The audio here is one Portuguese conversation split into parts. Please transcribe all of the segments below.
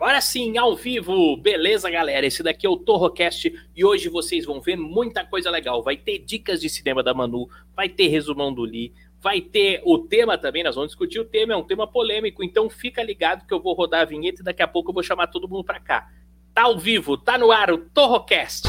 Agora sim, ao vivo! Beleza, galera? Esse daqui é o Torrocast e hoje vocês vão ver muita coisa legal. Vai ter dicas de cinema da Manu, vai ter resumão do Lee, vai ter o tema também, nós vamos discutir o tema, é um tema polêmico, então fica ligado que eu vou rodar a vinheta e daqui a pouco eu vou chamar todo mundo pra cá. Tá ao vivo, tá no ar o Torrocast.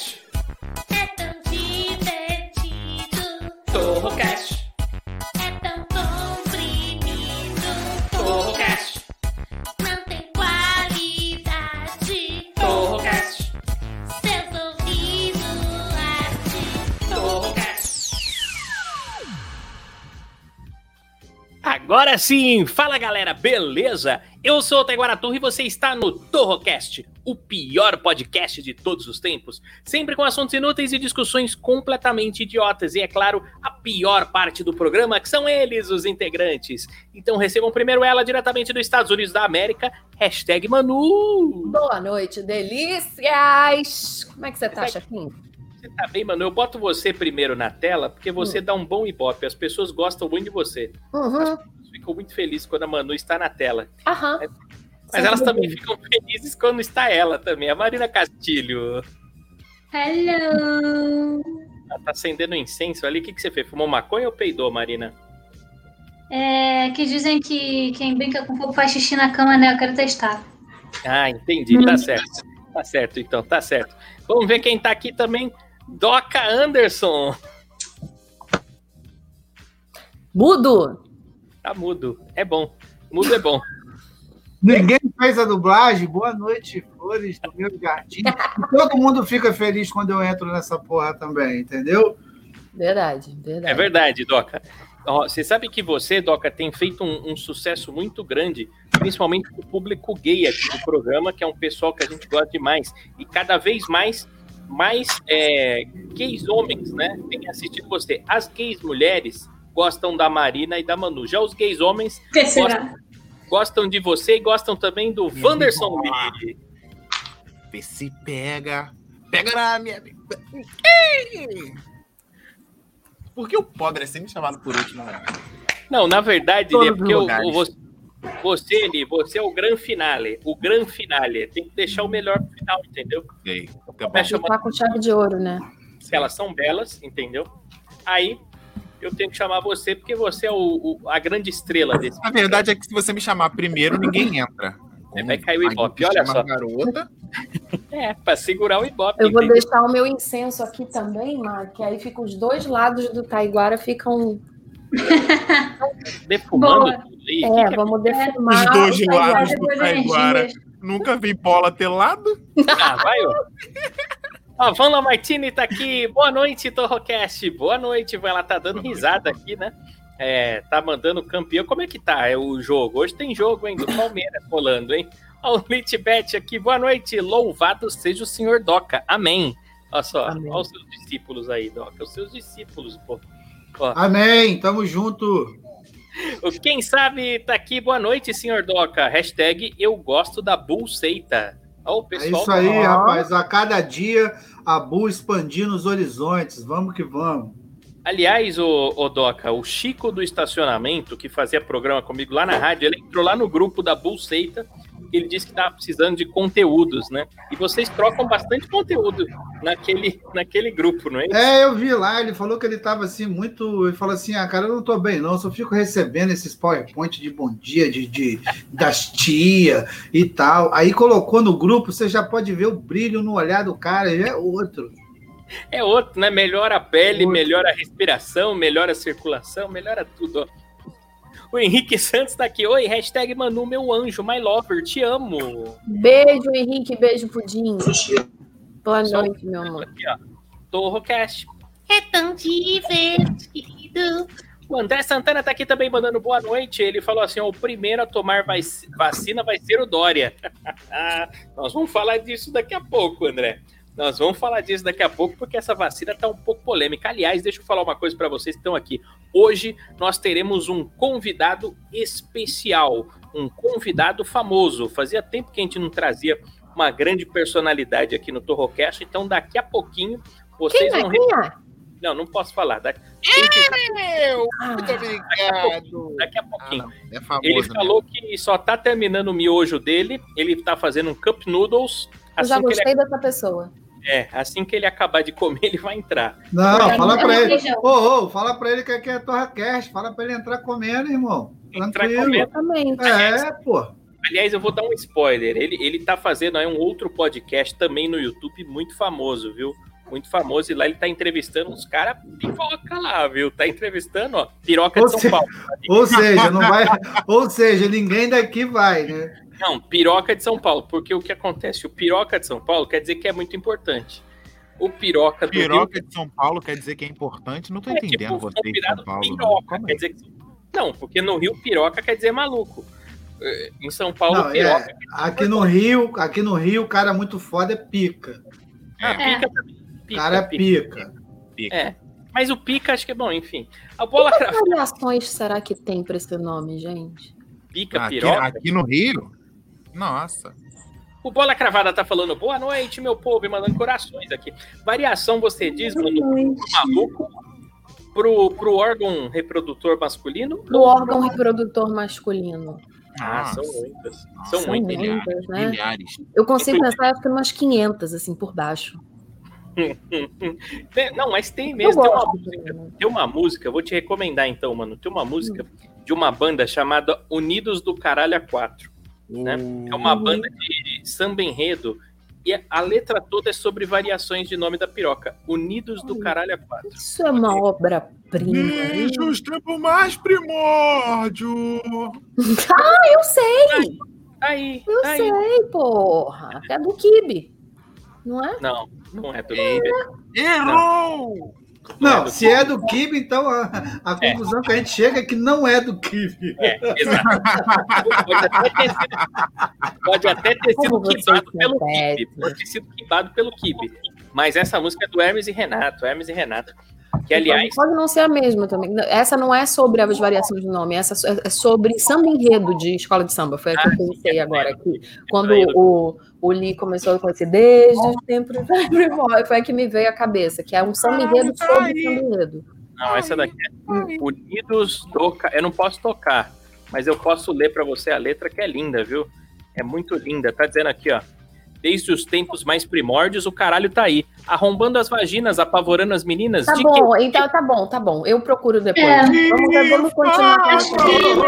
Agora sim! Fala galera, beleza? Eu sou o Taiguara e você está no Torrocast, o pior podcast de todos os tempos, sempre com assuntos inúteis e discussões completamente idiotas, e é claro, a pior parte do programa, que são eles, os integrantes. Então recebam primeiro ela diretamente dos Estados Unidos da América, hashtag Manu! Boa noite, delícias! Como é que você tá, chefinho? Você tá bem, Manu? Eu boto você primeiro na tela, porque você Hum. dá um bom ibope, as pessoas gostam muito de você. Uhum, Ficam muito felizes quando a Manu está na tela. aham. Mas elas também ficam felizes quando está ela também. A Marina Castilho. Hello! Ela tá acendendo incenso ali. O que, que você fez? Fumou maconha ou peidou, Marina? É, que dizem que quem brinca com fogo faz xixi na cama, né? Eu quero testar. Ah, entendi. Tá certo. Tá certo, então. Tá certo. Vamos ver quem tá aqui também. Doca Anderson. Mudo! Tá mudo. É bom. Mudo é bom. Ninguém fez a dublagem. Boa noite, flores do meu jardim. Todo mundo fica feliz quando eu entro nessa porra também, entendeu? Verdade, verdade. É verdade, Doca. Você sabe que você, Doca, tem feito um, um sucesso muito grande, principalmente com o público gay aqui do programa, que é um pessoal que a gente gosta demais. E cada vez mais, mais é, gays homens, né, têm assistido você. As gays mulheres gostam da Marina e da Manu. Já os gays homens Terceira. gostam de você e gostam também do Wanderson Lee. Vê se pega. Pega na minha. Por que o pobre é sempre chamado por último? né? Não, na verdade, Lê, porque o- lugares. o- você, você, Lê, você é o gran finale. O gran finale. Tem que deixar o melhor pro final, entendeu? Tá. Fecha Ele tá com chave de ouro, né? se elas são belas, entendeu? Aí eu tenho que chamar você porque você é o, o- a grande estrela desse. A verdade é que se você me chamar primeiro, ninguém entra. É, vai cair o Ibope, olha só. a Garota, É, pra segurar o Ibope. Eu vou entendeu? deixar o meu incenso aqui também, Mar, que aí fica os dois lados do Taiguara ficam. defumando Boa. tudo aí. É, Que que vamos defumar. Os dois lados. Do Taiguara. nunca vi bola ter lado. Ah, vai, ó. Ó, Vanla Martini tá aqui. Boa noite, Torrocast. Boa noite. Ela tá dando risada aqui, né? É, tá mandando campeão. Como é que tá é, o jogo? Hoje tem jogo, hein? Do Palmeiras rolando, hein? Ó, o Litbet aqui. Boa noite. Louvado seja o senhor Doca. Amém. Olha só. Amém. Olha os seus discípulos aí, Doca. Os seus discípulos, pô. Ó, Amém, tamo junto. o Quem sabe tá aqui. Boa noite, senhor Doca. Hashtag eu gosto da Bullseita. Ó, o É pessoal. isso aí, Ó. rapaz. A cada dia a Bu expandindo os horizontes. Vamos que vamos. Aliás, o, o Doca, o Chico do estacionamento, que fazia programa comigo lá na rádio, ele entrou lá no grupo da Bullseita, ele disse que estava precisando de conteúdos, né? E vocês trocam bastante conteúdo naquele, naquele grupo, não é? isso? É, eu vi lá, ele falou que ele tava assim, muito. Ele falou assim: ah, cara, eu não tô bem, não. Eu só fico recebendo esses PowerPoint de bom dia, de, de das tia e tal. Aí colocou no grupo, você já pode ver o brilho no olhar do cara, já é outro. É outro, né? Melhora a pele, Outro. melhora a respiração, melhora a circulação, melhora tudo, ó. O Henrique Santos tá aqui. Oi, hashtag Manu, meu anjo, my lover, te amo. Beijo, Henrique, beijo, Pudim. Boa Só- noite, meu amor. Aqui, ó. Torrocast. É tão divertido. O André Santana tá aqui também mandando boa noite. Ele falou assim: ó, o primeiro a tomar vai- vacina vai ser o Dória. Nós vamos falar disso daqui a pouco, André. Nós vamos falar disso daqui a pouco, porque essa vacina tá um pouco polêmica. Aliás, deixa eu falar uma coisa para vocês que estão aqui. Hoje nós teremos um convidado especial, um convidado famoso. Fazia tempo que a gente não trazia uma grande personalidade aqui no Torrocast, então daqui a pouquinho vocês Quem é? vão. Quem é? Não, não posso falar. Daqui, Eu! Ah, Muito obrigado! daqui a Ah, pouquinho. não, é famoso, Ele né? falou que só tá terminando o miojo dele, ele tá fazendo um cup noodles. eu já Assim que, ele, gostei dessa pessoa. É, assim que ele acabar de comer, ele vai entrar. Não, fala não pra ele. Ô, ô, fala pra ele que aqui é TorraCast. Fala pra ele entrar comendo, irmão. Entrar Tranquilo. comendo. É, pô. Aliás, eu vou dar um spoiler. Ele, ele tá fazendo aí um outro podcast também no YouTube, muito famoso, viu? Muito famoso. E lá ele tá entrevistando uns caras pipoca lá, viu? Tá entrevistando, ó, piroca Ou de São se- Paulo. Ou seja, não vai. Ou seja, ninguém daqui vai, né? Não, piroca de São Paulo. Porque o que acontece? O piroca de São Paulo quer dizer que é muito importante. O piroca do Rio Piroca de São Paulo quer dizer que é importante? Não tô É entendendo tipo você de São Paulo. não. piroca. Como Quer é? dizer que... Não, porque no Rio piroca quer dizer maluco. Eh, Em São Paulo, Não, piroca. é, aqui no Rio, aqui no Rio, o cara muito foda é pica. Ah, É. pica também. O cara é pica. Pica. É. Mas o pica, acho que é bom, enfim. A bola Quantas variações será que tem pra esse nome, gente? pica, Aqui, piroca. aqui no Rio? Nossa. O Bola Cravada tá falando boa noite, meu povo, e mandando corações aqui. Variação, você diz, mano, pro maluco, pro, pro órgão reprodutor masculino? Do órgão reprodutor masculino. Ah, Nossa. são muitas. São São muitas. muitas, né? Milhares. Eu consigo pensar, acho que umas 500, assim, por baixo. Não, mas tem mesmo. Tem uma, gosto também. tem uma música, vou te recomendar então, mano. Tem uma música de uma banda chamada Unidos do Caralho a 4. Né? É uma banda de samba enredo. E a letra toda é sobre variações de nome da piroca. Unidos do Caralho a 4. Isso é uma obra-prima. Desde os tempos mais primórdios. Ah, eu sei, Aí, eu aí. sei, porra. É do Kibe. Não é? Não, não é do Errou! Não, se é do Kibe, então a, a conclusão que a gente chega é que não é do Kibe. É, exato. Pode até ter sido, quibado pelo. Kibe. Pode ter sido quibado pelo Kibe. Mas essa música é do Hermes e Renato. Hermes e Renato. Que, aliás, Pode não ser a mesma também. Essa não é sobre as variações de nome, essa é sobre samba enredo de escola de samba. Foi a que Ah, eu pensei agora aqui. Quando pra ele. o, o Lee começou com esse desde os tempos primórdios, foi a que me veio à cabeça, que é um samba enredo sobre samba enredo. não, essa daqui é Unidos do. Eu não posso tocar, mas eu posso ler pra você a letra que é linda, viu? É muito linda. Tá dizendo aqui, ó. Desde os tempos mais primórdios, o caralho tá aí. Arrombando as vaginas, apavorando as meninas. Tá de bom, então tá bom, tá bom. Eu procuro depois. É. Vamos, vamos continuar.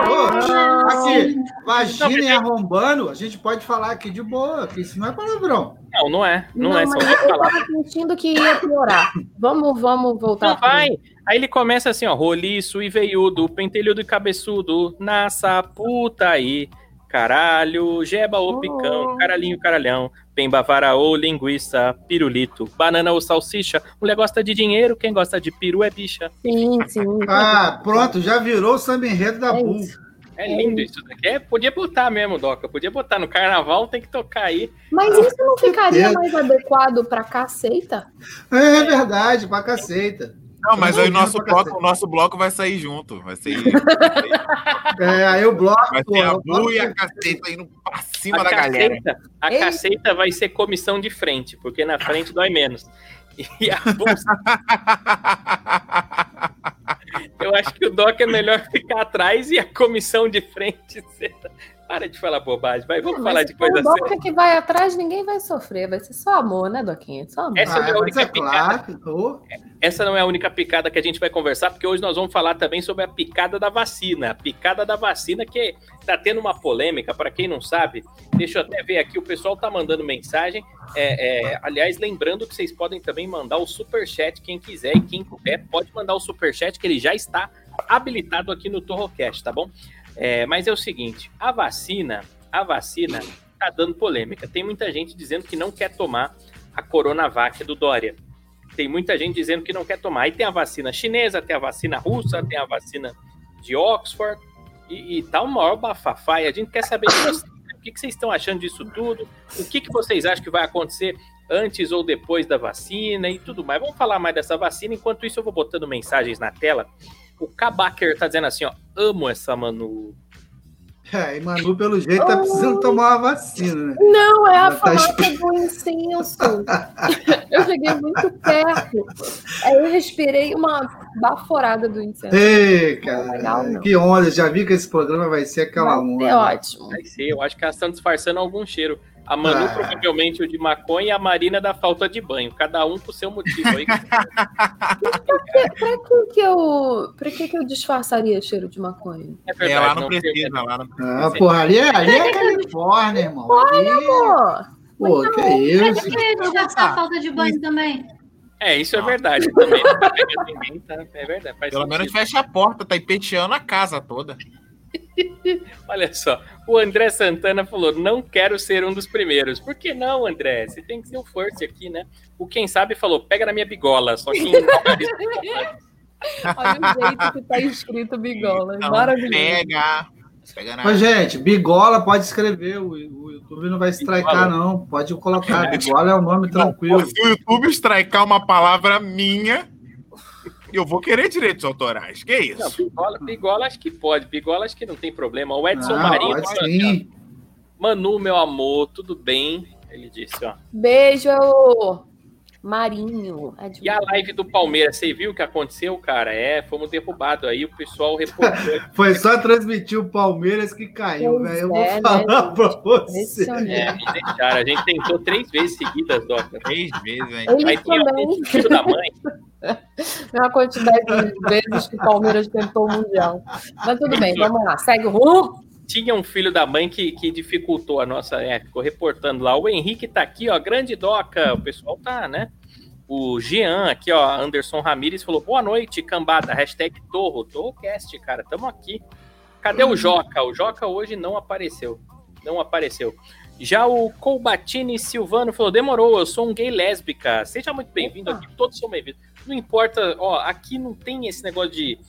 Ô, Aqui, Não, vagina e é- arrombando, a gente pode falar aqui de boa, que isso não é palavrão. que... Não, não é. Não, é. São mas duas eu tava sentindo que ia piorar. Vamos, vamos voltar. Não vai. Aí ele começa assim, ó. Roliço e veiudo, pentelhudo e cabeçudo, nassa puta aí. Caralho, jeba ou picão, caralhinho, caralhão, pemba, vara ou linguiça, pirulito, banana ou salsicha. Mulher gosta de dinheiro, quem gosta de peru é bicha. Sim, sim. Ah, pronto, já virou o samba enredo da É Bull. É lindo isso daqui. É, podia botar mesmo, Doca. Podia botar no carnaval, tem que tocar aí. Mas isso não ficaria mais adequado para caceita? É verdade, pra caceta. Não, mas aí o nosso bloco, o nosso bloco vai sair junto. Vai sair. É, aí o bloco. Vai ser a Bu e a caceta indo pra cima a da galera. caceita, a Ei. caceita vai ser comissão de frente, porque na frente dói menos. E a bolsa, eu acho que o Doc é melhor ficar atrás e a comissão de frente ser... Para de falar bobagem, vai, vamos Não, falar de coisa o séria. Doca que vai atrás, ninguém vai sofrer. Vai ser só amor, né, Doquinha? Só amor. Essa Ah, é a mas única é picada. claro. que- ô, Essa não é a única picada que a gente vai conversar, porque hoje nós vamos falar também sobre a picada da vacina. A picada da vacina que tá tendo uma polêmica, para quem não sabe, deixa eu até ver aqui, o pessoal tá mandando mensagem. É, é, aliás, lembrando que vocês podem também mandar o superchat, quem quiser e quem puder, pode mandar o superchat, que ele já está habilitado aqui no Torrocast, tá bom? É, mas é o seguinte, a vacina, a vacina tá dando polêmica. Tem muita gente dizendo que não quer tomar a Coronavac do Dória tem muita gente dizendo que não quer tomar. Aí tem a vacina chinesa, tem a vacina russa, tem a vacina de Oxford, e, e tá o maior bafafá. E a gente quer saber de vocês, o que, que vocês estão achando disso tudo, o que, que vocês acham que vai acontecer antes ou depois da vacina e tudo mais. Vamos falar mais dessa vacina. Enquanto isso, eu vou botando mensagens na tela. O Kabaker tá dizendo assim, ó, amo essa Manu. É, e Manu, pelo jeito, tá precisando tomar uma vacina, né? Não, é a Ela tá famosa do incenso. eu cheguei muito perto. Aí eu respirei uma baforada do incenso. Ei, Não, legal, cara, não. que onda. Já vi que esse programa vai ser aquela Vai onda. ótimo. Vai ser, eu acho que elas estão disfarçando algum cheiro. A Manu Ah. provavelmente o de maconha e a Marina da falta de banho. Cada um com seu motivo aí. Pra que, que eu. Pra que, que eu disfarçaria cheiro de maconha? É É, verdade. lá não precisa, lá não Ah, porra, ali é, ali é Califórnia, irmão. Ali, Pô, pô, que isso? Por que disfarçar a falta de banho também? É, isso é verdade também. Não tá? É verdade. Faz Pelo menos sentido. fecha a porta, tá empeteando a casa toda. Olha só, o André Santana falou: não quero ser um dos primeiros. Por que não, André? Você tem que ser o first aqui, né? O quem sabe falou: pega na minha bigola, só que olha o jeito que tá escrito bigola. Então, Maravilhoso. pega. Pega na. Mas, gente, Bigola pode escrever. O, o YouTube não vai stricar, não. Pode colocar. Bigola é um nome tranquilo. Se o YouTube strikear uma palavra minha, eu vou querer direitos autorais. Que isso? Não, bigola, bigola acho que pode, bigola acho que não tem problema. O Edson Ah, Marinho. Manu, meu amor, tudo bem? Ele disse, ó. Beijo, Marinho. É de- E a live do Palmeiras, você viu o que aconteceu, cara? É, fomos derrubados aí, o pessoal reportou. Foi só transmitir o Palmeiras que caiu, velho. Eu vou é, né, falar gente? pra você. É, não deixaram. A gente tentou três vezes seguidas, Doca. Três vezes, hein? Aí tinha também, um filho da mãe. a quantidade de vezes que o Palmeiras tentou o Mundial. Mas tudo bem, vamos lá. Segue o rumo. Tinha um filho da mãe que, que dificultou a nossa. É, ficou reportando lá. O Henrique tá aqui, ó. Grande Doca. O pessoal tá, né? O Jean aqui, ó. Anderson Ramires falou: boa noite, cambada. Hashtag Torro. Torrocast, cara. Tamo aqui. Cadê o Joca? O Joca hoje não apareceu. Não apareceu. Já o Colbatini Silvano falou: demorou, eu sou um gay lésbica. Seja muito bem-vindo aqui, todos são bem-vindos. Não importa, ó, aqui não tem esse negócio de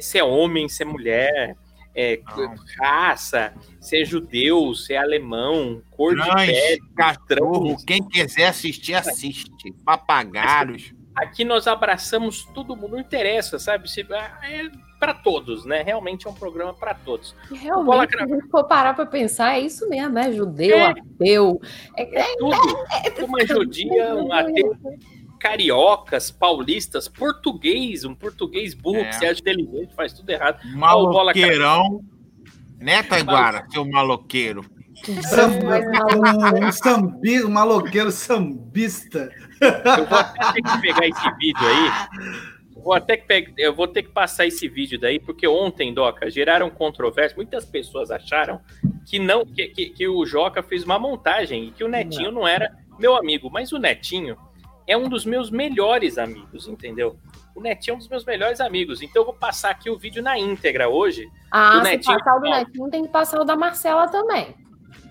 se é homem, se é mulher, é raça, se é judeu, se é alemão, cor de Cães, pele. cachorro, trans. quem quiser assistir, assiste. Papagaios. Aqui nós abraçamos todo mundo, não interessa, sabe? Se, é para todos, né? Realmente é um programa para todos. Bola Realmente, se a gente for parar para pensar, é isso mesmo, é judeu, É. ateu. É, é, Tudo. Uma judia, um ateu, cariocas, paulistas, português, um português burro É. que se acha inteligente, faz tudo errado. Maloqueirão. Né, Taiguara, seu maloqueiro? Sam- mais maluco. um, um, sambi, um maloqueiro sambista. Eu vou até ter que pegar esse vídeo aí. Vou até que pe- eu vou ter que passar esse vídeo daí, porque ontem, Doca, geraram controvérsia. Muitas pessoas acharam que não que, que, que o Joca fez uma montagem e que o Netinho não. era meu amigo. Mas o Netinho é um dos meus melhores amigos, entendeu? O Netinho é um dos meus melhores amigos. Então eu vou passar aqui o vídeo na íntegra hoje. Ah, se Netinho, passar o do. Netinho, tem que passar o da Marcela também.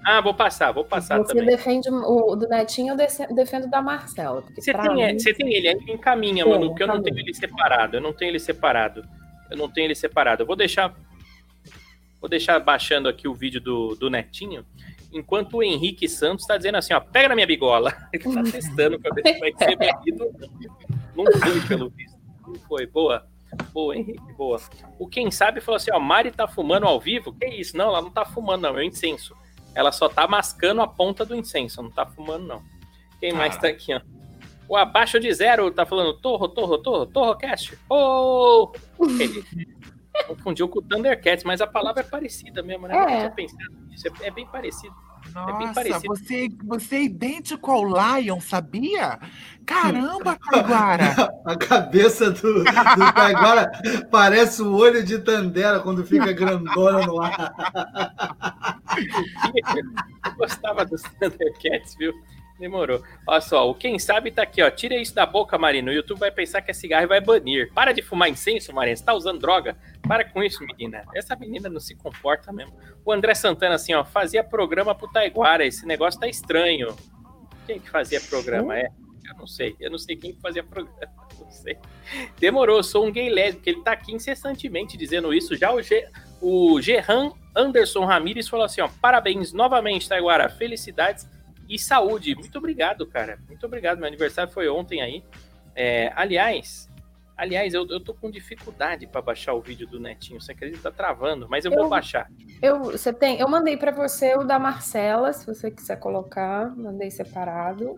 Ah, vou passar, vou passar Você também. defende o do Netinho, eu defendo o da Marcela. Você tem, mim- você tem ele aí, encaminha, mano, porque eu não tenho ele separado. Eu não tenho ele separado. Eu não tenho ele separado. Eu vou deixar. Vou deixar baixando aqui o vídeo do, do Netinho. Enquanto o Henrique Santos tá dizendo assim, ó, pega na minha bigola. Ele tá testando pra ver se vai ser banido. Não foi, pelo visto. Não foi. Boa. Boa, Henrique, boa. O quem sabe falou assim, ó, Mari tá fumando ao vivo? Que isso? Não, ela não tá fumando, não. É o incenso. Ela só tá mascando a ponta do incenso, não tá fumando, não. Quem mais tá aqui, ó? O abaixo de zero tá falando torro, torro, torro, torro cast. Oh! Ele confundiu com o Thundercats, mas a palavra é parecida mesmo, né? É. Eu tinha pensado nisso, é, é bem parecido. bem Nossa, parecido. você, você é idêntico ao Lion, sabia? Caramba, Taiguara! A cabeça do, do Taiguara parece o olho de Tandera quando fica grandona no ar. Eu gostava dos Thundercats, viu? Demorou. Olha só, o quem sabe tá aqui, ó. Tira isso da boca, Marina. O YouTube vai pensar que é cigarro e vai banir. Para de fumar incenso, Marina. Você tá usando droga? Para com isso, menina. Essa menina não se comporta mesmo. O André Santana, assim, ó, fazia programa pro Taiguara. Esse negócio tá estranho. Quem que fazia programa? É? Eu não sei. Eu não sei quem que fazia programa. Não sei. Demorou, sou um gay lésbico. Ele tá aqui incessantemente dizendo isso. Já o, Ge o Gerran Anderson Ramires falou assim: ó, parabéns novamente, Taiguara. Felicidades e saúde. Muito obrigado, cara. Muito obrigado. Meu aniversário foi ontem aí. É, aliás, aliás, eu, eu tô com dificuldade para baixar o vídeo do Netinho. Você acredita? Tá travando, mas eu, vou Eu- baixar. Eu, você tem, eu mandei pra você o da Marcela, se você quiser colocar, mandei separado.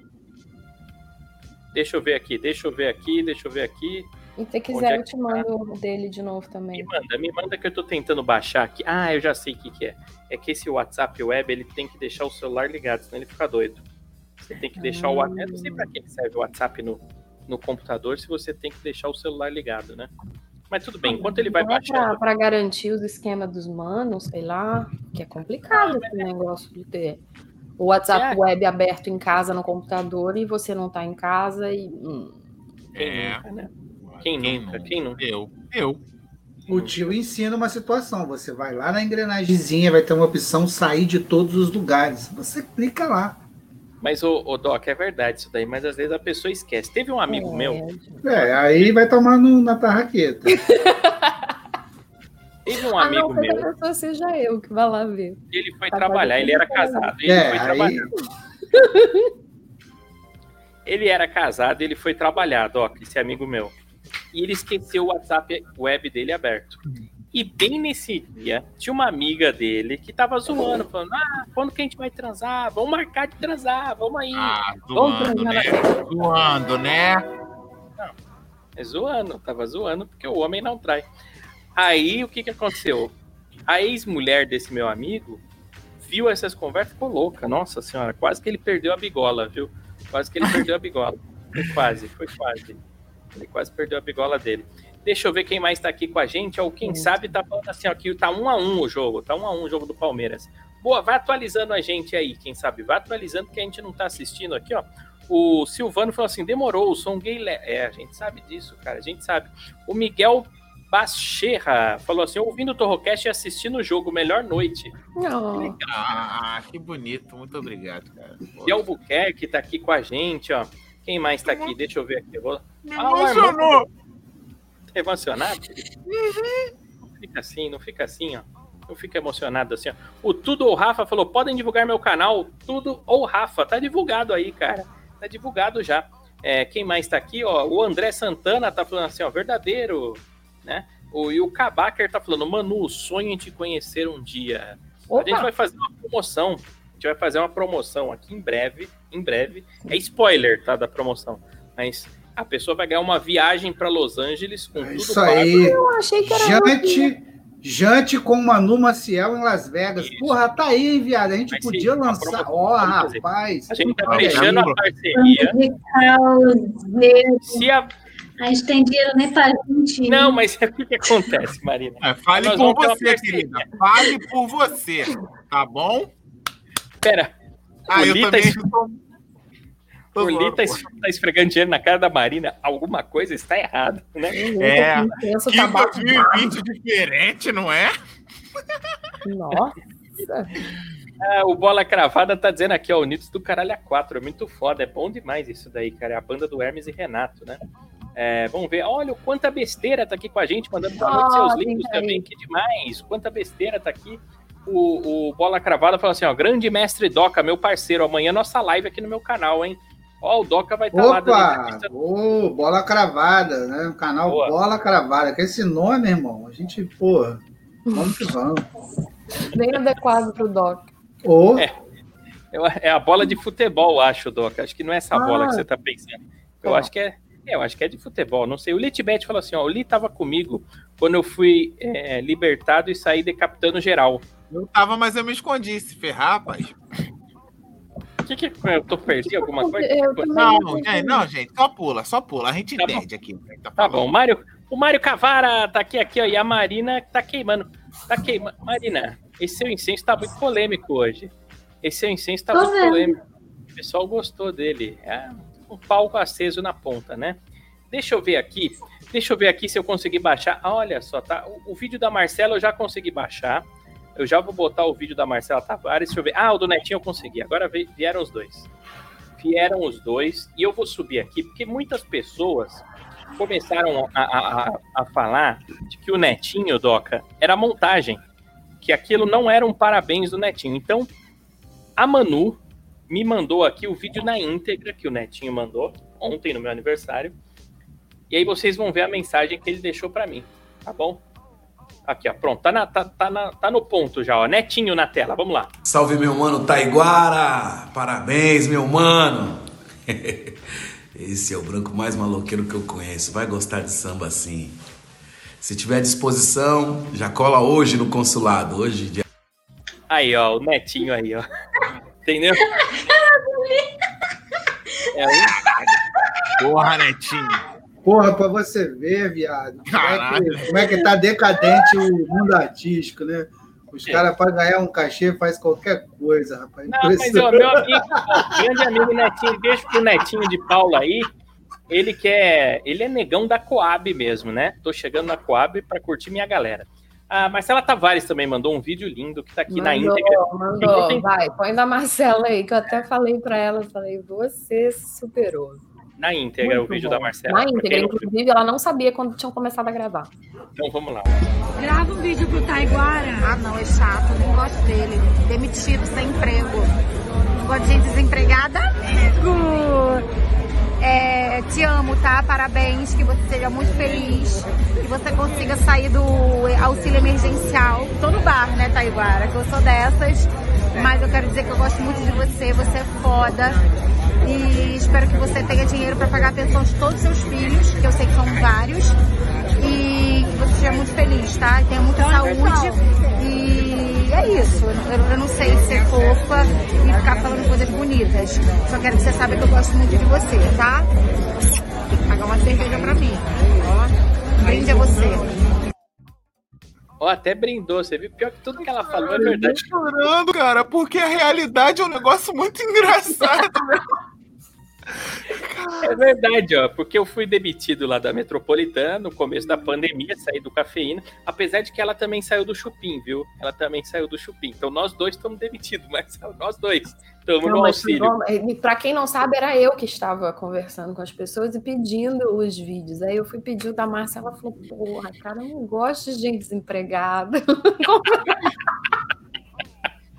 Deixa eu ver aqui, deixa eu ver aqui, deixa eu ver aqui. E se quiser, é eu te mando o dele de novo Me também. manda, me manda que eu tô tentando baixar aqui. Ah, eu já sei o que, que é. É que esse WhatsApp web, ele tem que deixar o celular ligado, senão ele fica doido. Você tem que deixar o WhatsApp. Eu não sei pra que serve o WhatsApp no, no computador se você tem que deixar o celular ligado, né? Mas tudo bem, enquanto ele vai é pra, baixando. pra garantir os esquemas dos manos, sei lá, que é complicado esse negócio de ter o WhatsApp É. web aberto em casa no computador e você não tá em casa e. hum, É. nunca, né? Quem nunca? Quem nunca? Eu. Eu. O tio ensina uma situação. Você vai lá na engrenagemzinha, vai ter uma opção sair de todos os lugares. Você clica lá. Mas, ô, ô Doc, é verdade isso daí, mas às vezes a pessoa esquece. Teve um amigo é, meu, É, aí vai tomar no- na tarraqueta. teve um Ah, amigo não, que a meu, pessoa seja eu que vai lá ver. ele foi Tá trabalhar, ele era casado, ele É, foi aí- trabalhar. Ele era casado, ele foi trabalhar, Doc, esse amigo meu. E ele esqueceu o WhatsApp web dele aberto. E bem nesse dia, tinha uma amiga dele que tava zoando, falando: Ah, quando que a gente vai transar? Vamos marcar de transar, vamos aí. Ah, zoando, né? na Zoando, né? É zoando, tava zoando porque o homem não trai. Aí o que que aconteceu? A ex-mulher desse meu amigo viu essas conversas e ficou louca. Nossa senhora, quase que ele perdeu a bigola, viu? Quase que ele perdeu a bigola. Foi quase, foi quase. Ele quase perdeu a bigola dele. Deixa eu ver quem mais tá aqui com a gente. Ou quem sabe tá falando assim, ó, que tá um a um o jogo. Tá um a um o jogo do Palmeiras. Boa, vai atualizando a gente aí, quem sabe. Vai atualizando que a gente não tá assistindo aqui, ó. O Silvano falou assim: demorou, o som gay. le- É, a gente sabe disso, cara, a gente sabe. O Miguel Bacherra falou assim: ouvindo o Torrocast e assistindo o jogo, melhor noite. Não. Ah, que bonito. Muito obrigado, cara. E Albuquerque tá aqui com a gente, ó. Quem mais tá aqui? Deixa eu ver aqui. Eu vou... Me Ah, emocionou. Tá emocionado? Não fica assim, não fica assim, ó. Não fica emocionado assim, ó. O Tudo ou Rafa falou: podem divulgar meu canal, Tudo ou Rafa. Tá divulgado aí, cara. Tá divulgado já. É, quem mais tá aqui, ó? O André Santana tá falando assim, ó, verdadeiro, né? O, e o Kabaker tá falando, Manu, sonho em te conhecer um dia. A gente Opa! vai fazer uma promoção. A gente vai fazer uma promoção aqui em breve. Em breve. É spoiler, tá? Da promoção. Mas a pessoa vai ganhar uma viagem para Los Angeles com É tudo isso aí. Eu achei que era. Jante, jante com Manu Maciel em Las Vegas. Isso. Porra, tá aí, hein, viado? A gente ser podia uma lançar. Ó, fazer. rapaz. A gente tá fechando a parceria. Se a... A gente tem dinheiro nem pra gente. Não, mas o que, que acontece, Marina? É, fale Nós por você, querida. Fale por você. Tá bom? Pera, Ah, eu Lita também es- o Li zoando, tá, pô. es- tá esfregando dinheiro na cara da Marina. Alguma coisa está errada, né? É. Pensa o Que tabaco. 2020 diferente, não é? Nossa. Ah, o Bola Cravada tá dizendo aqui, ó, o Nitos do Caralho a 4. É muito foda, é bom demais isso daí, cara. É a banda do Hermes e Renato, né? É, vamos ver. Olha o quanta besteira tá aqui com a gente, mandando boa noite, seus lindos também. Que demais. Quanta besteira tá aqui. O, o Bola Cravada falou assim, ó, grande mestre Doca, meu parceiro, amanhã nossa live aqui no meu canal, hein? Ó, o Doca vai estar lá dando. Ô, bola cravada, né? O canal Boa. Bola Cravada. Com esse nome, irmão, a gente, porra, vamos que vamos. Bem adequado pro Doc. Ô, É. É a bola de futebol, acho, Doca. Acho que não é essa Ah. bola que você tá pensando. Eu Tá. acho que é. é, Eu acho que é de futebol, não sei. O Litbet falou assim: ó, o Li tava comigo quando eu fui é, libertado e saí decapitando geral. Eu tava, mas eu me escondi. Se ferrar, rapaz. O que que eu tô perdi alguma coisa? Não, não gente, não, gente, só pula, só pula. A gente Tá bom. entende aqui. o que Tá, Tá bom, o Mário, o Mário Cavara tá aqui, aqui, ó, e a Marina tá queimando. Tá queimando. Marina, esse seu incenso tá muito polêmico hoje. Esse seu incenso tá Tô muito vendo. polêmico. O pessoal gostou dele. É um palco aceso na ponta, né? Deixa eu ver aqui. Deixa eu ver aqui se eu consegui baixar. Ah, olha só, tá? O, o vídeo da Marcela eu já consegui baixar. Eu já vou botar o vídeo da Marcela Tavares. Deixa eu ver. Ah, o do Netinho eu consegui. Agora vieram os dois. Vieram os dois. E eu vou subir aqui, porque muitas pessoas começaram a, a- a- falar de que o Netinho, Doca, era montagem. Que aquilo não era um parabéns do Netinho. Então, a Manu me mandou aqui o vídeo na íntegra que o Netinho mandou ontem no meu aniversário. E aí vocês vão ver a mensagem que ele deixou pra mim, tá bom? Aqui, ó, pronto, tá, na- tá, tá, na- tá no ponto já, ó, Netinho na tela, vamos lá. Salve meu mano Taiguara! Parabéns, meu mano! Esse é o branco mais maloqueiro que eu conheço. Vai gostar de samba sim. Se tiver disposição, já cola hoje no consulado. Hoje, dia Aí, ó, o Netinho aí, ó. Entendeu? É um Porra, Netinho. Porra, pra você ver, viado. Como é, que, como é que tá decadente o mundo artístico, né? Os É. caras, pra ganhar um cachê, faz qualquer coisa, rapaz. Não, mas ó, meu amigo, grande amigo Netinho, beijo pro Netinho de Paula aí. Ele quer. Ele é negão da Coab mesmo, né? Tô chegando na Coab pra curtir minha galera. A Marcela Tavares também mandou um vídeo lindo que tá aqui na Mandou, íntegra. mandou. Tem- Vai, põe da Marcela aí, que eu até falei pra ela, falei, você superou. Na íntegra, o Muito vídeo bom. da Marcela. Na íntegra, não inclusive, ela não sabia quando tinham começado a gravar. Então vamos lá. Grava um vídeo pro Taiguara. Ah, não, é chato, nem gosto dele. Demitido, sem emprego. Não gosto de gente desempregada. Amigo! É, te amo, tá? Parabéns, que você seja muito feliz, que você consiga sair do auxílio emergencial. Tô no bar, né, Taiguara? Que eu sou dessas. Mas eu quero dizer que eu gosto muito de você, você é foda. E espero que você tenha dinheiro pra pagar a pensão de todos os seus filhos, que eu sei que são vários. E que você seja muito feliz, tá? E tenha muita saúde. E é isso. Eu, eu não sei ser fofa e ficar falando coisas bonitas. Só quero que você saiba que eu gosto muito de você, tá? Tem que pagar uma cerveja pra mim. Ó, brinde a você. Ó, até brindou, você viu? Pior que tudo que ela falou é verdade. Tô chorando, cara, porque a realidade é um negócio muito engraçado. É verdade, ó, porque eu fui demitido lá da Metropolitana no começo da pandemia, saí do cafeína, apesar de que ela também saiu do Chupim, viu? Ela também saiu do Chupim. Então nós dois estamos demitidos, mas nós dois estamos no auxílio. e pra quem não sabe, era eu que estava conversando com as pessoas e pedindo os vídeos. Aí eu fui pedir o da Márcia, ela falou, porra, cara, eu não gosto de gente desempregada.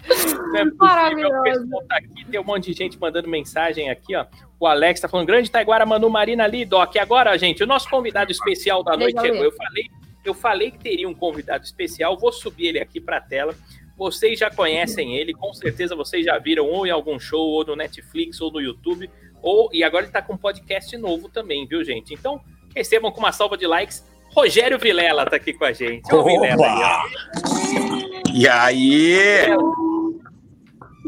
Não é possível, Maravilhoso. o pessoal tá aqui, tem um monte de gente mandando mensagem aqui, ó. O Alex tá falando, grande Taiguara Manu Marina ali, Doc. E agora, gente, o nosso convidado especial da noite eu chegou. Eu falei, eu falei que teria um convidado especial, vou subir ele aqui pra tela. Vocês já conhecem ele, com certeza vocês já viram ou em algum show, ou no Netflix, ou no YouTube, ou e agora ele tá com um podcast novo também, viu, gente? Então, recebam com uma salva de likes. Rogério Vilela tá aqui com a gente. Ô, Vilela aí. E aí?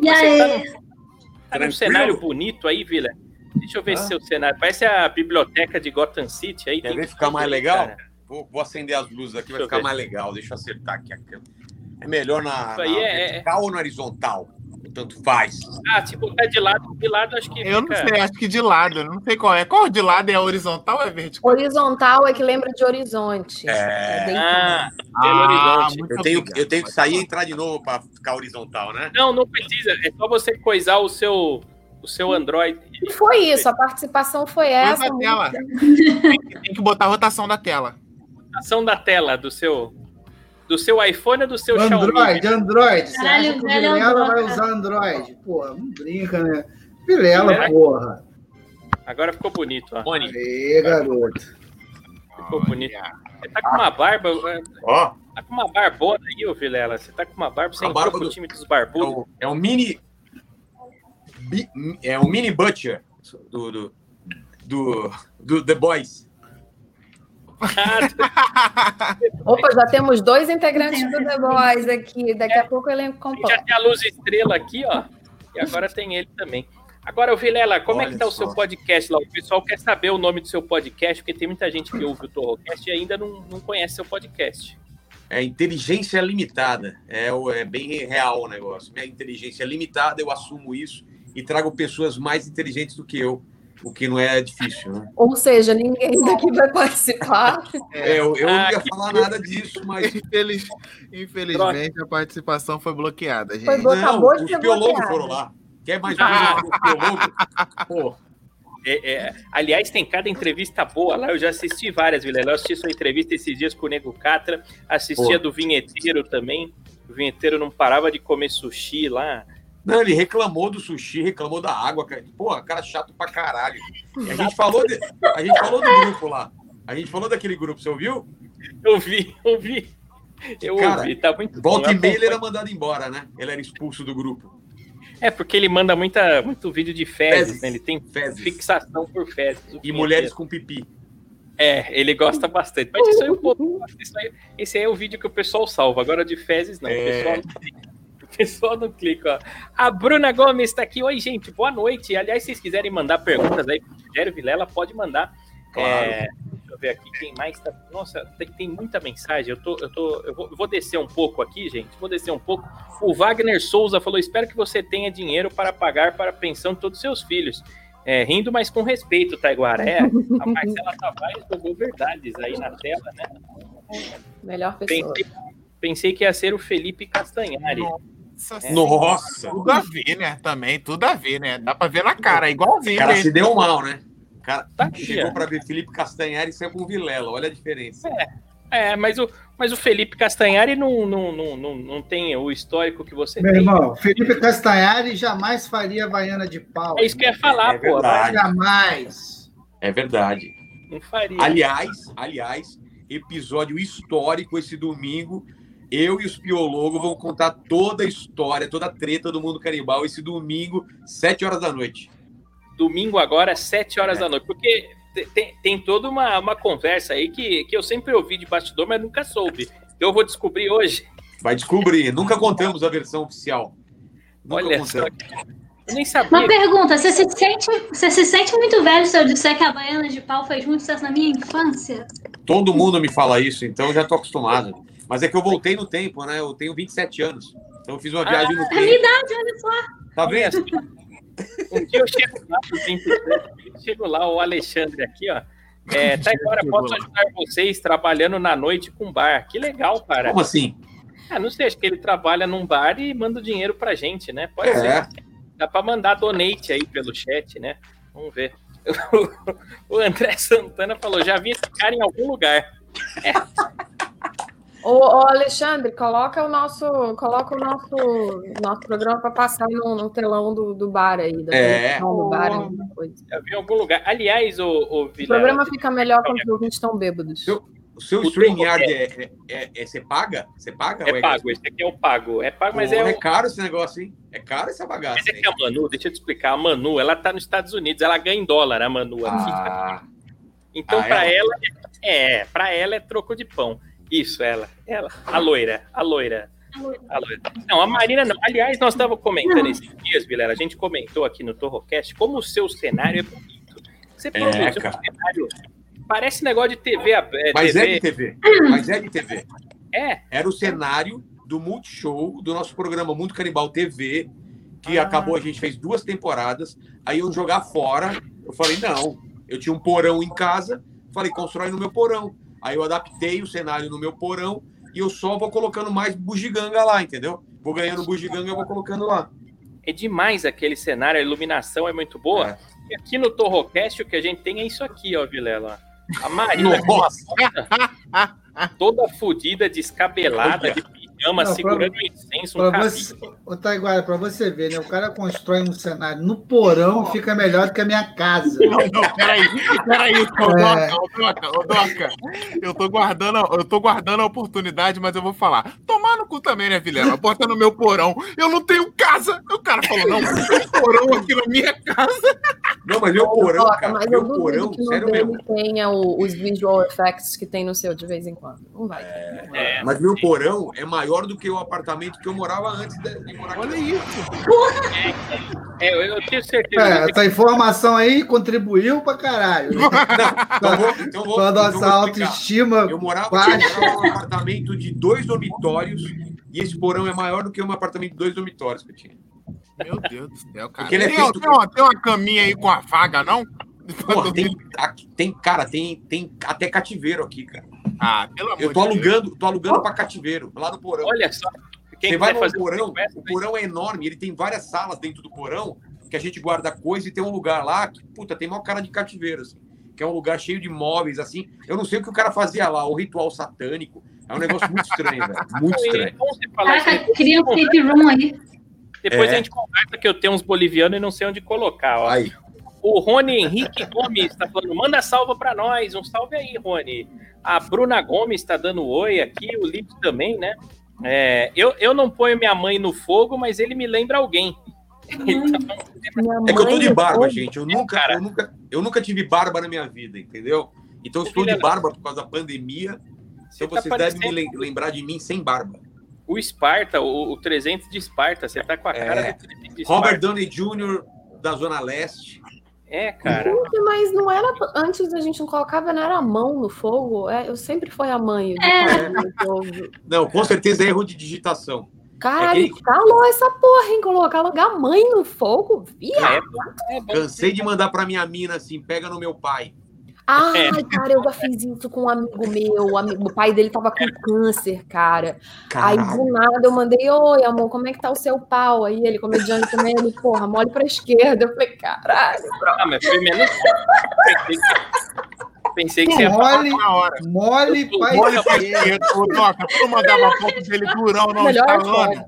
E aí? Tá num cenário bonito aí, Vila. Deixa eu ver Ah. se seu cenário. Parece a biblioteca de Gotham City aí. Quer ver ficar mais legal? cara. Vou, vou acender as luzes aqui, vai Deixa eu ficar ver. mais legal. Deixa eu acertar aqui a câmera. É melhor na, Isso aí na é- vertical ou na horizontal? Tanto faz. Ah, se botar de lado, de lado acho que Eu não fica- sei, acho que de lado, eu não sei qual é. Qual de lado é horizontal ou é vertical? Horizontal é que lembra de horizonte. É. bem Ah, Ah, Horizonte. Eu tenho, obrigado. eu tenho que sair e entrar de novo para ficar horizontal, né? Não, não precisa. É só você coisar o seu, o seu Android. E foi isso, a participação foi essa. tela. muito- Tem que botar a rotação da tela. Ação da tela do seu do seu iPhone ou do seu Xiaomi. Android, Android. Você Caralho, acha que o Vilela vai Android. usar Android? Porra, não brinca, né? Vilela, É. porra. Agora ficou bonito, ó. Fone. Aê, garoto. Ficou bonito. Você tá com uma barba. é, Ó, Tá com uma barbona aí, ô Vilela. Você tá com uma barba. Entrou barba pro do- time dos é barbudos. é um mini. bi- É um mini butcher do, do, do, do The Boys. Opa, já temos dois integrantes do The Boys aqui. Daqui a pouco o elenco A gente completo. já tem a luz estrela aqui, ó. E agora tem ele também. Agora, Vilela, como é Olha que tá o seu podcast lá? O pessoal quer saber o nome do seu podcast, porque tem muita gente que ouve o Torrocast e ainda não, não conhece seu podcast. É inteligência limitada. É, é bem real o negócio. Minha inteligência é limitada, eu assumo isso e trago pessoas mais inteligentes do que eu, o que não é difícil, né? Ou seja, ninguém daqui vai participar. É, eu, eu Ah, não ia que falar nada disso, mas Infeliz- Infelizmente, a participação foi bloqueada, gente. Foi não, os biólogos foram lá. Quer mais Ah. Pô, É, é, aliás, tem cada entrevista boa lá. Eu já assisti várias, Vilela. Eu assisti sua entrevista esses dias com o Nego Catra. Assisti Pô. do Vinheteiro também. O Vinheteiro não parava de comer sushi lá. Não, ele reclamou do sushi, reclamou da água, cara. Porra, cara chato pra caralho. E a gente falou, de- a gente falou do grupo lá. A gente falou daquele grupo, você ouviu? Eu vi, eu vi. Eu Cara, ouvi, tá muito Volta bom. e meia ele era mandado embora, né? Ele era expulso do grupo. É, porque ele manda muita, muito vídeo de fezes, Fezes. né? Ele tem Fezes. fixação por fezes. E mulheres com pipi. É, ele gosta bastante. Mas isso aí, pô, isso aí- esse aí é o vídeo que o pessoal salva. Agora de fezes, não. É. O pessoal não clica, ó. A Bruna Gomes está aqui. Oi, gente, boa noite. Aliás, se vocês quiserem mandar perguntas aí pro Rogério Vilela, pode mandar. Claro. É, deixa eu ver aqui quem mais tá. Nossa, tem, tem muita mensagem. Eu, tô, eu, tô, eu, vou, eu vou descer um pouco aqui, gente. Vou descer um pouco. O Wagner Souza falou: espero que você tenha dinheiro para pagar para a pensão de todos os seus filhos. É, rindo, mas com respeito, Taiguara. É, a Marcela Tavares jogou verdades aí na tela, né? Melhor pessoa. Pensei, pensei que ia ser o Felipe Castanhari. Nossa, Nossa! Tudo a ver, né? Também, tudo a ver, né? Dá pra ver na cara, igualzinho. O cara se deu mal, né? O cara Tá aqui, chegou ó. pra ver Felipe Castanhari e saiu com Vilela. Olha a diferença. É, mas o, mas o Felipe Castanhari não, não, não, não, não tem o histórico que você Meu tem. irmão, Felipe Castanhari jamais faria Havaiana de pau. É isso que eu ia falar, É pô. verdade. Jamais. É verdade. Não faria. Aliás, aliás, episódio histórico esse domingo. Eu e os Piologos vão contar toda a história, toda a treta do mundo canibal esse domingo, 7 horas da noite. domingo agora, às 7 horas da noite. Porque te- tem, tem toda uma, uma conversa aí que, que eu sempre ouvi de bastidor, mas nunca soube. Então eu vou descobrir hoje. Vai descobrir. Nunca contamos a versão oficial. Nunca Olha só. contamos. Eu nem sabia. Uma pergunta, você se sente, você se sente muito velho se eu disser que a Baiana de Pau fez muito sucesso na minha infância? Todo mundo me fala isso, então eu já tô acostumado. Mas é que eu voltei no tempo, né? Eu tenho 27 anos. Então eu fiz uma viagem no É a minha tempo. idade, olha só. Tá vendo? Um dia eu chego lá pro 23, eu chego lá, o Alexandre aqui, ó. É, tá agora, posso ajudar vocês trabalhando na noite com bar. Que legal, cara. Como assim? Ah, não sei, acho que ele trabalha num bar e manda o dinheiro pra gente, né? Pode É. ser. Dá pra mandar donate aí pelo chat, né? Vamos ver. O André Santana falou: já vi esse cara em algum lugar. Ô, ô, Alexandre, coloca o nosso, coloca o nosso, nosso programa para passar no, no telão do, do bar aí, da É. do bar, alguma coisa. Já vi em algum lugar. Aliás, o, o O Vilela, programa fica melhor quando os ouvintes estão bêbados. O seu O StreamYard é, é, é, é- Você paga? Você paga? ou é pago, esse aqui é o pago. É pago, mas é, Porra, o, é caro esse negócio, hein? É caro essa bagaça. mas é que a Manu, deixa eu te explicar, a Manu, ela tá nos Estados Unidos, ela ganha em dólar, a Manu. Ah, Então, Ah, pra ela? ela, é, pra ela é troco de pão. Isso, ela. Ela. A loira. A loira. A loira. Não, a Marina não. Aliás, nós estávamos comentando esses dias, Vilela. A gente comentou aqui no Torrocast como o seu cenário é bonito. Você produziu um cara. cenário. Parece negócio de TV. é, mas é de TV. TV. Mas é de TV. É. Era o cenário do Multishow, do nosso programa Mundo Canibal TV, que Ah. acabou, a gente fez duas temporadas. Aí eu jogar fora, eu falei, não. Eu tinha um porão em casa, falei, constrói no meu porão. Aí eu adaptei o cenário no meu porão e eu só vou colocando mais bugiganga lá, entendeu? Vou ganhando bugiganga e vou colocando lá. É demais aquele cenário, a iluminação é muito boa. É. E aqui no Torrocast o que a gente tem é isso aqui, ó, Vilela. A Marina com uma Nossa. foto toda fodida, descabelada, de pijama, Não, segurando pra- um incenso, um você, ô, Taiguara, pra você ver, né? O cara constrói um cenário no porão fica melhor do que a minha casa. Não, não, peraí, peraí, ô É. Doca, ô Doca, ô Doca. Eu tô guardando, eu tô guardando a oportunidade, mas eu vou falar. Tomar no cu também, né, Vilela? Bota no meu porão. Eu não tenho casa. O cara falou, não, tem porão aqui na minha casa. Não, mas meu porão, Coloca, cara, mas eu meu porão, que sério mesmo. tenha o- os visual effects que tem no seu de vez em quando. Não vai. É, Mas meu porão é maior do que o apartamento que eu morava antes de de morar aqui. Olha isso. é, eu, eu tenho certeza. É, essa informação aí contribuiu pra caralho. Então vou, então vou, então nossa vou explicar. autoestima. Eu morava, eu morava num apartamento de dois dormitórios e esse porão é maior do que um apartamento de dois dormitórios que eu tinha. Meu Deus do céu, cara. Ele é tem, feito- tem uma, tem uma caminha aí com a vaga, não? Porra, tem, aqui- tem, cara, tem, tem até cativeiro aqui, cara. Ah, pelo amor Eu tô de Deus. alugando, tô alugando pra cativeiro, lá no porão. Olha só. Quem Você vai no fazer porão, o porão é enorme, ele tem várias salas dentro do porão que a gente guarda coisa e tem um lugar lá que, puta, tem maior cara de cativeiro, assim. Que é um lugar cheio de móveis, assim. Eu não sei o que o cara fazia lá, o ritual satânico. É um negócio muito estranho, velho. Muito estranho. Isso aí. Caraca, cria um escape room aí. Depois É. a gente conversa que eu tenho uns bolivianos e não sei onde colocar, ó. Aí. O Rony Henrique Gomes tá falando, manda salva pra nós. Um salve aí, Rony. A Bruna Gomes tá dando oi aqui, o Lito também, né? É, eu, eu não ponho minha mãe no fogo, mas ele me lembra alguém. Então, É que eu tô de barba, gente. Eu nunca, eu, nunca, eu nunca tive barba na minha vida, entendeu? Então eu estou de barba por causa da pandemia. Então tá vocês devem me parecendo- lembrar de mim sem barba. o Esparta, o, o 300 de Esparta, você tá com a cara É. do 300 de Robert. Downey Jr. da Zona Leste. É, cara. Gente, Mas não era. Antes a gente não colocava, não era a mão no fogo. É, eu sempre fui a mãe. É. colocar no fogo. Não, com certeza é erro de digitação. Caralho, É que- calou essa porra, hein? Colocar logar a mãe no fogo? Viado. É bom. Cansei de mandar pra minha mina assim, pega no meu pai. Ai, É. cara, eu já fiz isso com um amigo meu. O, amigo, o pai dele tava com câncer, cara. Aí Caralho. do nada eu mandei, oi, amor, como é que tá o seu pau? Aí ele, comediante também, ele, porra, mole pra esquerda. Eu falei, caralho. Ah, mas foi menos. Pensei que, você ia falar. Mole, Na hora. mole, pai. Olha pra esquerda, ô Doca, tu não mandava foto dele durão, não, Melhor estalando.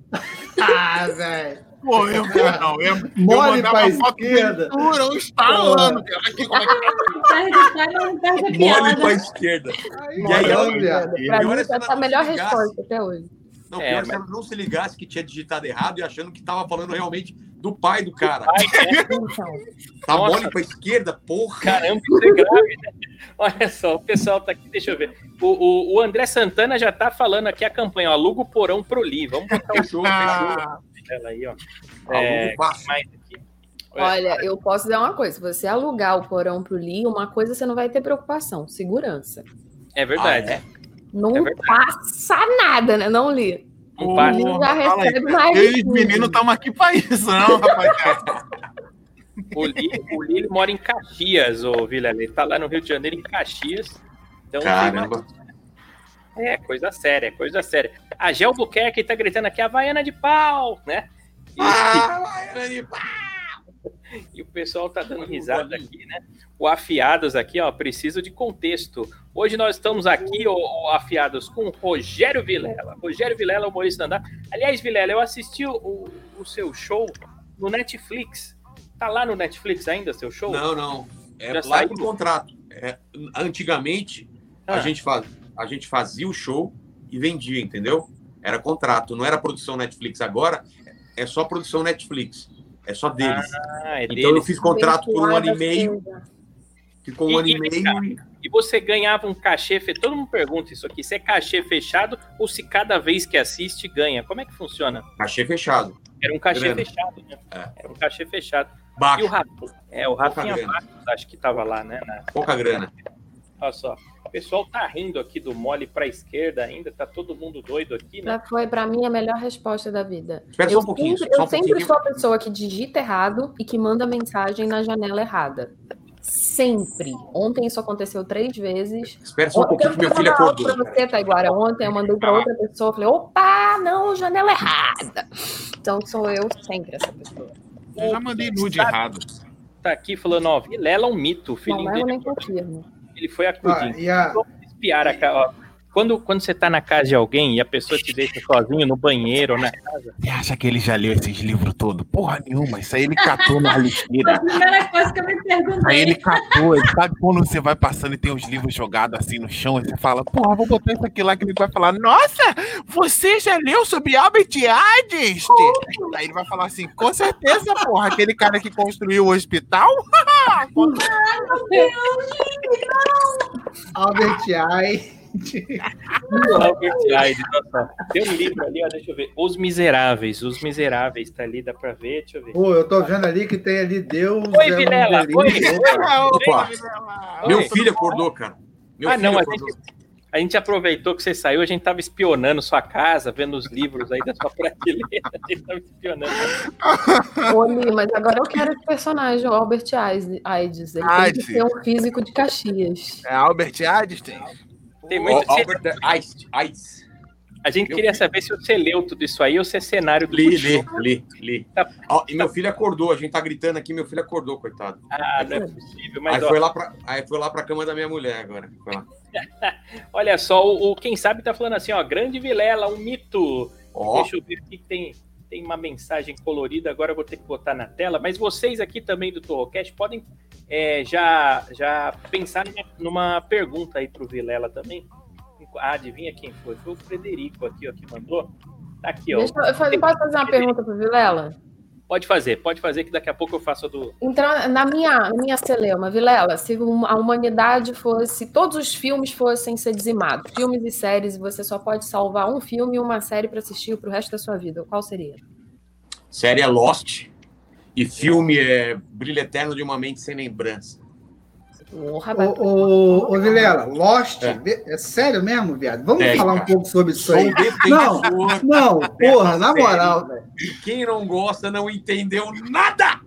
Ah, velho. Pô, eu não, eu, eu Mole mandava pra esquerda. durão, estalando. cara. Aqui, como é que? Não perde o pai, mas não perde a Mole pra esquerda. Aí, E aí, não, ela- é se ela essa é a melhor se ligasse. resposta até hoje. Não, É, pior se mas- ela não se ligasse que tinha digitado errado e achando que tava falando realmente do pai do cara. Ai, é, Tá Nossa. mole pra esquerda, porra. caramba, isso é grave, né? Olha só, o pessoal tá aqui, deixa eu ver. O, o, o André Santana já tá falando aqui a campanha, ó, aluga o porão pro Li. Vamos botar o Fechou, fechou. Ah, ela aí, ó. É, fácil. mais aqui. Olha, eu posso dizer uma coisa: se você alugar o porão pro Li, uma coisa você não vai ter preocupação: segurança. É verdade. Ah, é? Não É verdade. passa nada, né? Não, Li? Não passa. Ele já recebe mais. Eu e os meninos estamos aqui pra isso, não, rapaziada. O Li, o Li ele mora em Caxias, ô Vila. Ele tá lá no Rio de Janeiro, em Caxias. Então, Caramba. É, coisa séria, é coisa séria. A Gel Buquerque tá gritando aqui, Havaiana de pau, né? E, Ah, e o pessoal tá dando risada aqui, né? O Afiados aqui, ó, preciso de contexto. Hoje nós estamos aqui, ó, Afiados, com o Rogério Vilela. Rogério Vilela, humorista andar. Aliás, Vilela, eu assisti o, o- seu show no Netflix. Tá lá no Netflix ainda, seu show? Não, não. É Já lá saiu? por contrato. É, antigamente, Ah. a, gente faz, a gente fazia o show e vendia, entendeu? Era contrato, não era produção Netflix. Agora é só produção Netflix. É só deles. Ah, é então eu deles. fiz contrato por um ano e meio. Ficou um E- ano e e- meio. e- E você ganhava um cachê, todo mundo pergunta isso aqui, se é cachê fechado ou se cada vez que assiste ganha. Como é que funciona? Cachê fechado. Era um cachê Grana. fechado, né? É. Era um cachê fechado. E Baixo. o Rafa? É, o Rafinha acho que tava lá, né? na- Pouca grana. Olha só. O pessoal tá rindo aqui do mole pra esquerda ainda, tá todo mundo doido aqui, né? Já foi pra mim a melhor resposta da vida. Espera só eu um pouquinho, sempre, só eu um sempre pouquinho. sou a pessoa que digita errado e que manda mensagem na janela errada. Sempre. Ontem isso aconteceu três vezes. Espera só um pouquinho eu que meu filho acordou. áudio Pra você, Taiguara. Ontem eu mandei pra outra pessoa. Falei, opa, não, janela errada. Então sou eu sempre essa pessoa. Eu já mandei nude errado. Tá aqui falando, ó, Vilela é um mito, o Não filhinho leva dele, nem confirmo. Ele foi Ah, acudindo. e a, Vamos espiar a. Quando, quando você tá na casa de alguém e a pessoa te deixa sozinho no banheiro ou na casa, Você acha que ele já leu esses livros todos? Porra nenhuma, isso aí ele catou na lixeira. a primeira coisa que eu me perguntei. Aí ele catou, ele sabe quando você vai passando e tem os livros jogados assim no chão, e você fala, porra, vou botar isso aqui lá que ele vai falar, nossa, você já leu sobre Albert Einstein? Aí ele vai falar assim, com certeza, porra, aquele cara que construiu o hospital? Albert Albert Einstein, nossa, tem um livro ali, ó, deixa eu ver. Os Miseráveis, Os Miseráveis, tá ali, dá pra ver, deixa eu ver. Pô, eu tô vendo ali que tem ali Deus. Oi, é um Vilela, delírio. oi. Opa. Opa, meu filho acordou, cara. Meu ah, não, a gente, a gente aproveitou que você saiu, a gente tava espionando sua casa, vendo os livros aí da sua prateleira, a gente tava espionando. Ô, Li, mas agora eu quero esse personagem, o Albert Aides. Aides. Ele tem que Aides. ser um físico de Caxias. É Albert Einstein? Tem Ó, muito, você- Albert Einstein. Einstein. a gente Meu queria filho. saber se você leu tudo isso aí ou se é cenário do Li, li, li, li. Tá. E meu filho acordou, a gente tá gritando aqui, meu filho acordou, coitado. Ah, não é possível, Aí mas ó, foi, lá pra, aí foi lá pra cama da minha mulher agora. Olha só, o, o quem sabe tá falando assim, ó, grande Vilela, um mito. Ó, Deixa eu ver o que tem. Tem uma mensagem colorida, agora eu vou ter que botar na tela, mas vocês aqui também do Torrocast podem é, já, já pensar numa, pergunta aí pro Vilela também. Ah, adivinha quem foi? Foi o Frederico aqui, ó, que mandou. Tá aqui, ó. Deixa eu, eu posso fazer uma pergunta pro Vilela? Pode fazer, pode fazer, que daqui a pouco eu faço a do. Então, na minha, na minha celeuma, Vilela, se um- a humanidade fosse, todos os filmes fossem ser dizimados, filmes e séries, e você só pode salvar um filme e uma série para assistir pro resto da sua vida, qual seria? Série é Lost. E filme é Brilho Eterno de uma Mente Sem Lembrança. Porra, Ô, ô, ô, Vilela, Lost, É. é. sério mesmo, viado? Vamos É, falar um cara. pouco sobre isso aí. um defensor Não, porra, na moral, velho. E quem não gosta não entendeu nada.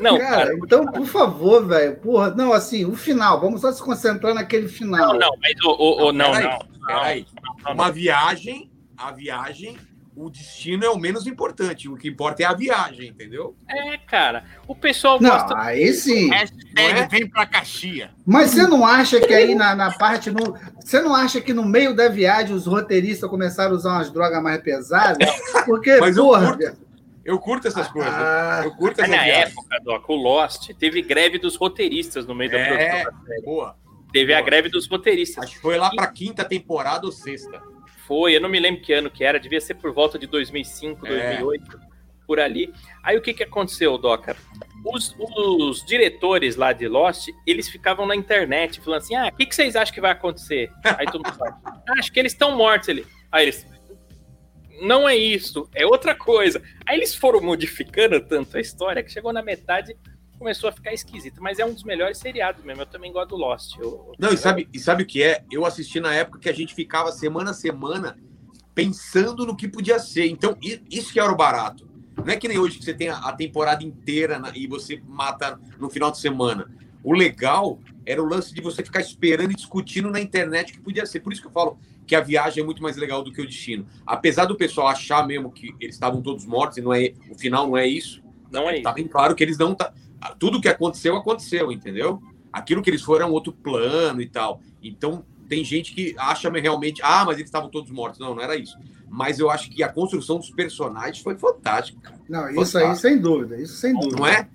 Não, cara, cara, então, por favor, velho, porra, não, assim, o final, vamos só se concentrar naquele final. Não, não, mas o. o, o não, peraí, não. Peraí. não, Uma viagem, a viagem, o destino é o menos importante. O que importa é a viagem, entendeu? É, cara. O pessoal Não, gosta. aí sim. Hashtag é? vem pra Caxia. Mas você não acha que aí na, na parte. No, você não acha que no meio da viagem os roteiristas começaram a usar umas drogas mais pesadas? Porque, Mas eu porra. curto. velho, Eu curto essas coisas. ah, Eu curto essas na viagens. época, Doc, o Lost teve greve dos roteiristas no meio da É, produção da série. boa. Teve a boa. greve dos roteiristas. Acho que foi lá pra quinta temporada ou sexta. Foi, eu não me lembro que ano que era, devia ser por volta de 2005, É. 2008, por ali. Aí o que que aconteceu, Doca? Os, os diretores lá de Lost, eles ficavam na internet falando assim: ah, o que, que vocês acham que vai acontecer? Aí todo mundo fala: "Ah, acho que eles estão mortos ali. Aí eles. Não é isso, é outra coisa. Aí eles foram modificando tanto a história que chegou na metade começou a ficar esquisito. Mas é um dos melhores seriados mesmo. Eu também gosto do Lost. Eu- Não, e sabe, e sabe o que é? Eu assisti na época que a gente ficava semana a semana pensando no que podia ser. Então, isso que era o barato. Não é que nem hoje que você tem a, temporada inteira e você mata no final de semana. O legal era o lance de você ficar esperando e discutindo na internet o que podia ser. Por isso que eu falo que a viagem é muito mais legal do que o destino. Apesar do pessoal achar mesmo que eles estavam todos mortos e não é, o final não é isso, Não é tá isso. bem claro que eles não tá. Tudo que aconteceu, aconteceu, entendeu? Aquilo que eles foram é um outro plano e tal. Então, tem gente que acha realmente, ah, mas eles estavam todos mortos. Não, não era isso. Mas eu acho que a construção dos personagens foi fantástica, não, isso aí sem dúvida, isso sem dúvida. não é?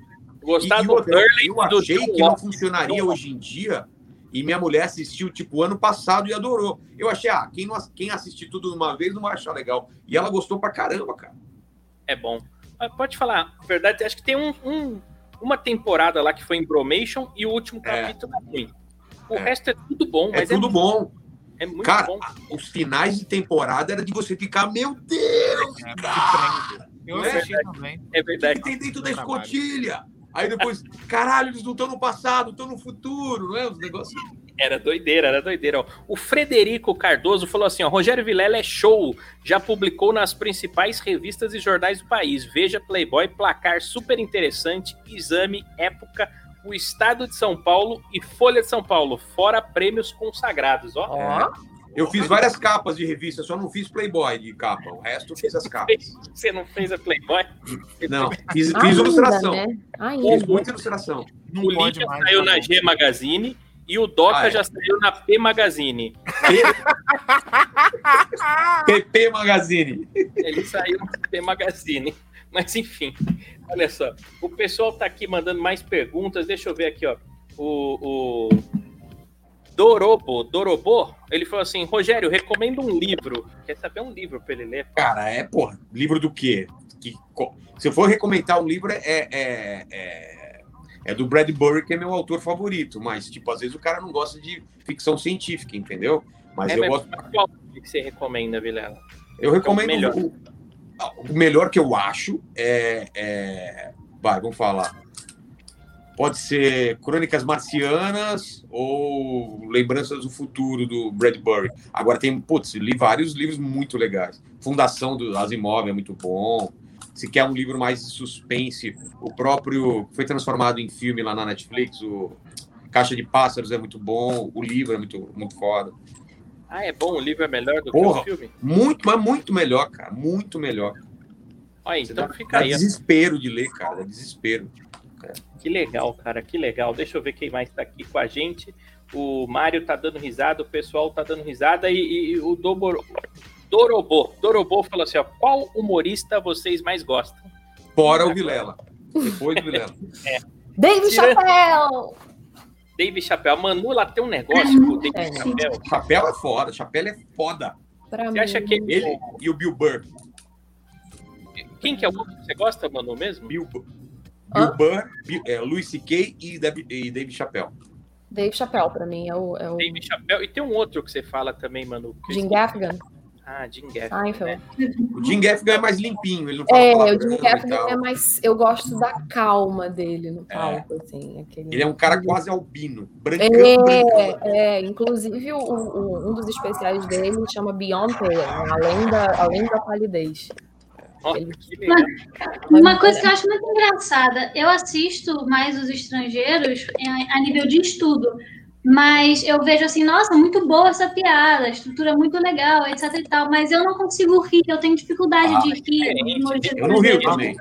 Gostar E- do eu e do achei John que não funcionaria hoje em dia. E minha mulher assistiu, tipo, ano passado e adorou. Eu achei, ah, quem, não, quem assistir tudo de uma vez não vai achar legal. E ela gostou pra caramba, cara. É bom. Pode falar, na verdade, acho que tem um, um- uma temporada lá que foi em Bromation e o último É. capítulo é ruim. O É. resto é tudo bom, É mas tudo muito- bom. É muito Cara, bom. os finais de temporada era de você ficar, meu Deus, É, cara! Eu é? assisti também. É verdade. tem dentro da escotilha. Aí depois, caralho, eles não estão no passado, estão no futuro, não é? Os negócios. Era doideira, era doideira. ó. O Frederico Cardoso falou assim: ó, Rogério Vilela é show. Já publicou nas principais revistas e jornais do país. Veja Playboy, placar super interessante, exame, época, o Estado de São Paulo e Folha de São Paulo, fora prêmios consagrados, ó. Eu fiz várias capas de revista, só não fiz Playboy de capa. O resto eu fiz as capas. Você não fez a Playboy? Não, fiz, fiz ainda, ilustração. né? Fiz muita ilustração. Não o Lídia saiu na bom. G Magazine e o Doca Ah, é. já saiu na P Magazine. PP Magazine. Ele saiu na P Magazine. Mas enfim, olha só. O pessoal tá aqui mandando mais perguntas. Deixa eu ver aqui, ó. O, o Dorobo, Dorobo, ele falou assim: Rogério, recomendo um livro. Quer saber um livro pra ele ler? Cara, é, porra, livro do quê? Que, se eu for recomendar um livro, é, é, é, é do Bradbury, que é meu autor favorito. Mas, tipo, às vezes o cara não gosta de ficção científica, entendeu? Mas É, eu mas gosto. Qual que você recomenda, Vilela? Eu recomendo melhor. O, o melhor que eu acho é, é- Vai, vamos falar. Pode ser Crônicas Marcianas ou Lembranças do Futuro do Bradbury. Agora tem, putz, li vários livros muito legais. Fundação do Asimov é muito bom. Se quer um livro mais de suspense, o próprio foi transformado em filme lá na Netflix, o Caixa de Pássaros é muito bom, o livro é muito, muito foda. Ah, é bom? O livro é melhor do Porra. que o filme? Muito, mas muito melhor, cara. Muito melhor. Olha, então Dá- fica dá aí. desespero de ler, cara. Desespero. Que legal, cara, que legal. Deixa eu ver quem mais tá aqui com a gente. O Mário tá dando risada, o pessoal tá dando risada e, e- e o Dobor... Dorobô. Dorobô falou assim: ó, qual humorista vocês mais gostam? Fora o Vilela. Depois do Vilela. David Tira- Chapéu! Dave Chapéu. A Manu, ela tem um negócio com o Dave É. Chapéu. Chapéu é foda, Chapéu é foda. Pra Você acha que Ele e o Bill Burr. Quem que é o outro que você gosta, Manu, mesmo? Bill? Bill Burr, Bill- é, Louis C.K. e Dave, e Dave Chappelle. Dave Chapéu, pra mim, é o, é o Dave Chapéu. E tem um outro que você fala também, Manu. Jim. Gaffigan. Ah, Jim Gaffigan. Seinfeld. O Jim Gaffigan é mais limpinho, ele não fala É, o Jim Gaffigan tal. é mais. Eu gosto da calma dele no palco, assim. Aquele... Ele é um cara quase albino. Brancão, brancão. É, é, inclusive o- o- um dos especiais dele chama Beyond Pale, né? além, da, além da palidez. Legal. Uma coisa que eu acho muito engraçada, eu assisto mais os estrangeiros é, a nível de estudo, mas eu vejo assim, nossa, muito boa essa piada, a estrutura é muito legal, etc e tal, mas eu não consigo rir, eu tenho dificuldade Ah, de rir. de humor de Eu não rio também.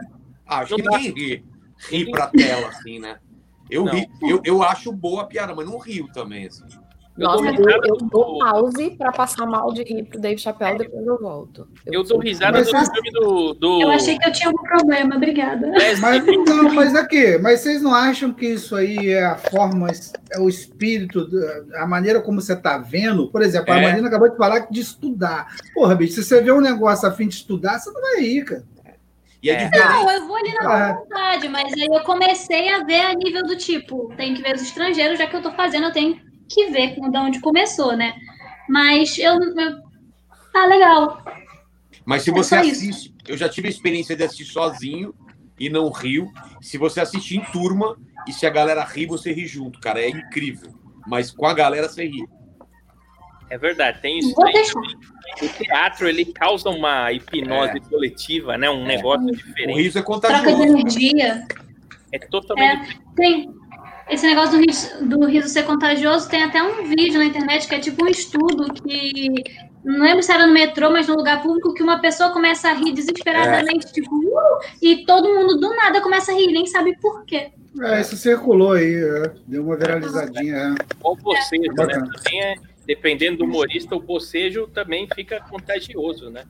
Ah, acho que ninguém ri. Ri pra tela, assim, né? Eu, Não. ri, eu, eu acho boa a piada, mas não rio também. Assim. Eu Nossa, eu, eu do- dou pause pra passar mal de rir pro Dave Chappelle, depois eu volto. Eu dou risada Mas do filme do. do... Eu achei que eu tinha um problema, obrigada. Leslie Mas não, mas aqui, mas vocês não acham que isso aí é a forma, é o espírito, a maneira como você está vendo? Por exemplo, a É. Marina acabou de falar de estudar. Porra, bicho, se você vê um negócio a fim de estudar, você não vai ir, cara. E é, É. Não, eu vou ali na Ah. vontade, mas aí eu comecei a ver a nível do tipo, tem que ver os estrangeiros, já que eu tô fazendo, eu tenho que ver de onde começou, né? Mas eu. eu... Tá legal. Mas se É você só isso. assiste, eu já tive a experiência de assistir sozinho e não rio. Se você assistir em turma e se a galera ri, você ri junto, cara. É incrível. Mas com a galera você ri. É verdade, tem isso. Vou deixar. O teatro ele causa uma hipnose coletiva, né? Um negócio O diferente. riso é Troca de contagioso. energia. É totalmente. Tem. Esse negócio do riso, do riso ser contagioso, tem até um vídeo na internet que é tipo um estudo que. Não lembro se era no metrô, mas no lugar público, que uma pessoa começa a rir desesperadamente, tipo, uh, e todo mundo do nada começa a rir, nem sabe por quê. É, isso circulou aí, é, deu uma viralizadinha. é. Igual o bocejo, né? Bacana. Também é, dependendo do humorista, o bocejo também fica contagioso, né?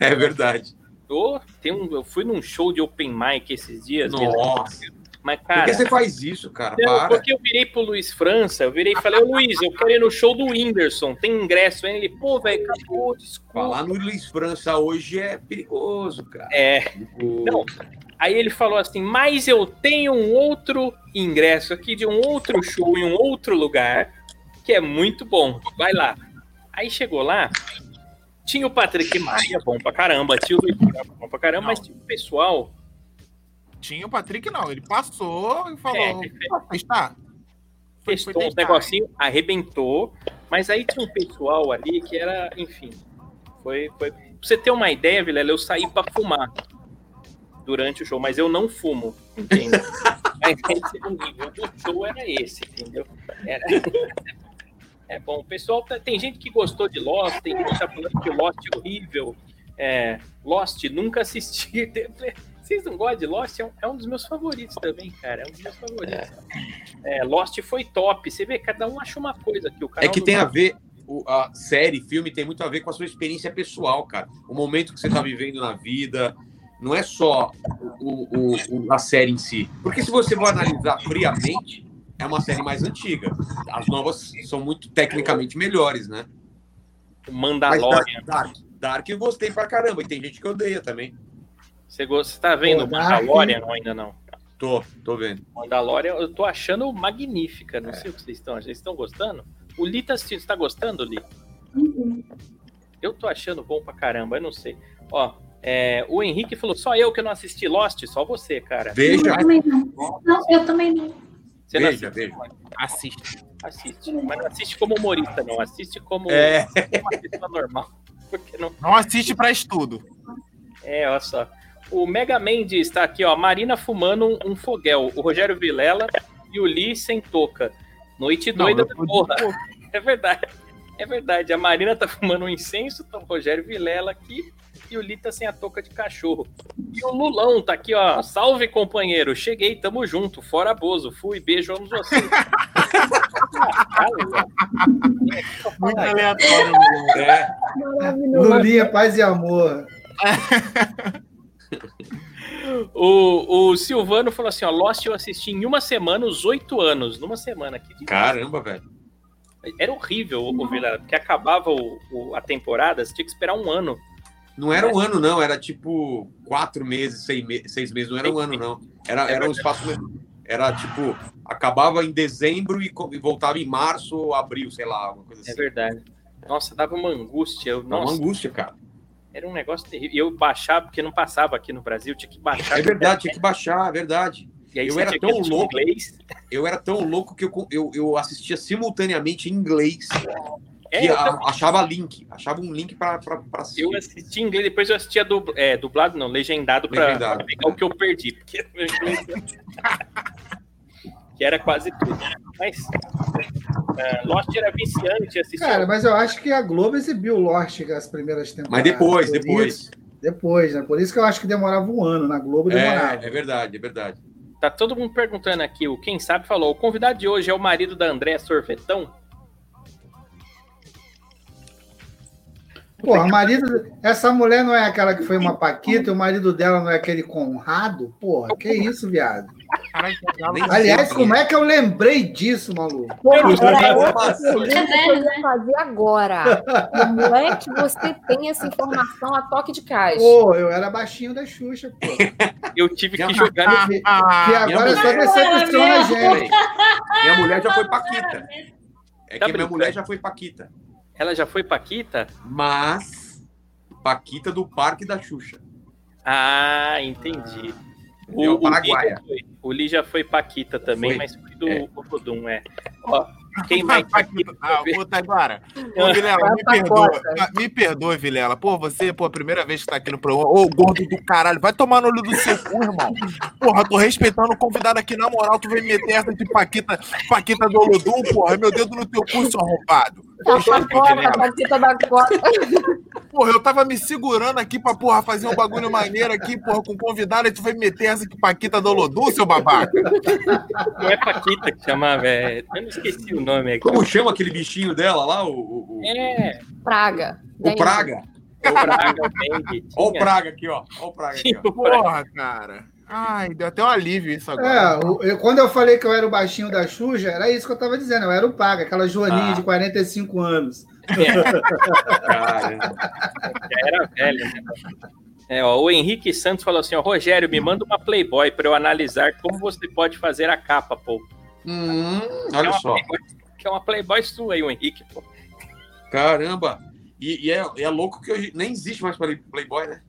É verdade. Eu, tem um, eu fui num show de open mic esses dias. Nossa. Mas, Por cara. que você faz isso, cara? Não, porque eu virei pro Luiz França, eu virei e falei, ô Luiz, eu quero ir no show do Whindersson, tem ingresso aí? Ele, pô, velho, acabou, desculpa. Falar no Luiz França hoje é perigoso, cara. É, O- não. Aí ele falou assim, mas eu tenho um outro ingresso aqui de um outro show em um outro lugar, que é muito bom, vai lá. Aí chegou lá, tinha o Patrick Maia, bom pra caramba, tinha o Luiz França, bom pra caramba, mas tinha o pessoal Tinha o Patrick, não. Ele passou e falou: É, ele fez- "Posso testar? Foi- foi testou uns testar. negocinhos, arrebentou, mas aí tinha um pessoal ali que era, enfim, foi, foi... Pra você ter uma ideia, Vilela, eu saí pra fumar durante o show, mas eu não fumo, entende? Mas esse é o nível do show era esse, entendeu? Era... É bom, o pessoal, tá- tem gente que gostou de Lost, tem gente que tá falando que Lost é horrível, é, Lost, nunca assisti, vocês não gostam de Lost? É um, é um dos meus favoritos também, cara, é um dos meus favoritos. É, Lost foi top. Você vê, cada um acha uma coisa aqui. O É que tem a ver, o- a série, filme, tem muito a ver com a sua experiência pessoal, cara. O momento que você tá vivendo na vida. Não é só o, o- o- a série em si. Porque se você for analisar friamente, é uma série mais antiga. As novas são muito tecnicamente melhores, né? Mas Mandalorian. Dark, Dark, Dark eu gostei pra caramba. E tem gente que odeia também. Você, gosta, você tá vendo o Mandalorian ou ainda não? Tô, tô vendo. Mandalorian eu tô achando magnífica. Não sei o que vocês estão achando. Vocês estão gostando? O Li tá assistindo. Você tá gostando, Li? Eu tô achando bom pra caramba. Eu não sei. Ó, é, o Henrique falou: só eu que não assisti Lost? Só você, cara. Veja, Eu também não. Não, eu também não. Você não veja, assiste? veja. Assiste. Assiste. Mas não assiste como humorista, não. Assiste como É. uma pessoa normal. Porque não, Não assiste pra estudo. É, olha só. O Mega Man diz, tá aqui, ó. Marina fumando um, um foguel. O Rogério Vilela e o Lee sem touca. Noite Não, doida eu da porra. É verdade. É verdade. A Marina tá fumando um incenso, tá o Rogério Vilela aqui e o Lee tá sem a touca de cachorro. E o Lulão tá aqui, ó. Salve, companheiro. Cheguei, tamo junto. Fora Bozo. Fui, beijo, amo vocês. Muito aleatório, meu. É. Maravilhoso. Lulinha, paz e amor. O, o Silvano falou assim: ó, Lost eu assisti em uma semana, os oito anos. Numa semana aqui. Caramba, velho. Era horrível o Vila, porque acabava o- o- a temporada, você tinha que esperar um ano. Não era um ano, não. Era tipo quatro meses, seis, me- seis meses. Não era um ano, não. Era, era um espaço. Era tipo. Acabava em dezembro e, e voltava em março ou abril, sei lá, alguma coisa assim. É verdade. Nossa, dava uma angústia. Era uma nossa, angústia, cara. Era um negócio terrível. E eu baixava, porque não passava aqui no Brasil, tinha que baixar. É verdade, tinha que baixar, é verdade. E aí eu era tão louco. inglês. Eu era tão louco que eu, eu, eu assistia simultaneamente em inglês. É, a- achava link. Achava um link pra assistir. Eu assisti em inglês, depois eu assistia dub, é, dublado, não, legendado, pra pegar o que eu perdi. Porque que era quase tudo. Mas ah, Lost era viciante, assistir. Cara, mas eu acho que a Globo exibiu Lost as primeiras temporadas. Mas depois, depois. isso- depois, né? Por isso que eu acho que demorava um ano. Na Globo demorava. É, é verdade, é verdade. Tá todo mundo perguntando aqui, o quem sabe falou, o convidado de hoje é o marido da Andréa Sorvetão? Porra, marido. Essa mulher não é aquela que foi uma Paquita e o marido dela não é aquele Conrado? Porra, que isso, viado. Aliás, como é que eu lembrei disso, maluco? Porra, era outra fazer agora. Como é que você tem essa informação a toque de caixa? Pô, eu era baixinho da Xuxa, pô. Eu tive que Minha- jogar no... Que, Ah, agora só decepciona a gente. Minha mulher já foi Paquita. É Tá que minha brincando. mulher já foi Paquita. Ela já foi Paquita? Mas. Paquita do Parque da Xuxa. Ah, entendi. Entendeu? Paraguaia. Lee já foi- o Lee já foi Paquita também, Foi? mas foi do É. Rodum, é. Ó, quem mais tá aqui? Ah, puta, agora. Ô, Vilela, Vai me perdoa. Ah, Me perdoa, Vilela. Pô, você, pô, a primeira vez que tá aqui no programa. Ô, gordo do caralho, vai tomar no olho do seu cu, irmão. Porra, tô respeitando o convidado aqui, na moral, tu vem meter essa de Paquita, Paquita do Olodum, porra. Meu dedo no teu cu, seu arrombado. Tá da cota. Porra, eu tava me segurando aqui pra, porra, fazer um bagulho maneiro aqui, porra, com convidado, e tu vem meter essa de Paquita do Olodum, seu babaca. Não é Paquita que chamava, é... eu não esqueci o nome aqui. Como chama aquele bichinho dela lá? O, o, o- É, Praga. o Praga. o Braga, o Dengue. Ó o Praga aqui, ó. Ó o Praga aqui, ó. Porra, cara. Ai, deu até um alívio isso agora. É, o- eu- quando eu falei que eu era o baixinho da Xuxa, era isso que eu tava dizendo. Eu era o Paga, aquela Joaninha Ah. de 45 anos. Cara, Já era velho, né? É, ó, o Henrique Santos falou assim: ó, Rogério, me manda uma Playboy para eu analisar como você pode fazer a capa, pô. Hum, Que é olha uma só. Playboy- que é uma Playboy sua aí, o Henrique, pô. Caramba. E, e é, é louco que hoje nem existe mais Play- Playboy, né?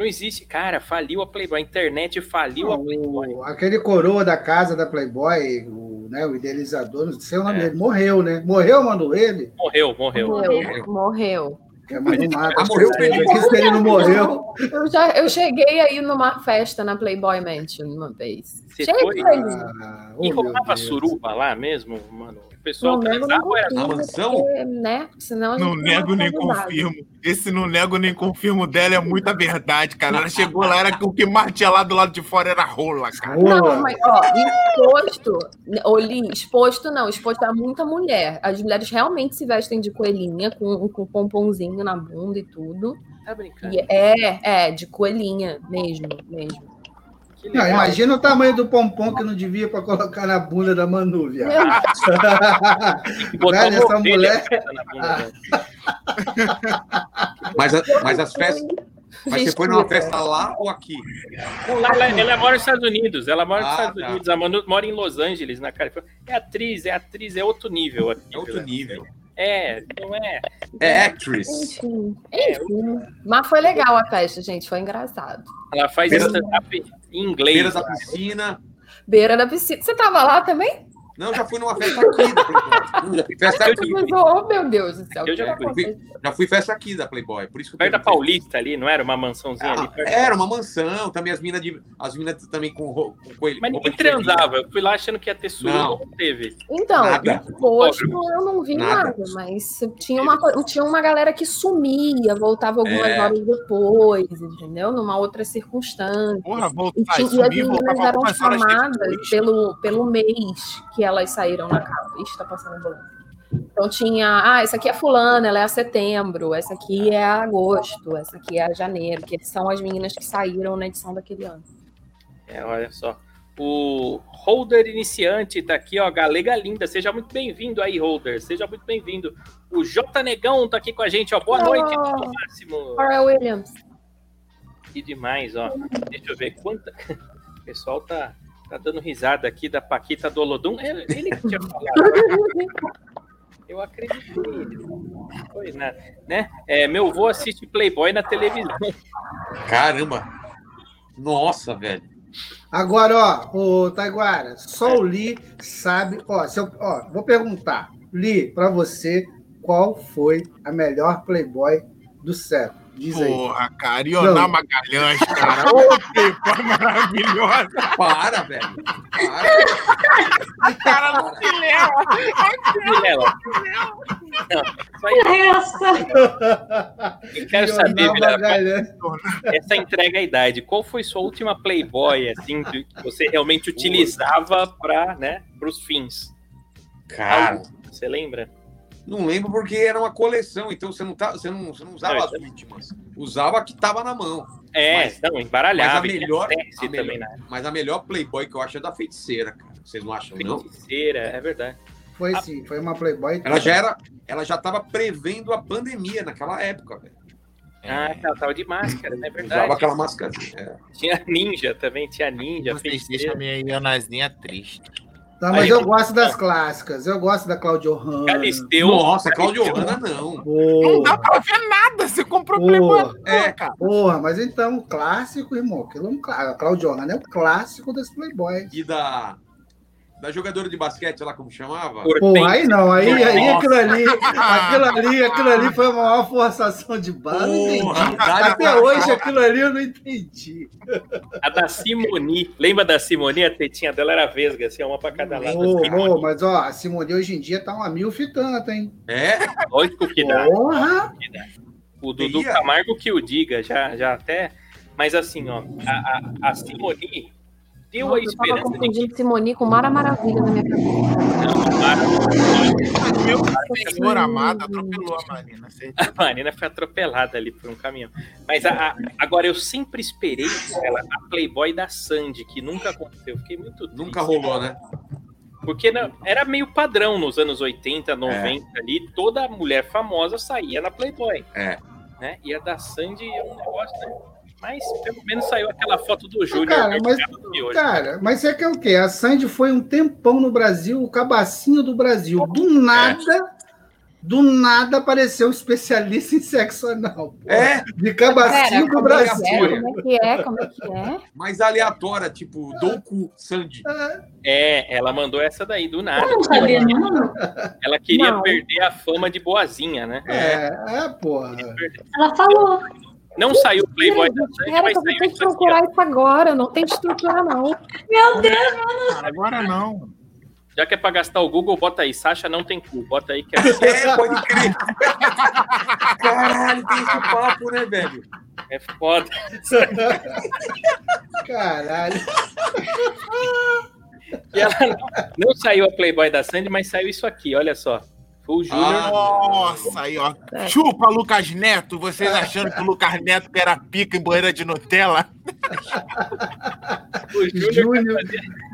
Não existe, cara, faliu a Playboy, a internet faliu a Playboy. O- aquele coroa da casa da Playboy, o, né, o idealizador, não sei o nome É. dele, morreu, né? Morreu, mandou ele? Morreu, morreu. Morreu. Morreu. É, mas não mata. Morreu, ele não morreu. Eu, já, eu cheguei aí numa festa na Playboy Mansion uma vez. Você Cheguei foi? aí. Ah, oh, E Deus. suruba lá mesmo, mano? O pessoal Não nego nem confirmo, mansão? porque, né? Senão Não nego nem confirmo. Esse não nego nem confirmo dela é muita verdade, cara. Ela chegou lá, era que o que mais tinha lá do lado de fora era rola, cara. Não, mas ó, exposto, Oli, exposto não, exposto a muita mulher. As mulheres realmente se vestem de coelhinha, com, com pomponzinho na bunda e tudo. Tá brincando. E é, é, de coelhinha mesmo, mesmo. Não, imagina o tamanho do pompom que não devia para colocar na bunda da Manu, viado. Velho, essa mulher- dela. Mas, a- mas as festas. Mas você foi numa festa lá ou aqui? Ela, ela mora nos Estados Unidos, ela mora nos Ah, Estados tá. Unidos, a Manu mora em Los Angeles, na Califórnia. É atriz, é atriz, é outro nível. aqui, É outro né? É, não é. É actress. Enfim, enfim. Mas foi legal a festa, gente, foi engraçado. Ela faz stand-up em inglês. Beira da piscina. Beira da piscina. Você tava lá também? Não, já fui numa festa aqui da Playboy. Já fui festa aqui. Oh, meu Deus do céu. Eu já fui. Já fui festa aqui da Playboy. Por isso que Perto da. Paulista ali, não era uma mansãozinha ali? Ah, Perto... era uma mansão, também as minas de. As minas também com, com coelho. Mas ninguém transava. Eu fui lá achando que ia ter suruba, Não. não teve. Então, Nada. exposto eu não vi Nada. nada, mas tinha uma, tinha uma galera que sumia, voltava algumas É. horas depois, entendeu? Numa outra circunstância. Porra, E, e as meninas eram chamadas pelo, pelo mês que elas saíram na capa. Ixi, tá passando ambulância. Então tinha, ah, essa aqui é fulana, ela é a setembro, essa aqui é a agosto, essa aqui é a janeiro, que são as meninas que saíram na edição daquele ano. É, olha só. O Holder Iniciante tá aqui, ó. Galega Linda. Seja muito bem-vindo aí, Holder. Seja muito bem-vindo. O J Negão tá aqui com a gente, ó. Boa Oh. noite, no máximo. Williams. Que demais, ó. Deixa eu ver quanta. O pessoal tá, tá dando risada aqui da Paquita do Olodum. Ele, ele que tinha falado. Eu acreditei. Foi nada, né? É, meu avô assiste Playboy na televisão. Caramba. Nossa, velho. Agora, ó, o Taiguara, só o Li sabe. Ó, se eu, ó, vou perguntar, Li, para você, qual foi a melhor Playboy do século? Diz aí. Porra, cara, Ioná Não. Magalhães, cara. Ô, Playboy maravilhosa. Para, velho. Cara, não se leva. Vilela. Não, isso aí Essa. eu quero Ioná saber, Vilela, essa entrega à idade. Qual foi sua última Playboy, assim, que você realmente utilizava para, né, os fins? Cara, Você lembra? Não lembro porque era uma coleção, então você não, tá, você não, você não usava Não, as últimas. Usava a que tava na mão. É, Mas- não, embaralhava. mas a melhor- a melhor- também, né? Mas a melhor Playboy que eu acho é da feiticeira, cara. Vocês não acham, não? Feiticeira, é verdade. Foi sim, foi uma Playboy. Ela já era. Ela já tava prevendo a pandemia naquela época, velho. Ah, ela tava de máscara, né? É Usava verdade. aquela máscara. É. Tinha ninja também, tinha ninja, Vocês feiticeira. deixam minha Ionazinha triste. Tá, mas Aí- eu gosto das clássicas. Eu gosto da Claudio Hanna. Galisteu. Nossa, Claudio Hanna não. Não Porra, dá pra ver nada. Você comprou Porra. Playboy. É, cara. porra, mas então, clássico, irmão. Aquilo é um clá- A Claudio Hanna é o clássico das Playboys. E da. Da jogadora de basquete, lá como chamava? Porra, aí não, aí, aí aquilo ali, aquilo ali, aquilo ali foi uma maior forçação de barra. não Porra, entendi. Até hoje aquilo ali eu não entendi. A da Simoni. Lembra da Simoni? A tetinha dela era vesga, assim, uma pra cada lado. Ô, assim. ô, mas ó, a Simone hoje em dia tá uma mil tanto, hein? É? Lógico que dá. Porra! O Dudu. Camargo que o diga, já, já até. Mas assim, ó, a, a, a Simoni deu Nossa, a eu tava esperança de que confundindo Simoni com Mara Maravilha na minha cabeça. Meu senhor amado atropelou a Marina. a Marina foi atropelada ali por um caminhão. Mas a- a- agora eu sempre esperei ela a Playboy da Sandy, que nunca aconteceu. Fiquei muito triste. Nunca rolou, né? Porque não- era meio padrão nos anos 80, 90 ali, toda mulher famosa saía na Playboy. É. Né? E a da Sandy é um negócio, né? Mas pelo menos saiu aquela foto do Júnior. Cara, mas, cara, mas você quer o quê? A Sandy foi um tempão no Brasil, o cabacinho do Brasil. Do nada, do nada apareceu um especialista em sexo anal. pô. É, De cabacinho do como Brasil. é, como é que é? Como é que é? mas aleatória, tipo, Douku Sandy. É, ela mandou essa daí do nada. Eu não sabia, não. Ela queria Não. perder a fama de boazinha, né? É, é, porra. Ela falou. Não saiu o Playboy da Sandy, mas vou saiu ter que procurar isso agora, não tem estrutura, não. Meu Deus, Cara, agora não. Já que é pra gastar o Google, bota aí. Sasha não tem cu. Bota aí que é, É, pode crer. Caralho, tem esse papo, né, velho? é foda. Caralho. E ela não, não saiu a Playboy da Sandy, mas saiu isso aqui, olha só. O Júnior. Ah, Nossa, aí, ó. É. Chupa, Lucas Neto. Vocês achando que o Lucas Neto era pica em banheira de Nutella? o Júnior Júnior,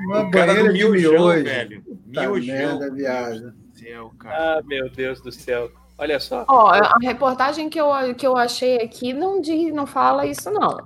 uma O cara do miojão, miojo. velho. Tá merda, viado. Céu, cara. Ah, meu Deus do céu. Olha só. Ó, a reportagem que eu, que eu achei aqui não diz, não fala isso, não.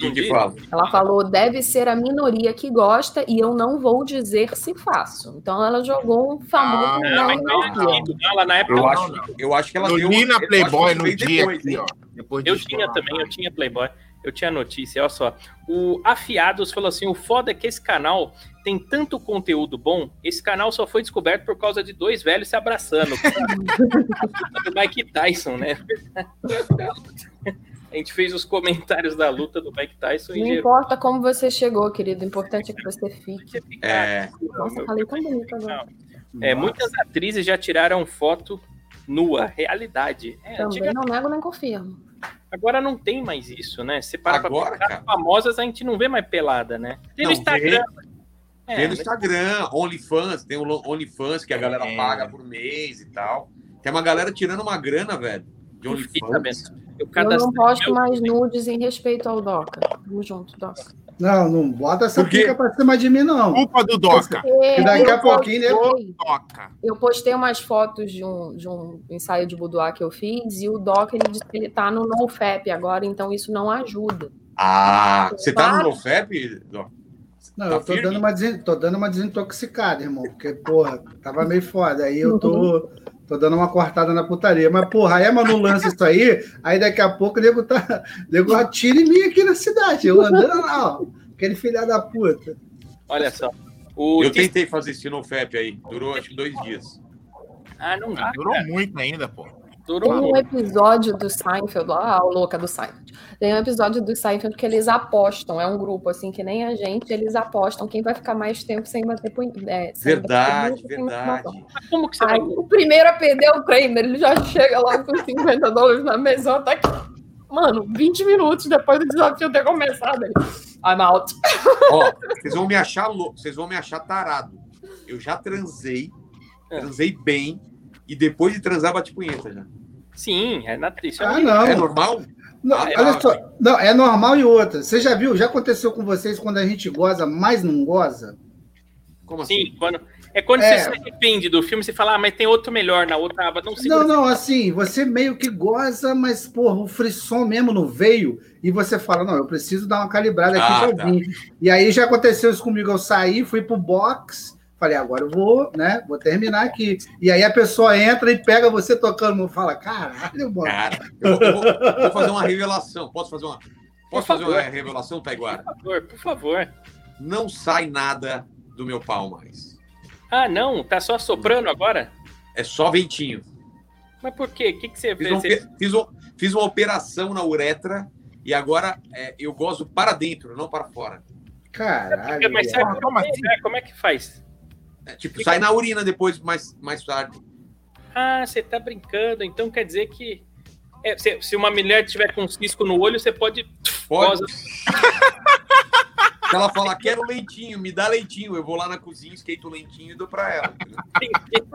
Quem que fala? Ela falou, deve ser a minoria que gosta e eu não vou dizer se faço. Então ela jogou um famoso Ah, Não, não, mas não, lá na época Eu acho, eu acho que ela Eu deu. li na Playboy no dia depois, aqui, hein? ó. Depois eu tinha também, eu tinha Playboy. Eu tinha notícia, olha só. O Afiados falou assim: o foda é que esse canal tem tanto conteúdo bom. Esse canal só foi descoberto por causa de dois velhos se abraçando. do Mike Tyson, né? A gente fez os comentários da luta do Mike Tyson Não e importa como você chegou, querido. O importante é que você fique. É, Nossa, falei tão bonito agora. É, muitas atrizes já tiraram foto nua, realidade. É, Também antiga- não nego nem confirmo. Agora não tem mais isso, né? Você para Agora, pra pensar, famosas a gente não vê mais pelada, né? Tem no Não Instagram. É, Tem no mas- Instagram, OnlyFans, tem o OnlyFans que a galera É. paga por mês e tal. Tem uma galera tirando uma grana, velho, de OnlyFans. Eu Eu não posto meu- mais nudes em respeito ao Doca. Tamo junto, Doca. Não, não bota essa pica pra cima de mim, não. Culpa do Doca. Que daqui eu a pouquinho, né? postei- Doca. Eu postei umas fotos de um, de um ensaio de boudoir que eu fiz e o Doc ele disse que ele tá no NoFap agora, então isso não ajuda. Ah, você tá no. NoFap? Dó? Não, Tá eu tô firme? dando, uma tô dando uma desintoxicada, irmão, porque, porra, tava meio foda. Aí eu tô, tô dando uma cortada na putaria. Mas, porra, aí a Manu lança isso aí, aí daqui a pouco o nego, tá, o nego atira em mim aqui na cidade. Eu andando lá, ó. Aquele filho da puta. Olha só. O Eu tentei fazer esse NoFap aí, durou acho que dois dias. Ah, não dá. Durou cara. muito ainda, pô. Tem um episódio do Seinfeld, lá, a louca do Seinfeld. Tem um episódio do Seinfeld que eles apostam, é um grupo assim que nem a gente, eles apostam quem vai ficar mais tempo sem bater punho. É, sem Verdade, bater verdade. Como que você vai. Aí o primeiro a perder é o Kramer, ele já chega lá com 50 dólares na mesa, tá aqui. Mano, 20 minutos depois do desafio ter começado. Ele, I'm out. Ó, vocês vão me achar louco, vocês vão me achar tarado. Eu já transei, É. transei bem, e depois de transar, bati punheta já. Sim, é na isso é Ah, uma- não. É normal? Não, Ah, é olha ótimo. só. Não, é normal e outra. Você já viu? Já aconteceu com vocês quando a gente goza, mas não goza? Como assim? Sim, quando, é quando É. você se arrepende do filme, você fala, ah, mas tem outro melhor na outra aba. Não, Não, não, assim, você meio que goza, mas, porra, o frisson mesmo não veio, e você fala, não, eu preciso dar uma calibrada aqui Ah, pra tá. vir. E aí já aconteceu isso comigo, eu saí, fui pro box, falei, agora eu vou, né, vou terminar aqui. E aí a pessoa entra e pega você tocando, fala, caralho, mano. Cara, eu vou, eu vou- vou fazer uma revelação. Posso fazer uma, Por posso fazer uma favor. revelação, Taiguara? Por favor, por favor. Não sai nada do meu pau mais. Ah, não, tá só soprando agora? É só ventinho. Mas por quê? O que, que você Fiz, fez? um- Você- fiz um- fiz uma operação na uretra e agora é, eu gozo para dentro, não para fora. Caralho. Mas sabe Como assim? é, como é que faz? É, tipo, sai na urina depois, mais, mais tarde. Ah, você tá brincando, então quer dizer que. é, se, se uma mulher tiver com um cisco no olho, você pode. Pode. Ela falar, quero leitinho, me dá leitinho, eu vou lá na cozinha, esquento o leitinho e dou para ela.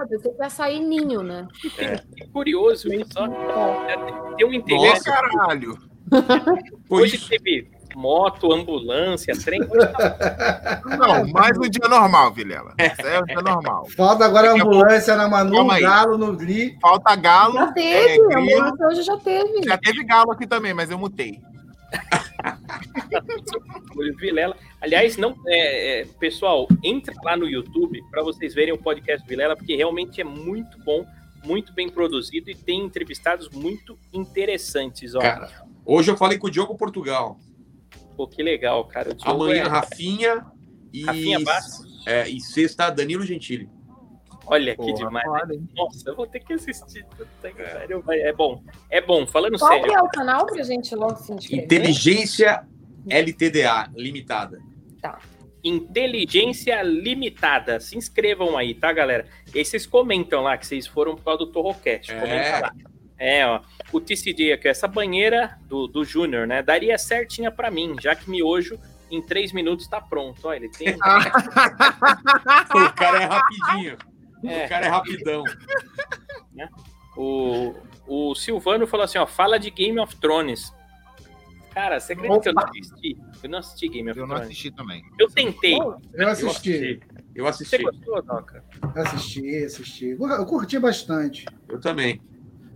Você quer sair ninho, né? Que curioso isso, ó. É. Tem um interesse. Nossa, Caralho. Hoje teve moto, ambulância, trem. Não, mais um dia normal, Vilela. Isso é um dia normal. Falta agora a ambulância na Manu, um galo no Gli. Falta galo. Já é, teve, a grilo. ambulância hoje já teve. Já teve galo aqui também, mas eu mutei. Vilela. Aliás, não, é, é, pessoal, entra lá no YouTube para vocês verem o podcast Vilela, porque realmente é muito bom, muito bem produzido e tem entrevistados muito interessantes. Ó. Cara, hoje eu falei com o Diogo Portugal. Pô, que legal, cara. Amanhã, é- Rafinha e, Rafinha Bastos. é, e sexta, Danilo Gentili. Olha que Porra, demais. foda, hein? Nossa, eu vou ter que assistir. Que. É bom, é bom. Falando Qual que sério. é o canal pra gente logo se inscrever? Inteligência LTDA, limitada. Inteligência Limitada. Se inscrevam aí, tá, galera? E aí vocês comentam lá que vocês foram por causa do Torrocast. É. Comenta lá. É, ó. O TCD aqui, essa banheira do, do Júnior, né? Daria certinha pra mim, já que miojo em três minutos tá pronto. Ó, ele tem. o cara é rapidinho. É. O cara é rapidão. O, o Silvano falou assim: ó, fala de Game of Thrones. Cara, você acredita que eu não assisti? Eu não assisti Game of Eu não Thrones. assisti também. Eu tentei. Eu assisti, Eu Você assisti. gostou, Doca? assisti, assisti. Eu curti bastante. Eu também.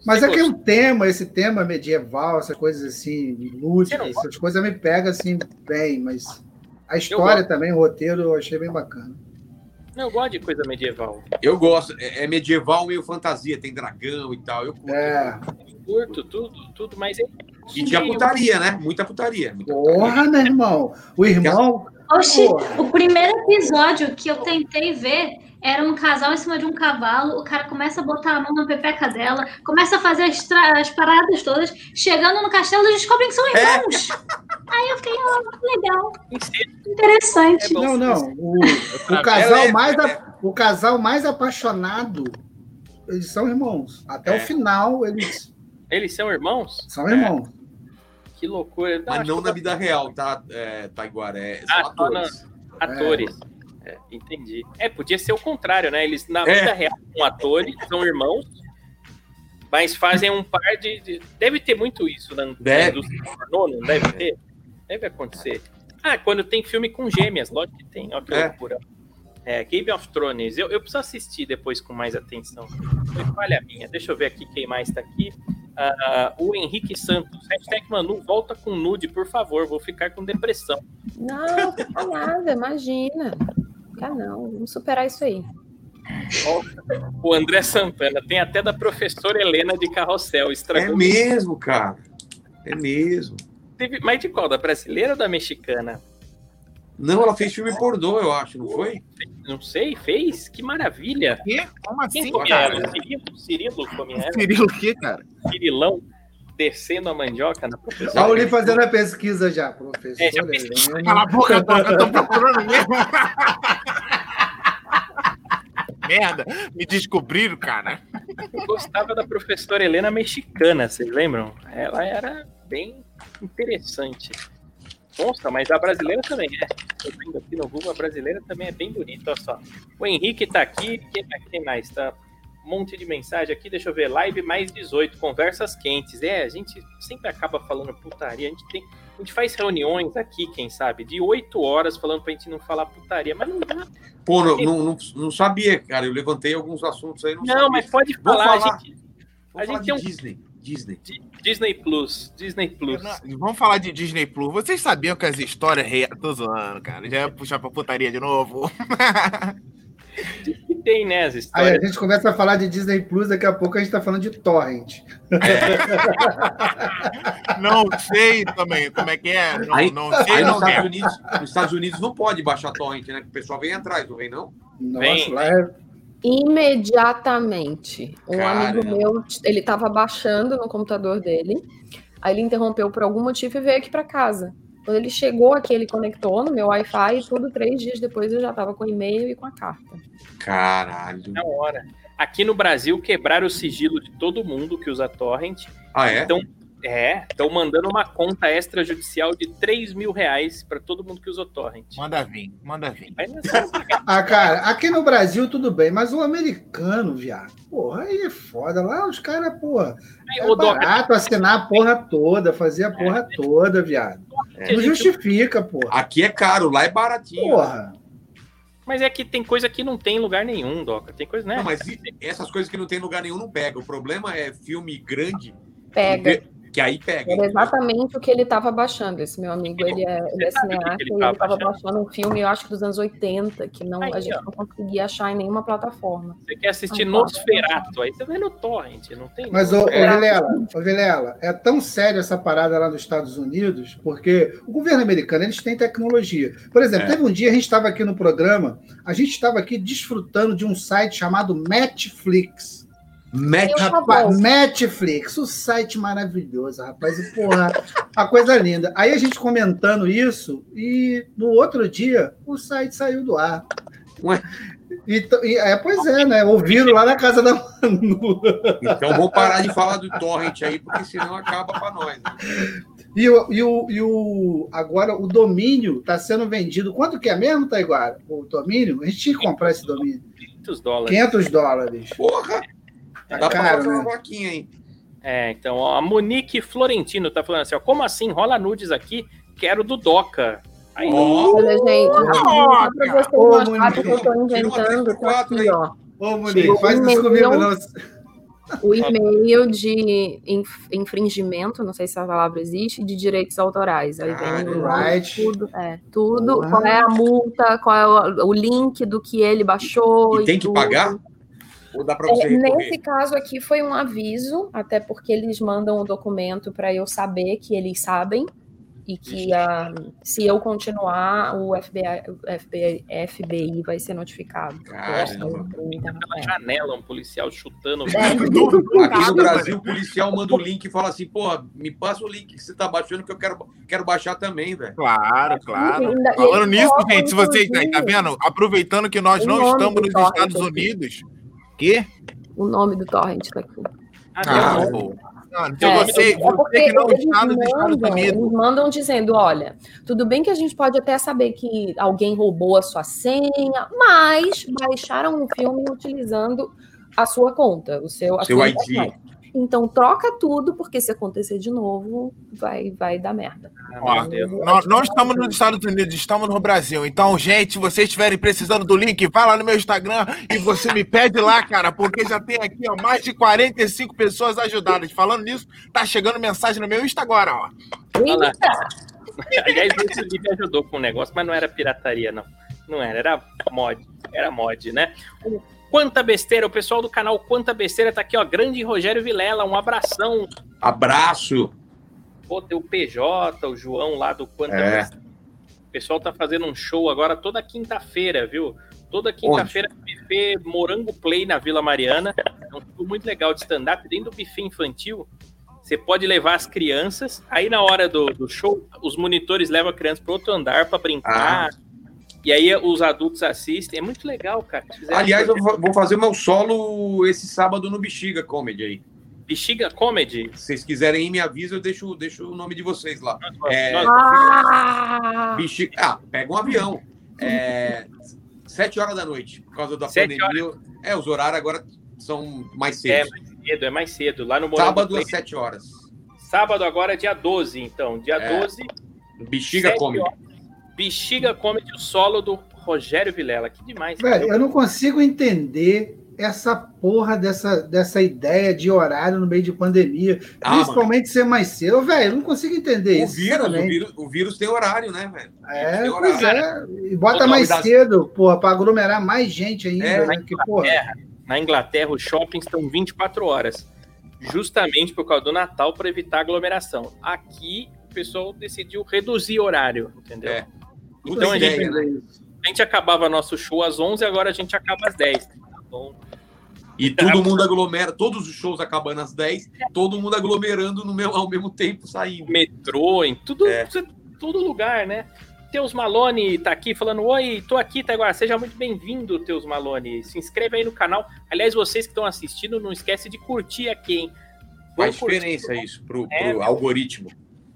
Mas é que gostou? o tema, esse tema medieval, essas coisas assim, lúdicas, essas coisas me pegam assim bem, mas a história também, o roteiro, eu achei bem bacana. Não, eu gosto de coisa medieval. Eu gosto. É é medieval, meio fantasia. Tem dragão e tal. Eu curto. É. Curto tudo, tudo, mas é. E tinha putaria, né? Muita putaria. Muita Porra, meu irmão. O irmão. Oxi, o primeiro episódio que eu tentei ver era um casal em cima de um cavalo, o cara começa a botar a mão na pepeca dela, começa a fazer as, tra- as paradas todas, chegando no castelo eles descobrem que são É. irmãos. Aí eu fiquei, que legal, interessante. É. Não, não. O, o casal é- mais, a- o casal mais apaixonado, eles são irmãos. Até É. o final, eles Eles são irmãos? são irmãos. Que loucura. Mas não na vida real, tá, é, Taiguara? É, são Ah, atores. Atores. É, entendi. É, podia ser o contrário, né? Eles, na É. vida real, são atores, são irmãos, mas fazem um par de. de- Deve ter muito isso na na Deve. pornô, não deve ter? Deve acontecer. Ah, quando tem filme com gêmeas, lógico que tem. Olha que É. loucura. É, Game of Thrones. Eu, eu preciso assistir depois com mais atenção. Foi falha minha. Deixa eu ver aqui quem mais tá aqui. Ah, o Henrique Santos. Hashtag Manu, volta com nude, por favor. Vou ficar com depressão. Não, fica nada, imagina. Fica não, vamos superar isso aí. O André Santana tem até da professora Helena de Carrossel. É Estragou. mesmo, cara. É mesmo. Teve, mas de qual? Da brasileira ou da mexicana? Não, ela fez filme pornô, eu acho, não foi? Não sei, fez? Que maravilha. Quê? Como Quem assim, cara? ela? Cirilo, Cirilo ela? Cirilo o quê, cara? Cirilão descendo a mandioca na professora. Olha o Uli fazendo a pesquisa já, professor. É, já pesquisou. Helena. Cala a boca, eu tô procurando mesmo. Merda, me descobriram, cara. Eu gostava da professora Helena mexicana, vocês lembram? Ela era bem interessante. Nossa, mas a brasileira também é. Eu vendo aqui no Google, a brasileira também é bem bonita, olha só. O Henrique tá aqui, quem, mais? Tá monte de mensagem aqui, deixa eu ver. Live mais 18, conversas quentes. É, a gente sempre acaba falando putaria. A gente tem. A gente faz reuniões aqui, quem sabe, de 8 horas falando pra gente não falar putaria, mas não dá. Pô, não, não, não, não sabia, cara. Eu levantei alguns assuntos aí. Não, Não, sabia. mas pode Vou falar, a falar. gente. A falar gente tem um- Disney. Disney. Disney Plus. Disney Plus. Vamos falar de Disney Plus. Vocês sabiam que as histórias reais. Tô zoando, cara. Já ia puxar pra putaria de novo. que tem, né, as Aí histórias. a gente começa a falar de Disney Plus, daqui a pouco a gente tá falando de Torrent. Não sei também como é que é. Não, Aí, não aí sei, nos, não Estados. Unidos, nos Estados Unidos não pode baixar torrent, né? Que o pessoal vem atrás, não vem, não? Nossa, Vem. lá é. Imediatamente. Um Caramba. amigo meu, ele estava baixando no computador dele, aí ele interrompeu por algum motivo e veio aqui para casa. Quando ele chegou aqui, ele conectou no meu Wi-Fi e tudo, três dias depois eu já estava com o e-mail e com a carta. Caralho. Na hora. Aqui no Brasil, quebraram o sigilo de todo mundo que usa torrent. Ah, é? Então, é, estão mandando uma conta extrajudicial de 3 mil reais para todo mundo que usa torrent. Manda vir, manda vir. É Ah, cara, aqui no Brasil tudo bem, mas o americano, viado, porra, aí é foda. Lá os caras, porra, é Doc, barato assinar a porra toda, fazer a porra toda, viado. É. Não justifica, porra. Aqui é caro, lá é baratinho. Porra. Mas é que tem coisa que não tem em lugar nenhum, Doca. Tem coisa, né? Não, mas essas coisas que não tem em lugar nenhum não pega. O problema é filme grande, Pega. Que aí pega. Era exatamente o que ele estava baixando. Esse meu amigo, ele é, ele é cineasta que e ele ele tava estava baixando? um filme, eu acho que dos anos 80, que não, Aí, a gente ó. não conseguia achar em nenhuma plataforma. Você quer assistir Ah, Nosferato, aí você vai no torrent, não tem? Mas, ô, ô É. Vilela, ô, Vilela, é tão sério essa parada lá nos Estados Unidos, porque o governo americano, eles têm tecnologia. Por exemplo, É. teve um dia, a gente estava aqui no programa, a gente estava aqui desfrutando de um site chamado Netflix. Eu Rapaz, vou. Netflix, o site maravilhoso, rapaz. E, porra, a coisa linda. Aí a gente comentando isso, e no outro dia, o site saiu do ar. Ué? E, t- e- é, pois é, né? Ouviram lá na casa da Manu. Então vamos parar de falar do torrent aí, porque senão acaba pra nós. né? E o, e o, e o agora o domínio está sendo vendido. Quanto que é mesmo, Taiguara? O domínio? A gente tinha que comprar esse domínio. 500 dólares. 500 dólares. Porra! Tá Dá pra caro, fazer uma né? vaquinha, hein? É, então, ó, a Monique Florentino tá falando assim, ó, como assim? Rola nudes aqui? Quero do Doca. Aí, Ó, Olha, gente, para vocês Ô, não acharem que eu uma três inventando, tá aqui, aí. ó. Ô, Monique, faz isso comigo, não. O e-mail de inf- infringimento, não sei se a palavra existe, de direitos autorais. Aí vem Copyright. tudo, é, tudo, Boa. qual é a multa, qual é o, o link do que ele baixou. E tem que tudo. pagar? Ou dá É, você recorrer? nesse caso aqui foi um aviso, até porque eles mandam o documento para eu saber que eles sabem e que ah, se eu continuar, o FBI, o FBI, FBI vai ser notificado. Caramba. pela janela, um policial chutando. É, Aqui no Brasil, o policial manda o link e fala assim, porra, me passa o link que você tá baixando que eu quero, quero baixar também, velho. Claro, claro. Falando nisso, gente, se vocês. Tá vendo? Aproveitando que nós não estamos nos Estados aqui. Unidos. Quê? O nome do torrent tá aqui. Ah, pô. Não, então É, você, é você que não eles está nos Estados mandam, Unidos. eles mandam dizendo, olha, tudo bem que a gente pode até saber que alguém roubou a sua senha, mas baixaram um filme utilizando a sua conta, o seu, a Seu sua ID. internet. Então troca tudo, porque se acontecer de novo, vai, vai dar merda. Ó, nós não estamos nos Estados Unidos, estamos no Brasil. Então, gente, se vocês estiverem precisando do link, vai lá no meu Instagram e você me pede lá, cara, porque já tem aqui ó, mais de 45 pessoas ajudadas. Falando nisso, tá chegando mensagem no meu Insta agora, ó. Olha lá. Aliás, o Felipe ajudou com o negócio, mas não era pirataria, não. Não era, era mod. Era mod, né? Quanta Besteira, o pessoal do canal Quanta Besteira tá aqui, ó. Grande Rogério Vilela, um abração. Abraço. Pô, tem o PJ, o João lá do Quanta É. Besteira. O pessoal tá fazendo um show agora toda quinta-feira, viu? Toda quinta-feira, buffet Morango Play na Vila Mariana. É um show muito legal de stand-up. Dentro do buffet infantil, você pode levar as crianças. Aí, na hora do, do show, os monitores levam a criança para outro andar para brincar. E aí, os adultos assistem. É muito legal, cara. Aliás, eu vou fazer meu solo esse sábado no Bexiga Comedy aí. Bexiga Comedy? Se vocês quiserem ir, me avisa, eu deixo, deixo o nome de vocês lá. É, Ah! Bexiga... Ah, pega um avião. É... Sete horas da noite, por causa da Sete pandemia. É, os horários agora são mais É cedo. mais cedo, é mais cedo. Lá no Morango Sábado às sete horas. Sábado agora é dia 12, então. Dia É. 12. Bexiga Comedy. horas. Bexiga Comedy, o solo do Rogério Vilela. Que demais. Velho, eu não consigo entender essa porra dessa, dessa ideia de horário no meio de pandemia. Ah, principalmente ser mais cedo. Velho, eu não consigo entender O isso. vírus, o vírus, o vírus tem horário, né, velho? É, Tem pois horário. é. E bota mais das- cedo, porra, pra aglomerar mais gente ainda. É, né? que, porra, na Inglaterra, os shoppings estão 24 horas. Justamente por causa do Natal, para evitar aglomeração. Aqui, o pessoal decidiu reduzir horário, entendeu? É. Então a gente, ideia, né? a gente acabava nosso show às 11, agora a gente acaba às 10. Tá bom. E todo mundo aglomera, todos os shows acabando às 10, todo mundo aglomerando no meu, ao mesmo tempo saindo. metrô, em tudo, É. todo lugar, né? Teus Malone tá aqui falando: Oi, tô aqui, Taiguara. Seja muito bem-vindo, Teus Malone. Se inscreve aí no canal. Aliás, vocês que estão assistindo, não esquece de curtir aqui, hein? Faz Vamos curtir. diferença isso pro, pro É, algoritmo.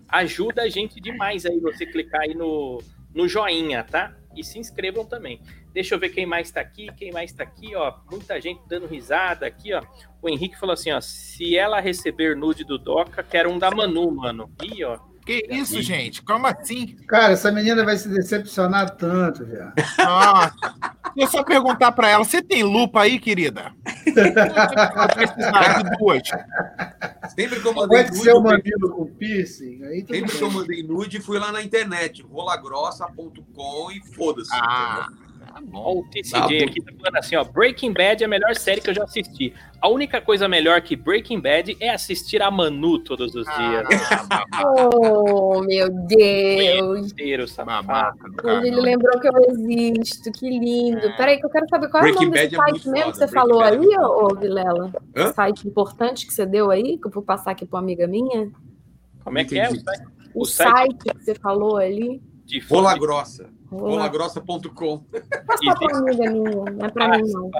Ajuda a gente demais aí você clicar aí no, no joinha, tá? E se inscrevam também. Deixa eu ver quem mais tá aqui, quem mais tá aqui, ó. Muita gente dando risada aqui, ó. O Henrique falou assim, ó. Se ela receber nude do Doca, quero um da Manu, mano. Ih, ó. Que isso, gente? Como assim? Cara, essa menina vai se decepcionar tanto, velho. Nossa. Deixa eu só perguntar pra ela: você tem lupa aí, querida? Vou precisar de duas. Sempre que eu mandei Pode nude, ser eu mamilo com piercing. Aí sempre que eu mandei nude, fui lá na internet, rolagrossa.com e foda-se. Ah, entendeu? Ó, o Tá TCJ bom. aqui tá falando assim, ó. Breaking Bad é a melhor série que eu já assisti. A única coisa melhor que Breaking Bad é assistir a Manu todos os dias. Oh, meu Deus. Inteiro, babaca do ele lembrou que eu existo, que lindo. Peraí, que eu quero saber qual é o Breaking nome desse Bad é site muito mesmo que você Breaking falou Bad é aí, ô, ô Vilela? Hã? Site importante que você deu aí, que eu vou passar aqui pra uma amiga minha. Como é que é? O site, O, o site site que você falou ali. de Rola Grossa. Rolagrossa.com. passar pra uma amiga minha, não é pra mim não.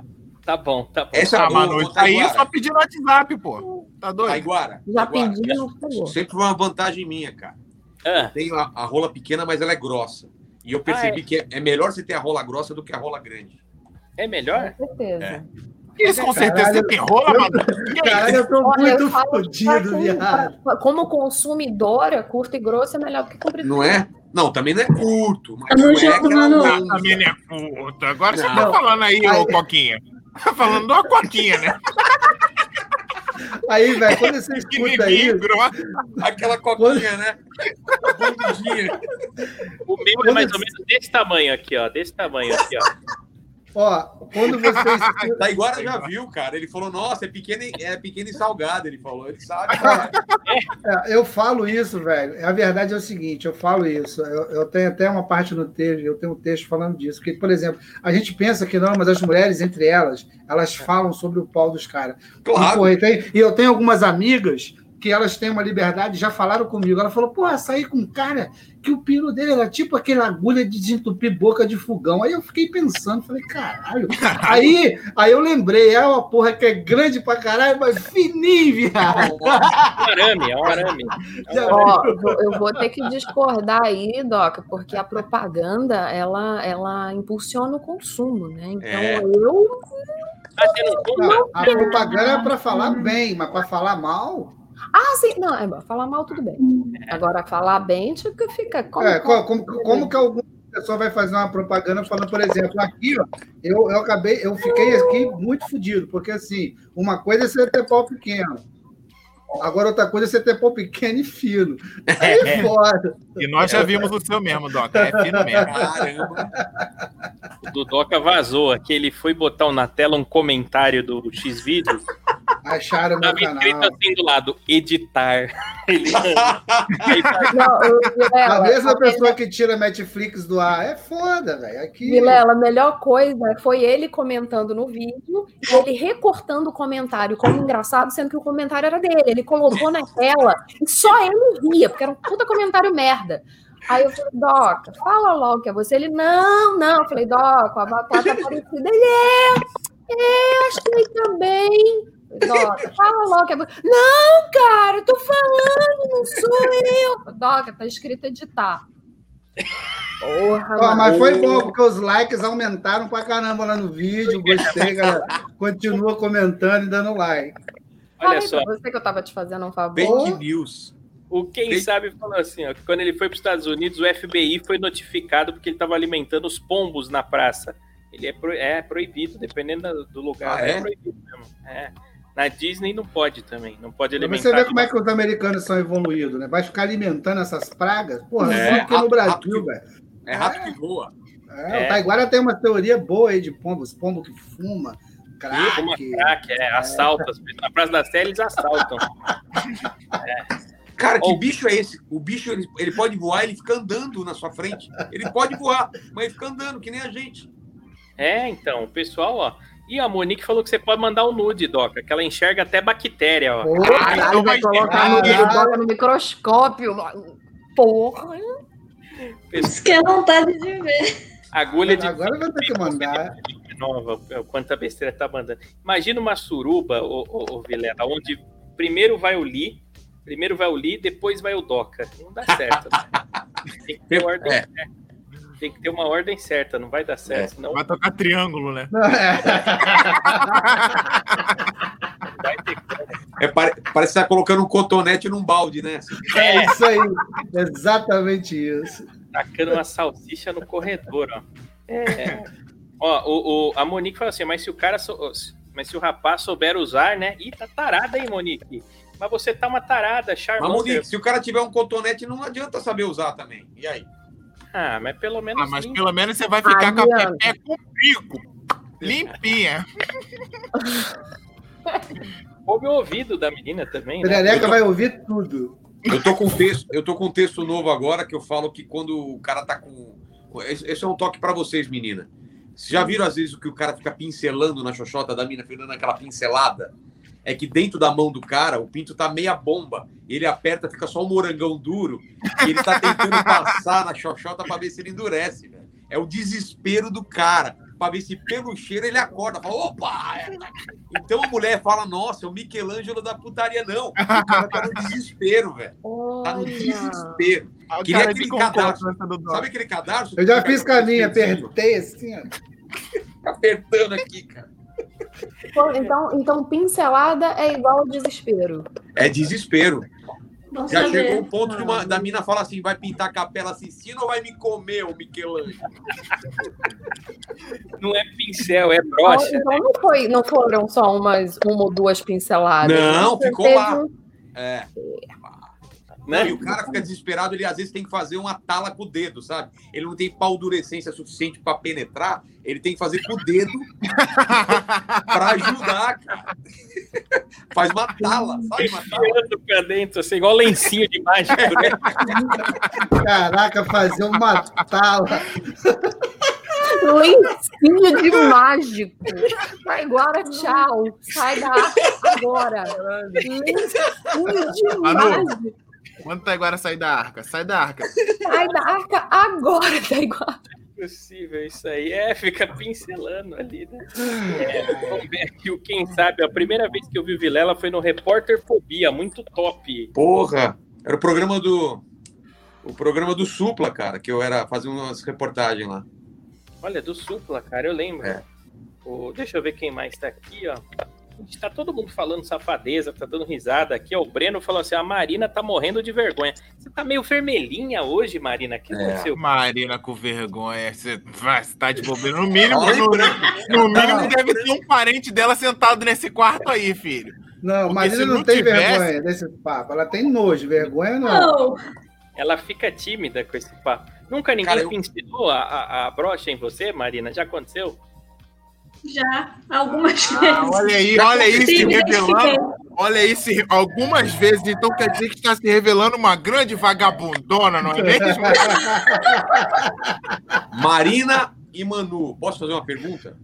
Tá bom, tá bom. Essa é Ah, boa, mano, ô, isso aí é Taiguara. só pedir no WhatsApp, pô. Tá doido? Taiguara, Já Taiguara, pedi, pegou. Sempre foi uma vantagem minha, cara. Ah, Tenho a, a rola pequena, mas ela é grossa. E eu percebi Ah, que é, é melhor você ter a rola grossa do que a rola grande. é melhor? Com certeza. É. Isso com certeza você tem rola, mano? Que Caralho, eu tô Olha, muito fodido, viado. pra- Como consumidora, curta e grossa é melhor do que comprido. Não é? Não, também não é curto, mas não é aquela Manu. longa. Também não é puta. Agora você Não. tá falando aí, ô Aí- Coquinha. Tá falando de uma Coquinha, né? Aí, velho, quando você escuta grossa. Aquela coquinha, né? Bundudinha. O meu é mais ou menos desse tamanho aqui, ó. Desse tamanho aqui, ó. Ó, quando você escuta, Taiguara já viu, cara. Ele falou, nossa, é pequeno, e- é pequeno e salgado. Ele falou, ele sabe. cara. É, eu falo isso, velho. A verdade é o seguinte, eu falo isso. Eu, eu tenho até uma parte no texto, eu tenho um texto falando disso. Porque, por exemplo, a gente pensa que não, mas as mulheres, entre elas, elas falam sobre o pau dos caras. E, Claro. porra, e tem- e eu tenho algumas amigas que elas têm uma liberdade, já falaram comigo. Ela falou, porra, saí com um cara que o pino dele era tipo aquela agulha de desentupir boca de fogão. Aí eu fiquei pensando, falei, caralho. Aí, aí eu lembrei, é uma porra que é grande pra caralho, mas fininho, viado. É um arame, é um arame. Já Ó, vou- eu vou ter que discordar aí, Doca, porque a propaganda ela, ela impulsiona o consumo, né? Então É. eu. Ah, não compra? Não, a propaganda é para falar bem, mas para falar mal. Ah, sim, não, é, falar mal tudo bem. Agora, falar bem, tipo, fica. Como, É, co- como, como que alguma pessoa vai fazer uma propaganda falando, por exemplo, aqui, ó, eu, eu acabei, eu fiquei aqui muito fodido, porque assim, uma coisa é você ter pau pequeno. Agora, outra coisa é você ter pau pequeno e fino. Aí é foda. E nós já vimos o seu mesmo, Doca. É fino mesmo. Caramba. O Dudoca vazou aqui, ele foi botar na tela um comentário do X-Vídeos. Acharam meu Tava escrito canal. assim do lado, editar. Ele Não, eu, A Vilela, mesma a pessoa que tira Netflix do ar. É foda, velho. Aqui. Vilela, a melhor coisa foi ele comentando no vídeo e ele recortando o comentário como engraçado, sendo que o comentário era dele. Ele colocou na tela e só ele ria, porque era um puta comentário merda. Aí eu falei, Doca, fala logo que é você. Ele, não, não. Eu falei, Doca, o avatar tá parecido. Ele, é, é, achei também. Doca, fala logo que é você. Não, cara, eu tô falando, não sou eu. Doca, tá escrito editar. Porra, Ó, mas foi bom, porque os likes aumentaram pra caramba lá no vídeo. Gostei, galera. Continua comentando e dando like. Olha só, você que eu tava te fazendo um favor. Fake news. o quem Tem- sabe falou assim, ó, que quando ele foi para os Estados Unidos, o FBI foi notificado porque ele estava alimentando os pombos na praça. Ele é, pro- é proibido, dependendo do lugar. Ah, é? proibido mesmo. É. Na Disney não pode também, não pode alimentar. você ver como é que os americanos são evoluídos, né? Vai ficar alimentando essas pragas? Porra, É, só aqui no rato- Brasil, velho. É rato que voa. É, É. O Taiguara tem uma teoria boa aí de pombos, pombo que fuma, crack. Uma crack, é, assalta. Na Praça da Sé eles assaltam. Cara, que Ou- bicho é esse? O bicho, ele, ele pode voar, ele fica andando na sua frente. Ele pode voar, mas ele fica andando, que nem a gente. É, então, o pessoal, ó. E a Monique falou que você pode mandar um nude, Doca, que ela enxerga até bactéria, ó. Pô, Ah, então vai colocar no, no microscópio. Porra. Isso que é vontade de ver. Agulha de Agora vai ter que mandar. Nova, quanta besteira tá mandando. Imagina uma suruba, ô, ô, ô Vilela, onde primeiro vai o Li, primeiro vai o Li, depois vai o Doca. Não dá certo. né? Tem que ter ordem É. certa. Tem que ter uma ordem certa, não vai dar certo, senão Vai tocar triângulo, né? vai ter É, pare- parece que tá colocando um cotonete num balde, né? É isso aí. Exatamente isso. tacando uma salsicha no corredor, ó. É. Ó, o, o- a Monique fala assim, mas se o cara, sou- mas se o rapaz souber usar, né? Ih, tá tarada aí, Monique. Mas você tá uma tarada, Mas, charmosa. Monique, se o cara tiver um cotonete, não adianta saber usar também. E aí? Ah, mas pelo menos. Ah, mas limpa. pelo menos você vai ficar com a pepé com bico. Limpinha. Ouve o ouvido da menina também, né? Perereca vai ouvir tudo. Eu tô com um texto, eu tô com um texto novo agora que eu falo que quando o cara tá com. Esse esse é um toque pra vocês, menina. Vocês já viram às vezes o que o cara fica pincelando na xoxota da mina, dando aquela pincelada? É que dentro da mão do cara, o pinto tá meia bomba. Ele aperta, fica só um morangão duro. E ele tá tentando passar na xoxota pra ver se ele endurece, velho. É o desespero do cara. Pra ver se pelo cheiro ele acorda. Fala, opa! é- Então a mulher fala, nossa, é o Michelangelo da putaria, não. O cara tá no desespero, velho. Tá no desespero. Ah, Queria cara aquele cadarço. nessa do Doc. Sabe aquele cadarço? Eu já fiz caminho, fica apertei assim, ó. apertando aqui, cara. Pô, Então, então, pincelada é igual ao desespero. É desespero. Bom Já saber. chegou o ponto de uma, da mina falar assim: vai pintar a capela Sistina ou vai me comer, o Michelangelo? Não é pincel, é brocha. Então não, foi, não foram só umas, uma ou duas pinceladas. Não, Você ficou lá. um- É. Né? E o cara fica desesperado, ele às vezes tem que fazer uma tala com o dedo, sabe? Ele não tem paldurecência suficiente para penetrar, ele tem que fazer com o dedo para ajudar, cara. Faz uma tala, sabe? Uma tala. Pra dentro, assim, igual lencinho de mágico, né? Caraca, fazer uma tala. Lencinho de mágico. Taiguara, tchau. Sai da agora. Lencinho de Manu. mágico. Quando tá agora sair da arca? Sai da arca. Sai da arca agora, Taiguara. Possível isso aí. É, fica pincelando ali, né? É, vamos ver aqui o quem sabe. A primeira vez que eu vi o Vilela foi no Repórter Fobia, muito top. Porra! Era o programa do. O programa do Supla, cara, que eu era fazer umas reportagens lá. Olha, do Supla, cara, eu lembro. É. O- deixa eu ver quem mais tá aqui, ó. Gente, Tá todo mundo falando safadeza, tá dando risada aqui. Ó, o Breno falou assim: a Marina tá morrendo de vergonha. Você tá meio vermelhinha hoje, Marina. O que É. aconteceu? Marina com vergonha. Você tá de bobeira. No mínimo, em no, branco. no mínimo Não. deve ter um parente dela sentado nesse quarto aí, filho. Não, Porque Marina não, não tem tivesse- vergonha desse papo. Ela tem nojo. Vergonha não. Não. Ela fica tímida com esse papo. Nunca ninguém Cara, eu- pincelou a, a, a brocha em você, Marina? Já aconteceu? Já, algumas Ah, vezes. olha aí, olha aí se revelando. Olha aí, se, algumas vezes, então quer dizer que está se revelando uma grande vagabundona, não é mesmo? Marina e Manu, posso fazer uma pergunta?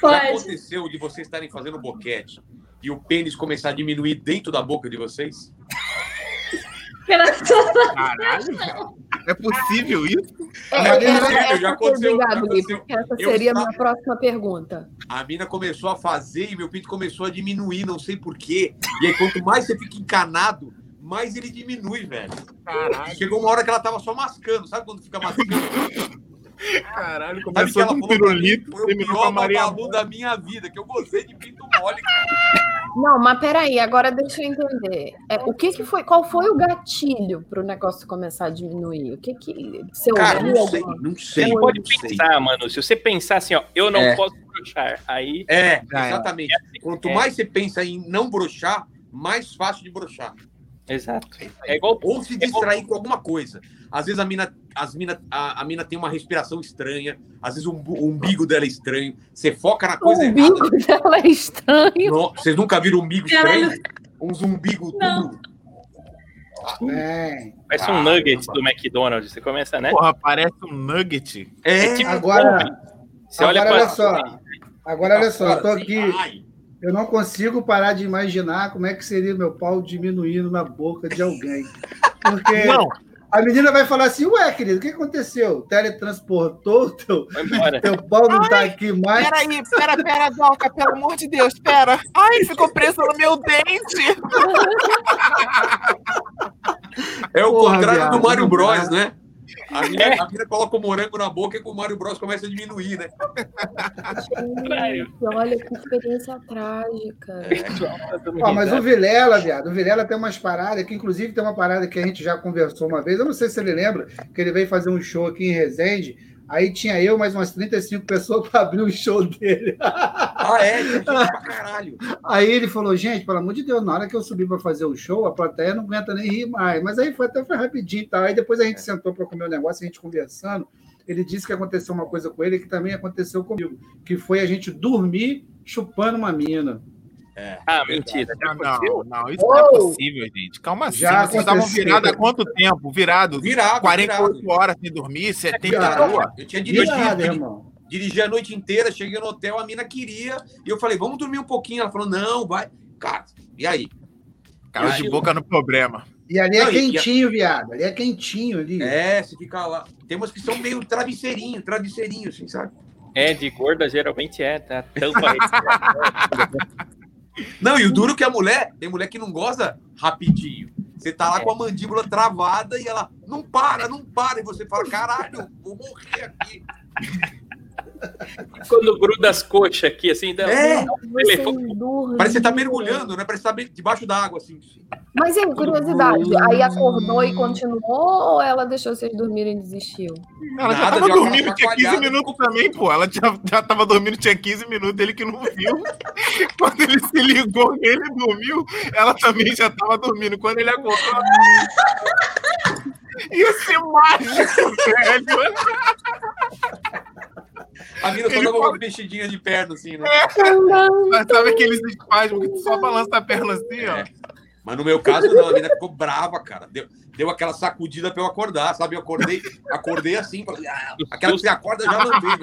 Já Pode. aconteceu de vocês estarem fazendo boquete e o pênis começar a diminuir dentro da boca de vocês? Graças a. É possível isso? É, Marina, era já essa aconteceu, obrigado, já aconteceu. porque essa Eu seria a minha próxima pergunta. A mina começou a fazer e meu pinto começou a diminuir, não sei porquê. E aí, quanto mais você fica encanado, mais ele diminui, velho. Caralho, Chegou uma hora que ela tava só mascando, sabe quando fica mascando? caralho. Sabe que Começou ela com um falou pra mim? pirulito, Foi o pior babalu da minha vida, que eu gostei de pinto mole, cara. Não, mas peraí, agora deixa eu entender. É, o que que foi, qual foi o gatilho para o negócio começar a diminuir? O que que você Cara, não sei, não Você sei. não pode não sei. pensar, mano. Se você pensar assim, ó, eu não É. posso brochar, aí É, Já é. exatamente. Quanto É. mais você pensa em não brochar, mais fácil de brochar. Exato. É igual Ou se distrair com alguma coisa. Às vezes a mina, as mina, a, a mina tem uma respiração estranha, às vezes o, o umbigo dela é estranho. Você foca na O coisa umbigo errada. dela é estranho. Não, vocês nunca viram umbigo Caralho. estranho? Uns umbigo Não. tudo. É. Parece um nugget do McDonald's. Você começa, né? Porra, parece um nugget. É, tipo Agora, Você olha agora pra olha só. Agora olha só, eu tô aqui. ai. Eu não consigo parar de imaginar como é que seria meu pau diminuindo na boca de alguém. Porque Não, a menina vai falar assim, ué, querido, o que aconteceu? Teletransportou? Teu, teu pau não tá aqui mais? peraí, pera, pera, Doca, pelo amor de Deus, pera. Ai, ficou preso no meu dente. É o Porra, contrário viado, do Mario Bros, né? A mina, a mina coloca o morango na boca e com o Mario Bros começa a diminuir, né? Gente, olha que experiência trágica. Ó, mas o Vilela, viado, o Vilela tem umas paradas, que inclusive tem uma parada que a gente já conversou uma vez, eu não sei se ele lembra, que ele veio fazer um show aqui em Resende, aí tinha eu mais umas 35 pessoas para abrir o show dele. Ah, é? Gente pra caralho. Aí ele falou, gente, pelo amor de Deus, na hora que eu subi para fazer o show, a plateia não aguenta nem rir mais. Mas aí foi até foi rapidinho tal. Aí depois a gente sentou para comer o negócio, a gente conversando. Ele disse que aconteceu uma coisa com ele que também aconteceu comigo, que foi a gente dormir chupando uma mina. Ah, mentira. Já Ah, aconteceu? não, não, isso não é Oh! possível, gente. Calma assim. Já Vocês estavam virados há quanto tempo? Virado? Virado, 48 virado. horas sem dormir, 70 Virado. horas. Eu tinha dirigido, Virado, irmão. dirigi a noite inteira, cheguei no hotel, a mina queria, e eu falei, vamos dormir um pouquinho. Ela falou, não, vai. Cara, e aí? Cara de boca no problema. E ali é Não, e- quentinho, viado. Ali é quentinho ali. É, você fica lá. Tem umas que são meio travesseirinho, travesseirinho, assim, sabe? É, de gorda geralmente é, tá? Tampa Não, e o duro que a mulher, tem mulher que não goza rapidinho. Você tá lá com a mandíbula travada e ela não para, não para. E você fala, caralho, vou morrer aqui. Quando gruda as coxas aqui, assim, dá É. dá um telefone. dormiram. Parece que você tá mergulhando, né? Parece que tá debaixo d'água, assim. Mas é curiosidade, aí acordou e continuou ou ela deixou vocês dormirem e desistiu? Ela já Nada, tava já dormindo, tinha 15 chacoalhada, minutos também, pô. Ela já, já tava dormindo, tinha 15 minutos, ele que não viu. Quando ele se ligou, ele dormiu, ela também já tava dormindo. Quando ele acordou, ela... Ia ser mágico, velho. A mina só Ele dava uma mexidinha de perna, assim, né? Mas sabe aqueles espasmos que tu só balança a perna assim, ó? Mas no meu caso, não, a menina ficou brava, cara. Deu, deu aquela sacudida pra eu acordar, sabe? Eu acordei, acordei assim, falei, ah, aquela que você acorda já não veio.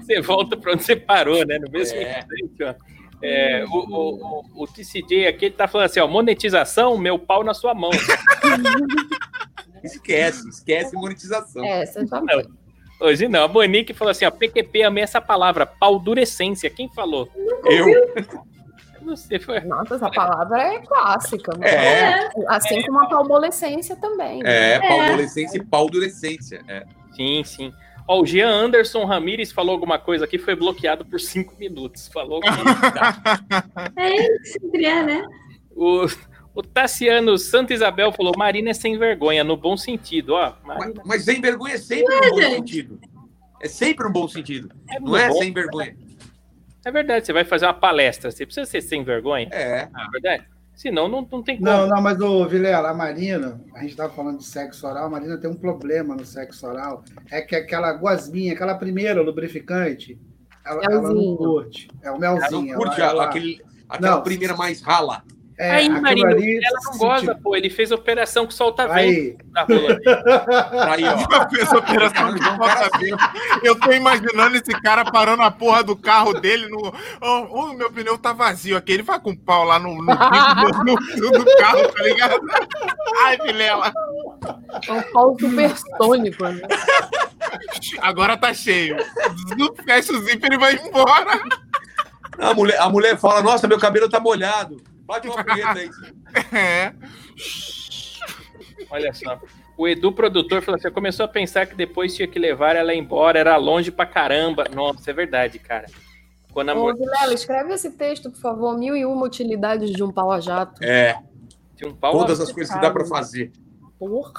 Você volta pra onde você parou, né? No mesmo É. instante, ó. É, o, o, o, o TCJ aqui ele tá falando assim, ó, monetização, meu pau na sua mão. Esquece, esquece monetização. É, você já Não, hoje não. A Monique falou assim, ó, PQP, amei essa palavra, paldurecência. Quem falou? Eu, Você foi. Nossa, essa palavra é clássica. né? É. Assim como a palmolescência também. é, palmolescência e paldurecência. É. Sim, sim. Ó, o Jean Anderson Ramires falou alguma coisa aqui, foi bloqueado por cinco minutos. Falou que. É isso, sempre é, né? o, o Tassiano Santa Isabel falou: Marina é sem vergonha, no bom sentido. Ó, Mas, Marina mas sem vergonha é sempre Ué, um bom gente. sentido. É sempre um bom sentido. é Não é bom. sem vergonha. É verdade, você vai fazer uma palestra, você precisa ser sem vergonha. É. É verdade? Senão não, não tem como. Não, não, mas o Vilela, a Marina, a gente estava falando de sexo oral, a Marina tem um problema no sexo oral. É que aquela guasminha, aquela primeira lubrificante, ela, ela não curte. É o Ela melzinho. não curte ela- ela- aquele, aquela Não. primeira mais rala. É, Aí, Marina, ali, ela não goza, pô. Ele fez operação que solta vento. Tá aí, ó. A operação de bota vento. Eu tô imaginando esse cara parando a porra do carro dele no. Oh, oh, meu pneu tá vazio aqui. Ele vai com o pau lá no, no do- do carro, tá ligado? Ai, Vilela, É um pau supersônico. Né? agora tá cheio. Fecha o zíper e vai embora. A mulher, a mulher fala: Nossa, meu cabelo tá molhado. Bate uma punheta aí. É. Olha só. O Edu, produtor, falou assim: começou a pensar que depois tinha que levar ela embora, era longe pra caramba. Nossa, é verdade, cara. Quando a Ô, mulher Vilela, escreve esse texto, por favor. Mil e uma utilidades de um pau a jato. É, tinha um pau todas a as coisas que dá pra fazer. Porra,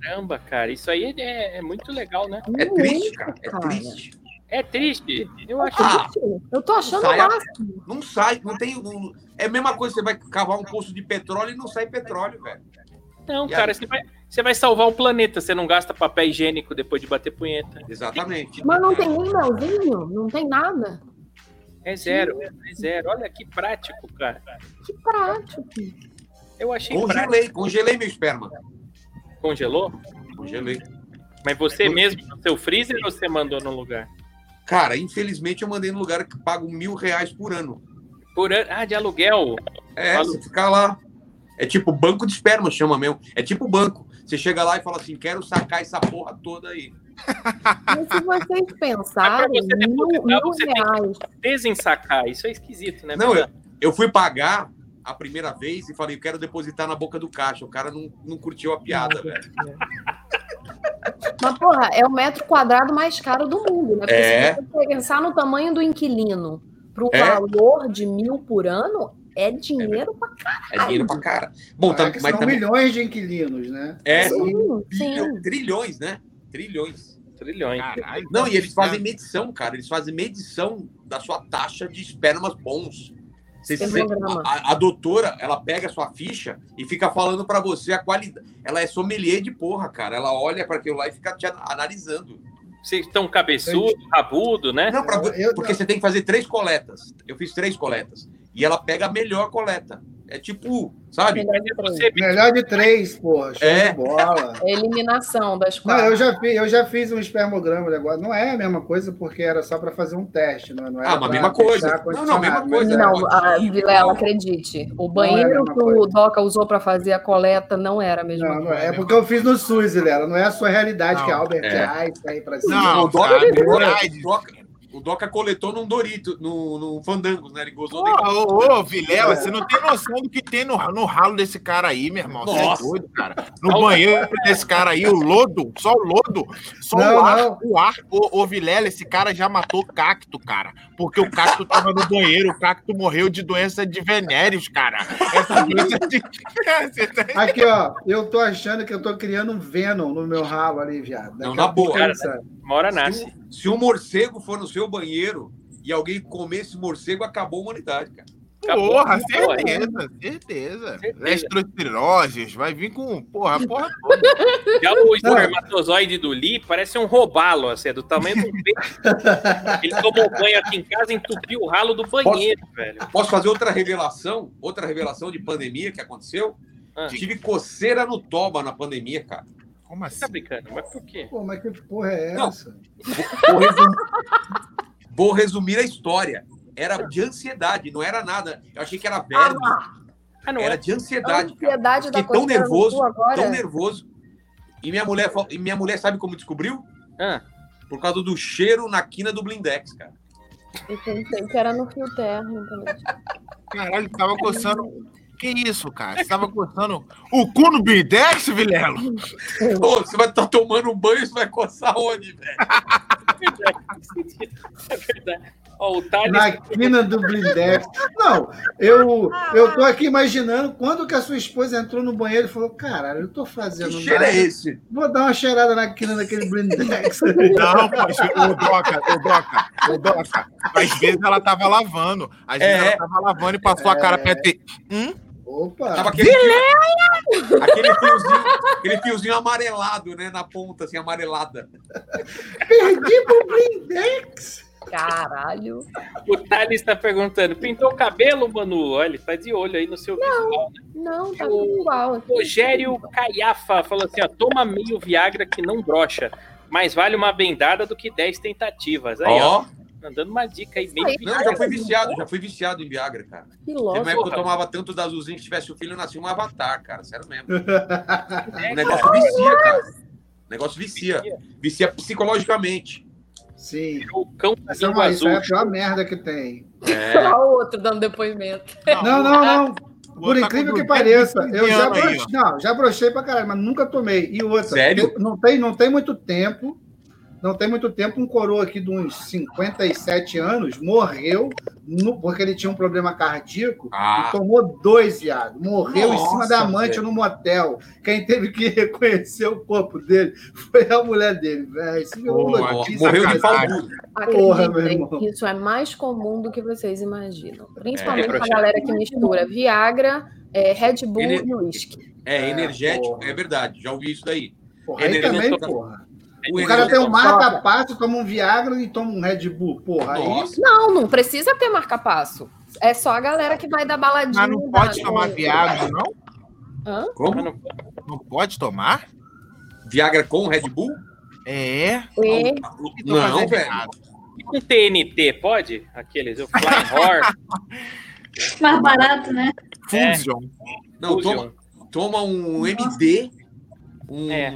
caramba, cara. Isso aí é, é muito legal, né? É triste, cara. É cara. triste. É triste. Eu acho. Ah, Eu tô achando Sai a- máximo. não sai, não tem. não- é a mesma coisa, você vai cavar um poço de petróleo e não sai petróleo, velho. Não, E cara, aí? você vai, você vai salvar o planeta. Você não gasta papel higiênico depois de bater punheta. Exatamente. Mas não tem nem melzinho? Não tem nada? É zero, é zero. Olha que prático, cara. Que prático. Eu achei prático. Congelei, congelei meu esperma. Congelou? Congelei. Mas você mesmo, no seu freezer, ou você mandou no lugar? Cara, infelizmente eu mandei no lugar que pago mil reais por ano. Por ano. Ah, de aluguel. É, Alu- você ficar lá. É tipo banco de esperma, chama mesmo. É tipo banco. Você chega lá e fala assim: quero sacar essa porra toda aí. Mas se vocês pensarem, Mas pra você mil, mil você tem que- reais. Desensacar. Isso é esquisito, né? Não, eu, Fernando? eu fui pagar a primeira vez e falei: eu quero depositar na boca do caixa. O cara não, não curtiu a piada, velho. Mas, porra, é o metro quadrado mais caro do mundo, né? Porque É. se você pensar no tamanho do inquilino pro É. valor de mil por ano, é dinheiro pra É dinheiro pra cara. Bom, É mas são também. milhões de inquilinos, né? É, Sim, sim. trilhões, né? Trilhões. Trilhões. Caralho. Não, e eles fazem medição, cara. Eles fazem medição da sua taxa de espermas bons. Você, você- a, a doutora, ela pega a sua ficha e fica falando pra você a qualidade. Ela é sommelier de porra, cara. Ela olha pra aquilo lá e fica te ana- analisando. Vocês estão cabeçudo, rabudo, né? Não, pra- Eu- eu- porque você tem que fazer três coletas. Eu fiz três coletas. E ela pega a melhor coleta. É tipo, sabe? Melhor de três. Melhor de três, porra. Show É. de bola. Eliminação das Não, quatro. eu já, fiz, eu já fiz um espermograma agora. Não é a mesma coisa, porque era só para fazer um teste. Não, não era Ah, mas mesma coisa. Não, não, mesma condicionado, coisa. é. Não, a Potinho, Vilela, não. acredite. O Não é a banheiro mesma que o. Doca usou para fazer a coleta não era a mesma Não, não coisa. é. É porque eu fiz no SUS, Vilela. Não é a sua realidade, Não, que é Albert é. Einstein para cima. Não, o Doca, o Doca-. O Doca- coletou num Dorito, no, no Fandangos, né? Ele gozou Ô, dele. ô, ô, Vilela, você não tem noção do que tem no, no ralo desse cara aí, meu irmão. Você é Nossa. doido, cara. No banheiro desse cara aí, o lodo, só o lodo, só Não, o ar, não. o ar. Ô, ô, Vilela, esse cara já matou cacto, cara. Porque o cacto tava no banheiro, o cacto morreu de doença de venéreos, cara. Essa doença de. Você tá- Aqui, ó. Eu tô achando que eu tô criando um Venom no meu ralo ali, viado. Daqui Não, na boa. ele sai. Uma hora nasce. Se um morcego for no seu banheiro e alguém comer esse morcego, acabou a humanidade, cara. Acabou. Porra, Porra, certeza, certeza. Certeza. Estrostiroses, vai vir com, porra, porra toda. Já o espermatozoide do Lee parece um robalo, assim, é do tamanho do peixe. Ele tomou banho aqui em casa e entupiu o ralo do banheiro, velho. Posso fazer outra revelação? Outra revelação de pandemia que aconteceu? Ah, Tive coceira no toba na pandemia, cara. Como assim? tá brincando, mas por quê? Pô, mas que porra é essa? Vou resumir, Vou resumir a história. Era de ansiedade, não era nada. Eu achei que era verme. Ah, não Era é? de A ansiedade, cara. ansiedade da Fiquei tão nervoso, tão nervoso. E minha mulher, e minha mulher sabe como descobriu? Ah, Por causa do cheiro na quina do blindex, cara. Eu pensei que era no fio terra? Caralho, tava coçando. Que isso, cara? Você tava coçando o cu no Bidex, Vilela? Pô, você vai estar tomando um banho, você vai coçar onde, velho? é verdade. Ó, o Thales. Na quina do blindex. Não, eu, eu tô aqui imaginando quando que a sua esposa entrou no banheiro e falou: Caralho, eu tô fazendo Que cheiro nada. é esse? Vou dar uma cheirada na quina daquele blindex. Não, pô, ô Doca, ô Doca, ô Doca. Às vezes ela tava lavando. Às vezes É. ela tava lavando e passou a cara perto e. Hum? Opa! Tava aquele, fio- aquele fiozinho, aquele fiozinho amarelado, né? Na ponta, assim, amarelada. Perdi pro blindex! Caralho. O Thales tá perguntando: pintou o cabelo, Manu? Olha, ele tá de olho aí no seu visual. né? Não, tá O- tudo igual. aqui. Rogério Caiafa falou assim: ó, toma meio Viagra que não brocha. Mais vale uma bendada do que 10 tentativas. Aí, ó. Ó, Mandando uma dica aí, meio Aí. não, Viagra. já fui viciado, já fui viciado em Viagra, cara. Que louco. uma época que eu tomava tanto da azulzinha que tivesse o filho, nascia um avatar, cara. Sério mesmo. É, O negócio vicia, cara. O negócio vicia. Vicia psicologicamente. Sim. O cão da Essa é, língua isso azul. é a pior merda que tem. É. Olha o outro dando depoimento. Não, não, não. Por tá incrível que pareça, 215 eu já brochei, não, já brochei pra caralho, mas nunca tomei. E outra, Sério? não tem, não tem muito tempo, não tem muito tempo, um coroa aqui de uns 57 anos morreu no- porque ele tinha um problema cardíaco Ah. e tomou dois viados. Morreu em cima Nossa, da amante velho. no motel. Quem teve que reconhecer o corpo dele foi a mulher dele, velho. Isso notícia. Morreu de pau. Porra, meu irmão. isso é mais comum do que vocês imaginam. Principalmente É, broxante. galera que mistura Viagra, é, Red Bull Ele- e uísque. É, energético, porra. é verdade. Já ouvi isso daí. Porra, aí Ele também, porra. O O cara tem um marca-passo, toma um Viagra e toma um Red Bull. Porra, aí Nossa. Não, não precisa ter marca-passo. É só a galera que vai dar baladinha. Mas não pode da- tomar Viagra, não? Hã? Como? Não pode tomar? Viagra com Red Bull? É. É, Não, velho. E com TNT, pode? Aqueles, o Flying Horse. Mais barato, né? É. Fusion. Não, Fusion. toma, toma um MD, um, É.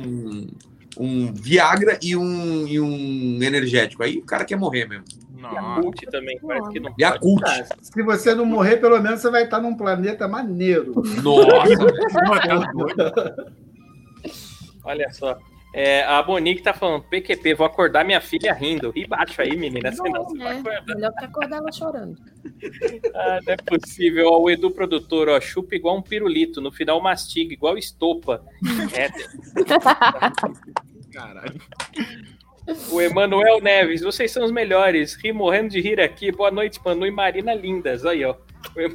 um Viagra e um, e um energético. Aí o cara quer morrer mesmo. Não. Yakult também, parece que não pode. Yakult. Cara, se você não morrer, pelo menos você vai estar num planeta maneiro. Nossa, velho. Olha só. É, a Monique tá falando, PQP, vou acordar minha filha rindo. E baixo aí, menina, senão você vai é, acordar. melhor que acordar ela chorando. Ah, não é possível. Ó, o Edu produtor, ó, chupa igual um pirulito, no final mastiga, igual estopa. É, Caralho. o Emanuel Neves, vocês são os melhores. Ri morrendo de rir aqui. Boa noite, Manu e Marina lindas. Aí, ó.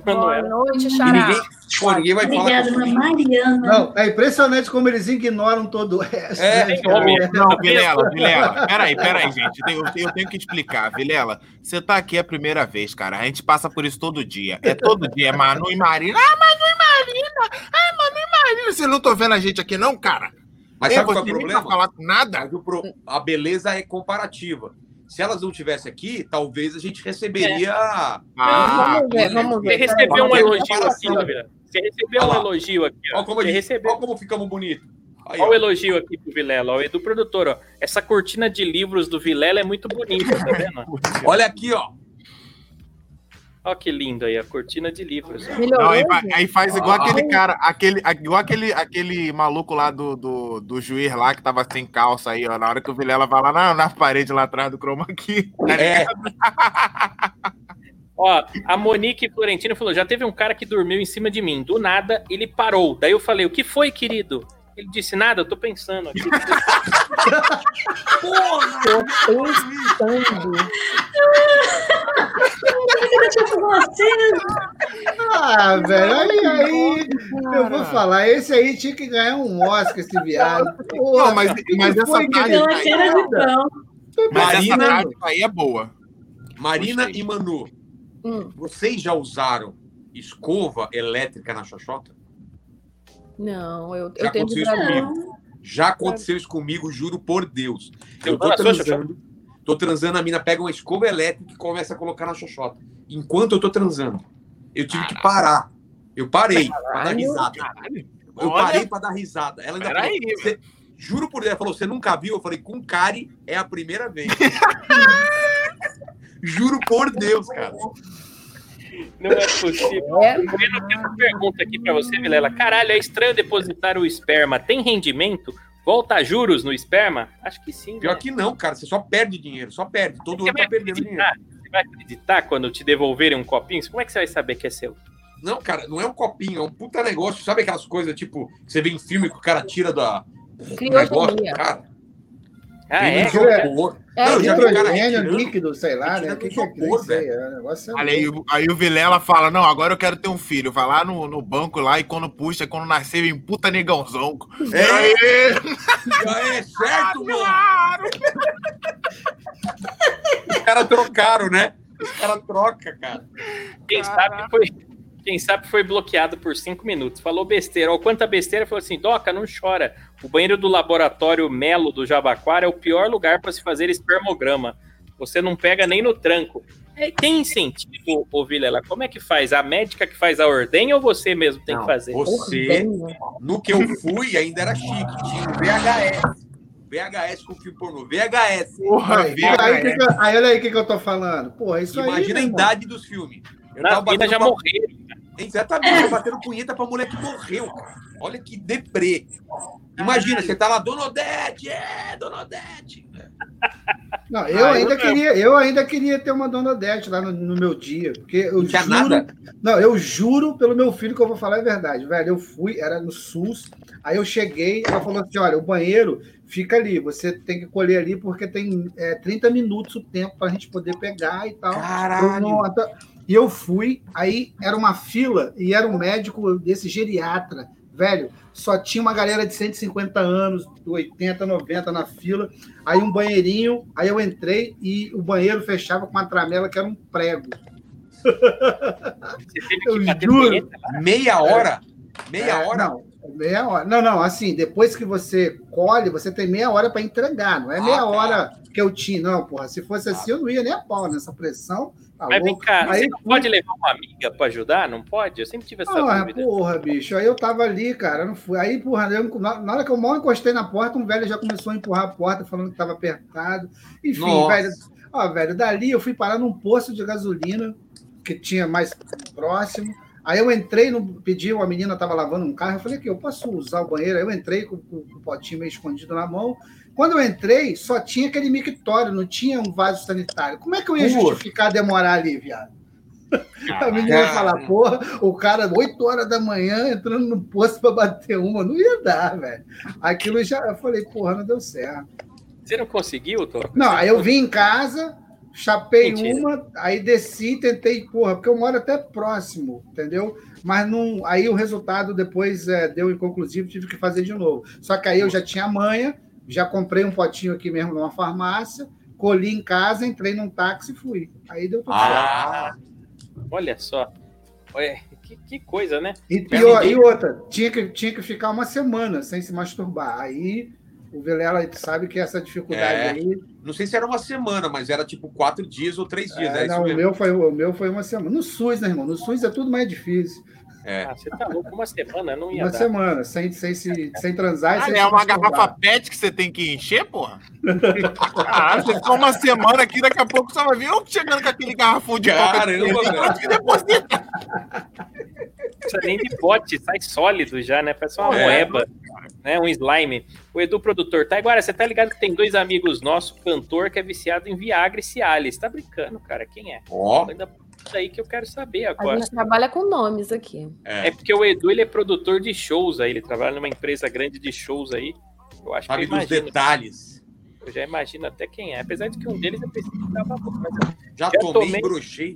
Boa noite, Xará. ninguém, pô, ninguém vai falar. Obrigada, fui- Mariana. Não, é impressionante como eles ignoram todo o resto. É, né? Não, Vilela, Vilela. Peraí, peraí, gente. Eu tenho, eu tenho- que explicar. Vilela, você tá aqui a primeira vez, cara. A gente passa por isso todo dia. É todo dia. É Manu e Marina. Ah, Manu e Marina. Ah, Manu e Marina. Vocês não estão vendo a gente aqui, não, cara? Mas É, sabe qual é o você nem problema? tá falando nada. Mas o pro- A beleza é comparativa. Se elas não estivessem aqui, talvez a gente receberia. Ah, vamos ver, vamos Você ver. recebeu um é elogio aqui. Gabriel. Você recebeu um elogio aqui, ó. Olha como, Você gente, recebeu olha como ficamos bonitos. Aí, Olha o elogio aqui pro Vilela, ó. O Edu produtor, ó. Essa cortina de livros do Vilela é muito bonita, tá vendo? Olha aqui, ó. Olha que lindo aí, a cortina de livros. Não, aí, aí faz igual Ah. aquele cara, aquele, igual aquele, aquele maluco lá do, do, do juiz lá que tava sem calça aí, ó. Na hora que o Vilela vai lá na, na parede lá atrás do chroma key. tá É, Ó, a Monique Florentino falou: já teve um cara que dormiu em cima de mim. Do nada, ele parou. Daí eu falei: o que foi, querido? Ele disse nada, eu tô pensando aqui. Tô pensando. Ah, velho, aí, aí eu vou falar, esse aí tinha que ganhar um Oscar, esse viado. Porra, Não, mas, que mas essa deu? aí, essa Marina- aí é boa. Marina e Manu, Hum, vocês já usaram escova elétrica na xoxota? Não, eu, Já eu tenho aconteceu isso comigo. Já aconteceu isso comigo, juro por Deus. Eu tô transando, tô transando, a mina pega uma escova elétrica e começa a colocar na xoxota. Enquanto eu tô transando, eu tive que parar. Eu parei pra dar Caralho. risada. Eu Olha. parei pra dar risada. Ela ainda falou, "Você- juro por Deus, ela falou, você nunca viu? Eu falei, com Kari é a primeira vez. juro por Deus, cara. Não é possível. É, Eu tenho uma pergunta aqui pra você, Vilela. Caralho, é estranho depositar o esperma. Tem rendimento? Volta a juros no esperma? Acho que sim. Pior né? que não, cara. Você só perde dinheiro, só perde. Todo vai tá perdendo dinheiro. Você vai acreditar quando te devolverem um copinho? Como é que você vai saber que é seu? Não, cara, não é um copinho, é um puta negócio. Sabe aquelas coisas, tipo, que você vê em filme que o cara tira da, do negócio, Criogenia. cara? Ah, é? no isopor. É, Não, eu já vi o cara Hidrogênio retirando. líquido, sei lá, né? O que, que é isopor, aí? É, é aí, aí o Vilela fala: Não, agora eu quero ter um filho. Vai lá no, no banco lá e quando puxa, quando nascer, vem puta negãozão. É, já é certo, mano. Os caras trocaram, né? Os caras trocam, cara. Quem sabe foi. Quem sabe foi bloqueado por cinco minutos. Falou besteira. Ou quanta besteira, falou assim: Doca, não chora. O banheiro do laboratório Melo do Jabaquara é o pior lugar para se fazer espermograma. Você não pega nem no tranco. É, tem incentivo, ô Vilela? Como é que faz? A médica que faz a ordenha ou você mesmo tem Não, que fazer? Você, no que eu fui, ainda era chique. Tinha VHS. VHS com filme pornô. VHS. Porra, Aí, Vilela. aí, que que aí, olha aí o que, que eu tô falando. Porra, isso aí. Imagina a meu irmão. idade dos filmes. Eu Na tava vida já morreram. Exatamente, tô batendo punheta pra mulher que morreu, cara. Olha que deprê. Imagina, você tá lá, Dona Odete, é, Dona Odete. Não, eu, Ah, ainda eu- queria, eu ainda queria ter uma Dona Odete lá no, no meu dia. Porque eu Não juro. nada? Não, eu juro pelo meu filho que eu vou falar a verdade, velho. Eu fui, era no SUS, aí eu cheguei, ela falou assim: olha, o banheiro fica ali, você tem que colher ali porque tem é, 30 minutos o tempo pra gente poder pegar e tal. Eu Caralho. não- E eu fui, aí era uma fila e era um médico desse geriatra, velho. Só tinha uma galera de 150 anos, 80, 90 na fila. Aí um banheirinho, aí eu entrei e o banheiro fechava com uma tramela que era um prego. Você teve Eu que bater juro. Meia hora? Meia É, hora? Não, meia hora. Não, não, assim, depois que você colhe, você tem meia hora para entregar. Não é Ah, meia tá. hora que eu tinha, não, porra. Se fosse assim, eu não ia nem a pau nessa pressão. Tá Mas vem cá, Aí, você não pode levar uma amiga pra ajudar? Não pode? Eu sempre tive essa Ah, dúvida. porra, bicho. Aí eu tava ali, cara. Não fui. Aí, porra, eu- na, na hora que eu mal encostei na porta, um velho já começou a empurrar a porta, falando que tava apertado. Enfim, Nossa. velho. Ó, velho, dali eu fui parar num posto de gasolina que tinha mais próximo. Aí eu entrei, no, pedi, uma menina tava lavando um carro, eu falei que eu posso usar o banheiro. Aí eu entrei com, com- com o potinho meio escondido na mão. Quando eu entrei, só tinha aquele mictório, não tinha um vaso sanitário. Como é que eu ia justificar demorar ali, viado? A menina ia falar, porra, o cara, 8 horas da manhã, entrando no posto para bater uma, não ia dar, velho. Aquilo já, eu falei, porra, não deu certo. Você não conseguiu, Tô? Não, aí eu vim em casa, chapei Mentira. uma, aí desci, tentei, porra, porque eu moro até próximo, entendeu? Mas não, aí o resultado depois é, deu inconclusivo, tive que fazer de novo. Só que aí eu já tinha manha, já comprei um potinho aqui mesmo numa farmácia, colhi em casa, entrei num táxi e fui. Aí deu tudo certo. Ah, Olha só. Olha, que, que coisa, né? E, e e outra, tinha que, tinha que ficar uma semana sem se masturbar. Aí o Vilela sabe que essa dificuldade É, aí. não sei se era uma semana, mas era tipo quatro dias ou três dias. é, É, isso não, o, meu foi, o meu foi uma semana. No SUS, né, irmão? No SUS é tudo mais difícil. É. Ah, você tá louco, uma semana não ia Uma dar. semana, sem, sem, se, sem transar Ah, sem é uma garrafa pet que você tem que encher, porra? Caralho, você ficou uma semana aqui, daqui a pouco você vai ver eu chegando com aquele garrafão de coca Caramba, deposita? Não precisa nem de pote, sai sólido já, né? Parece uma É. moeba, né? Um slime. O Edu, produtor, tá agora, você tá ligado que tem dois amigos nossos, cantor, que é viciado em Viagra e Cialis. Tá brincando, cara? Quem é? Ó, Daí que eu quero saber A agora. gente trabalha com nomes aqui. é. É porque o Edu, ele é produtor de shows aí, ele trabalha numa empresa grande de shows aí. Eu acho Sabe que dos detalhes. Eu já imagino até quem é. Apesar de que um deles eu pensei que tava bom, Já, Já tomei, tomei. brochei.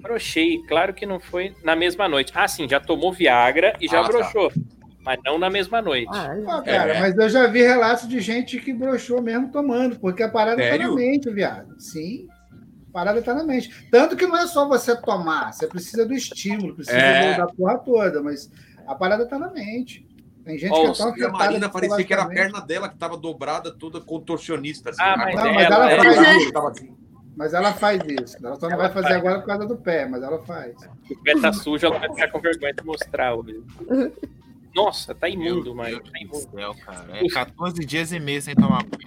brochei. Claro que não foi na mesma noite. Ah, sim, já tomou Viagra e já Ah, tá. brochou. Mas não na mesma noite. Ah, Ah, cara, É. mas eu já vi relatos de gente que broxou mesmo tomando, porque a parada tá Sério? na mente, viado. Sim. A parada tá na mente. Tanto que não é só você tomar, você precisa do estímulo, precisa É. da porra toda, mas a parada tá na mente. Tem gente que é tão E a afetada Marina parecia que era a perna dela que tava dobrada, toda contorcionista. Assim. Ah, mas Não, ela, mas ela ela- faz Tava assim. Mas ela faz isso. Ela só não Ela vai fazer faz. agora por causa do pé, mas ela faz. o pé tá sujo, ela vai ficar com vergonha de mostrar hoje. Nossa, tá imundo, mas tá do imundo. céu, cara. É 14 dias e meio sem tomar banho.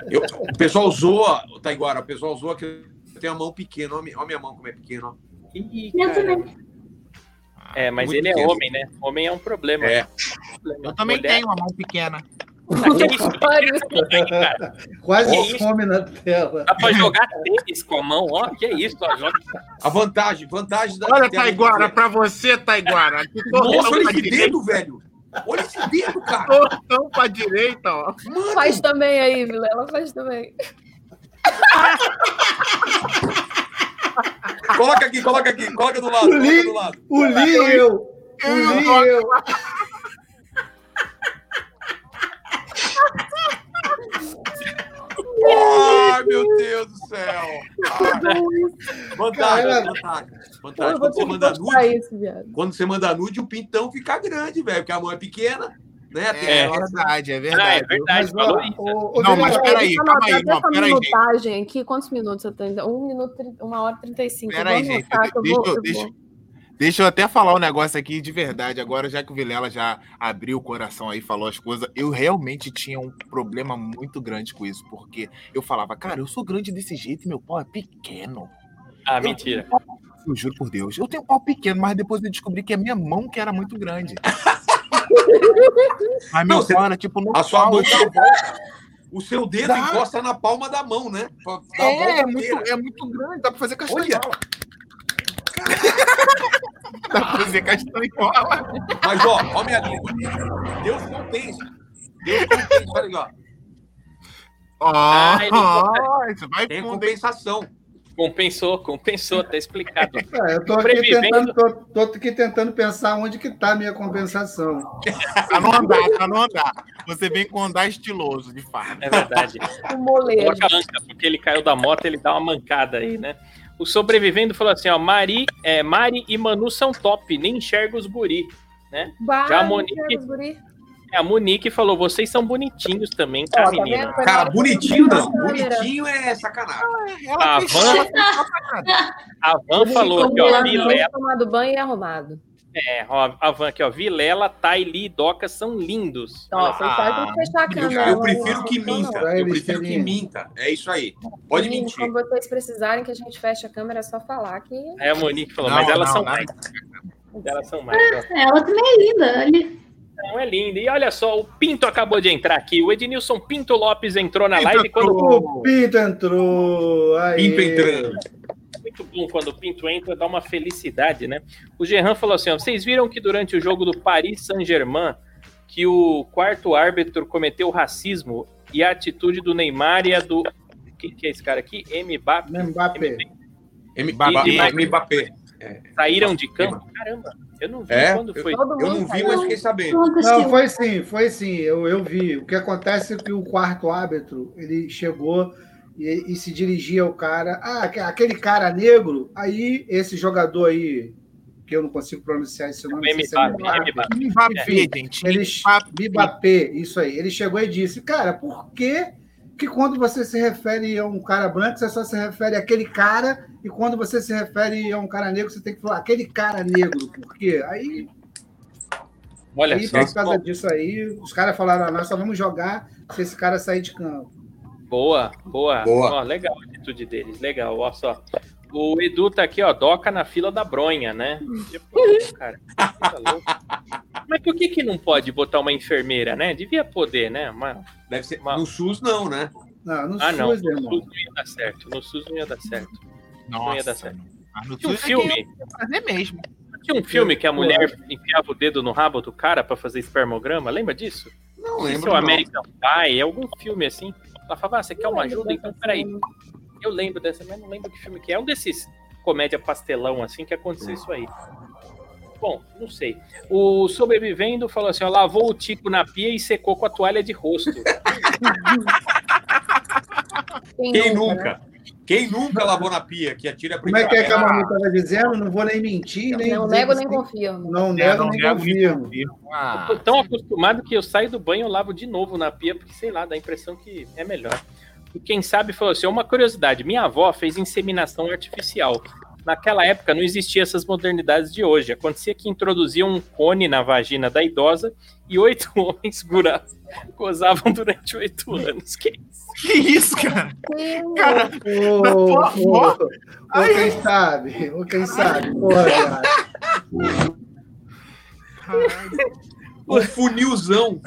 Eu- o pessoal zoa, Taiguara, o pessoal zoa que eu tenho a mão pequena. Olha a minha- mão como é pequena. ó. Ih, Eu também. É, mas Muito ele é pequeno. homem, né? Homem é um problema. É. Eu também Mulher- tenho uma mão pequena. Que isso? Quase Que isso? fome na tela. Dá pra jogar tênis com a mão, ó. Que isso, ó. Joga... A vantagem, vantagem da. Olha, Taiguara, pra você, Taiguara. Nossa, olha esse dedo, velho. Olha esse dedo, cara. tortão pra direita, ó. Mano, faz também aí, Vilela, faz também. Coloca aqui, coloca aqui, coloca do lado, O coloca Li- do lado. O Li e eu. O Li e eu. Ai, meu Deus do céu. Vantagem, vantagem. Eu Vantagem. Quando você manda nude, isso, quando você manda nude, o pintão fica grande, velho, porque a mão é pequena, né? Tem É aquela- verdade, é Ah, é verdade. verdade, Mas, falou ó, isso. o, o Não, mas peraí, Deixa eu calma aí, não, essa peraí, gente. minutagem aqui. Quantos minutos eu tenho? Um minuto, uma hora e trinta e cinco. Pera aí, Vamos gente. eu Deixa, vou- eu- eu deixa, vou- deixa eu até falar um negócio aqui de verdade. Agora, já que o Vilela já abriu o coração aí, falou as coisas, eu realmente tinha um problema muito grande com isso. Porque eu falava, cara, eu sou grande desse jeito e meu pau é pequeno. Ah, mentira. Eu juro por Deus. Eu tenho um pau pequeno, mas depois eu descobri que é minha mão que era muito grande. Mas meu era tipo A sua mão. O seu dedo Dá. encosta na palma da mão, né? É, é muito, é muito grande, dá pra fazer castanhola. Dá pra fazer castanhola. Mas, ó, ó minha língua. Deus compensa. Deus compensa. Olha aqui, ó. Ó, Ah, ele ó, isso vai Tem compensação. Compensou, compensou, tá explicado. É, eu tô aqui, tentando, tô, tô aqui tentando pensar onde que tá a minha compensação. Tá no andar, tá no andar. Você vem com andar estiloso, de fato. É verdade. O porque ele caiu da moto, ele dá uma mancada aí, né? O sobrevivendo falou assim, ó, Mari, é, Mari e Manu são top, nem enxerga os guri. Bah, Já a Monique- A Monique falou, vocês são bonitinhos também, tá, Ó, tá menina? vendo? Cara, bonitinho não. Bonitinho é sacanagem. A fez Van, só- a Van falou aqui, ó, Vilela, tomado banho e arrumado. é, ó, a Van aqui, ó, Vilela, Thaili e Doca são lindos. Ó, vocês Ah, podem fechar a Eu, câmera. eu prefiro não que minta. Eu prefiro que minta. É isso aí. Pode mentir. Quando vocês precisarem que a gente feche a câmera, é só falar que. Aí a Monique falou, Não, mas elas não, são mais. Elas são mais, ó. Ela também é linda. Ali. Não, é lindo. E olha só, o Pinto acabou de entrar aqui. O Ednilson Pinto Lopes entrou na Pinto live quando. O Pinto entrou. Aí. Pinto entrando. muito bom quando o Pinto entra, dá uma felicidade, né? O Gerran falou assim: ó, vocês viram que durante o jogo do Paris Saint-Germain que o quarto árbitro cometeu racismo e a atitude do Neymar e a do. Quem que é esse cara aqui? Mbappé Mbappé. Mbappé. Mbappé. Saíram de campo? Caramba, eu não vi É? quando foi. Eu mundo não vi, mas fiquei sabendo. Não, foi sim, foi sim. Eu, eu vi. O que acontece é que o quarto árbitro ele chegou e, e se dirigia ao cara. Ah, aque- aquele cara negro. Aí esse jogador aí, que eu não consigo pronunciar esse nome. é Mbappé. Ele, Mbappé. Mbappé, isso aí. Ele chegou e disse, cara, por que que quando você se refere a um cara branco, você só se refere àquele cara, e quando você se refere a um cara negro, você tem que falar aquele cara negro. Por quê? Aí, Olha aí só. por causa disso aí, os caras falaram, ah, nós só vamos jogar se esse cara sair de campo. Boa, boa. Boa. Ó, legal a atitude deles, legal. Ó só. O Edu tá aqui, ó, doca na fila da bronha, né? Tipo, cara, coisa louca. Mas por que que não pode botar uma enfermeira, né? Devia poder, né? Uma... Deve ser. Uma- No SUS, não, né? Não, no Ah, não. SUS, No irmão. SUS não ia dar certo. No SUS não ia dar certo. Não ia dar Nossa. certo. Mas no Tinha um SUS é filme, fazer mesmo. tinha um filme que a mulher enfiava o dedo no rabo do cara pra fazer espermograma. Lembra disso? Não Não sei se lembro. é o não. American Pie, é algum filme assim. Ela falava, ah, você quer uma ajuda? Então, peraí. Eu lembro dessa, mas não lembro que filme que é. É um desses comédia pastelão, assim, que aconteceu isso aí. Bom, não sei. O sobrevivendo falou assim: ó, lavou o tico na pia e secou com a toalha de rosto. Quem nunca? Quem nunca lavou na pia? Que atira a Como é que é que a Manu estava dizendo? Não vou nem mentir, nem. Não dizer nego nem confirmo. Não É, nego não nem confirmo. Ah, Eu tô tão acostumado que eu saio do banho e eu lavo de novo na pia, porque sei lá, dá a impressão que é melhor. E quem sabe falou assim: uma curiosidade: minha avó fez inseminação artificial. Naquela época não existia essas modernidades de hoje. Acontecia que introduziam um cone na vagina da idosa e oito homens gozavam durante oito anos. Que isso? que isso, cara? Cara, Ô, Na ô, tua ô, avó? ô, quem sabe? Ou quem sabe? Porra, cara. O funilzão.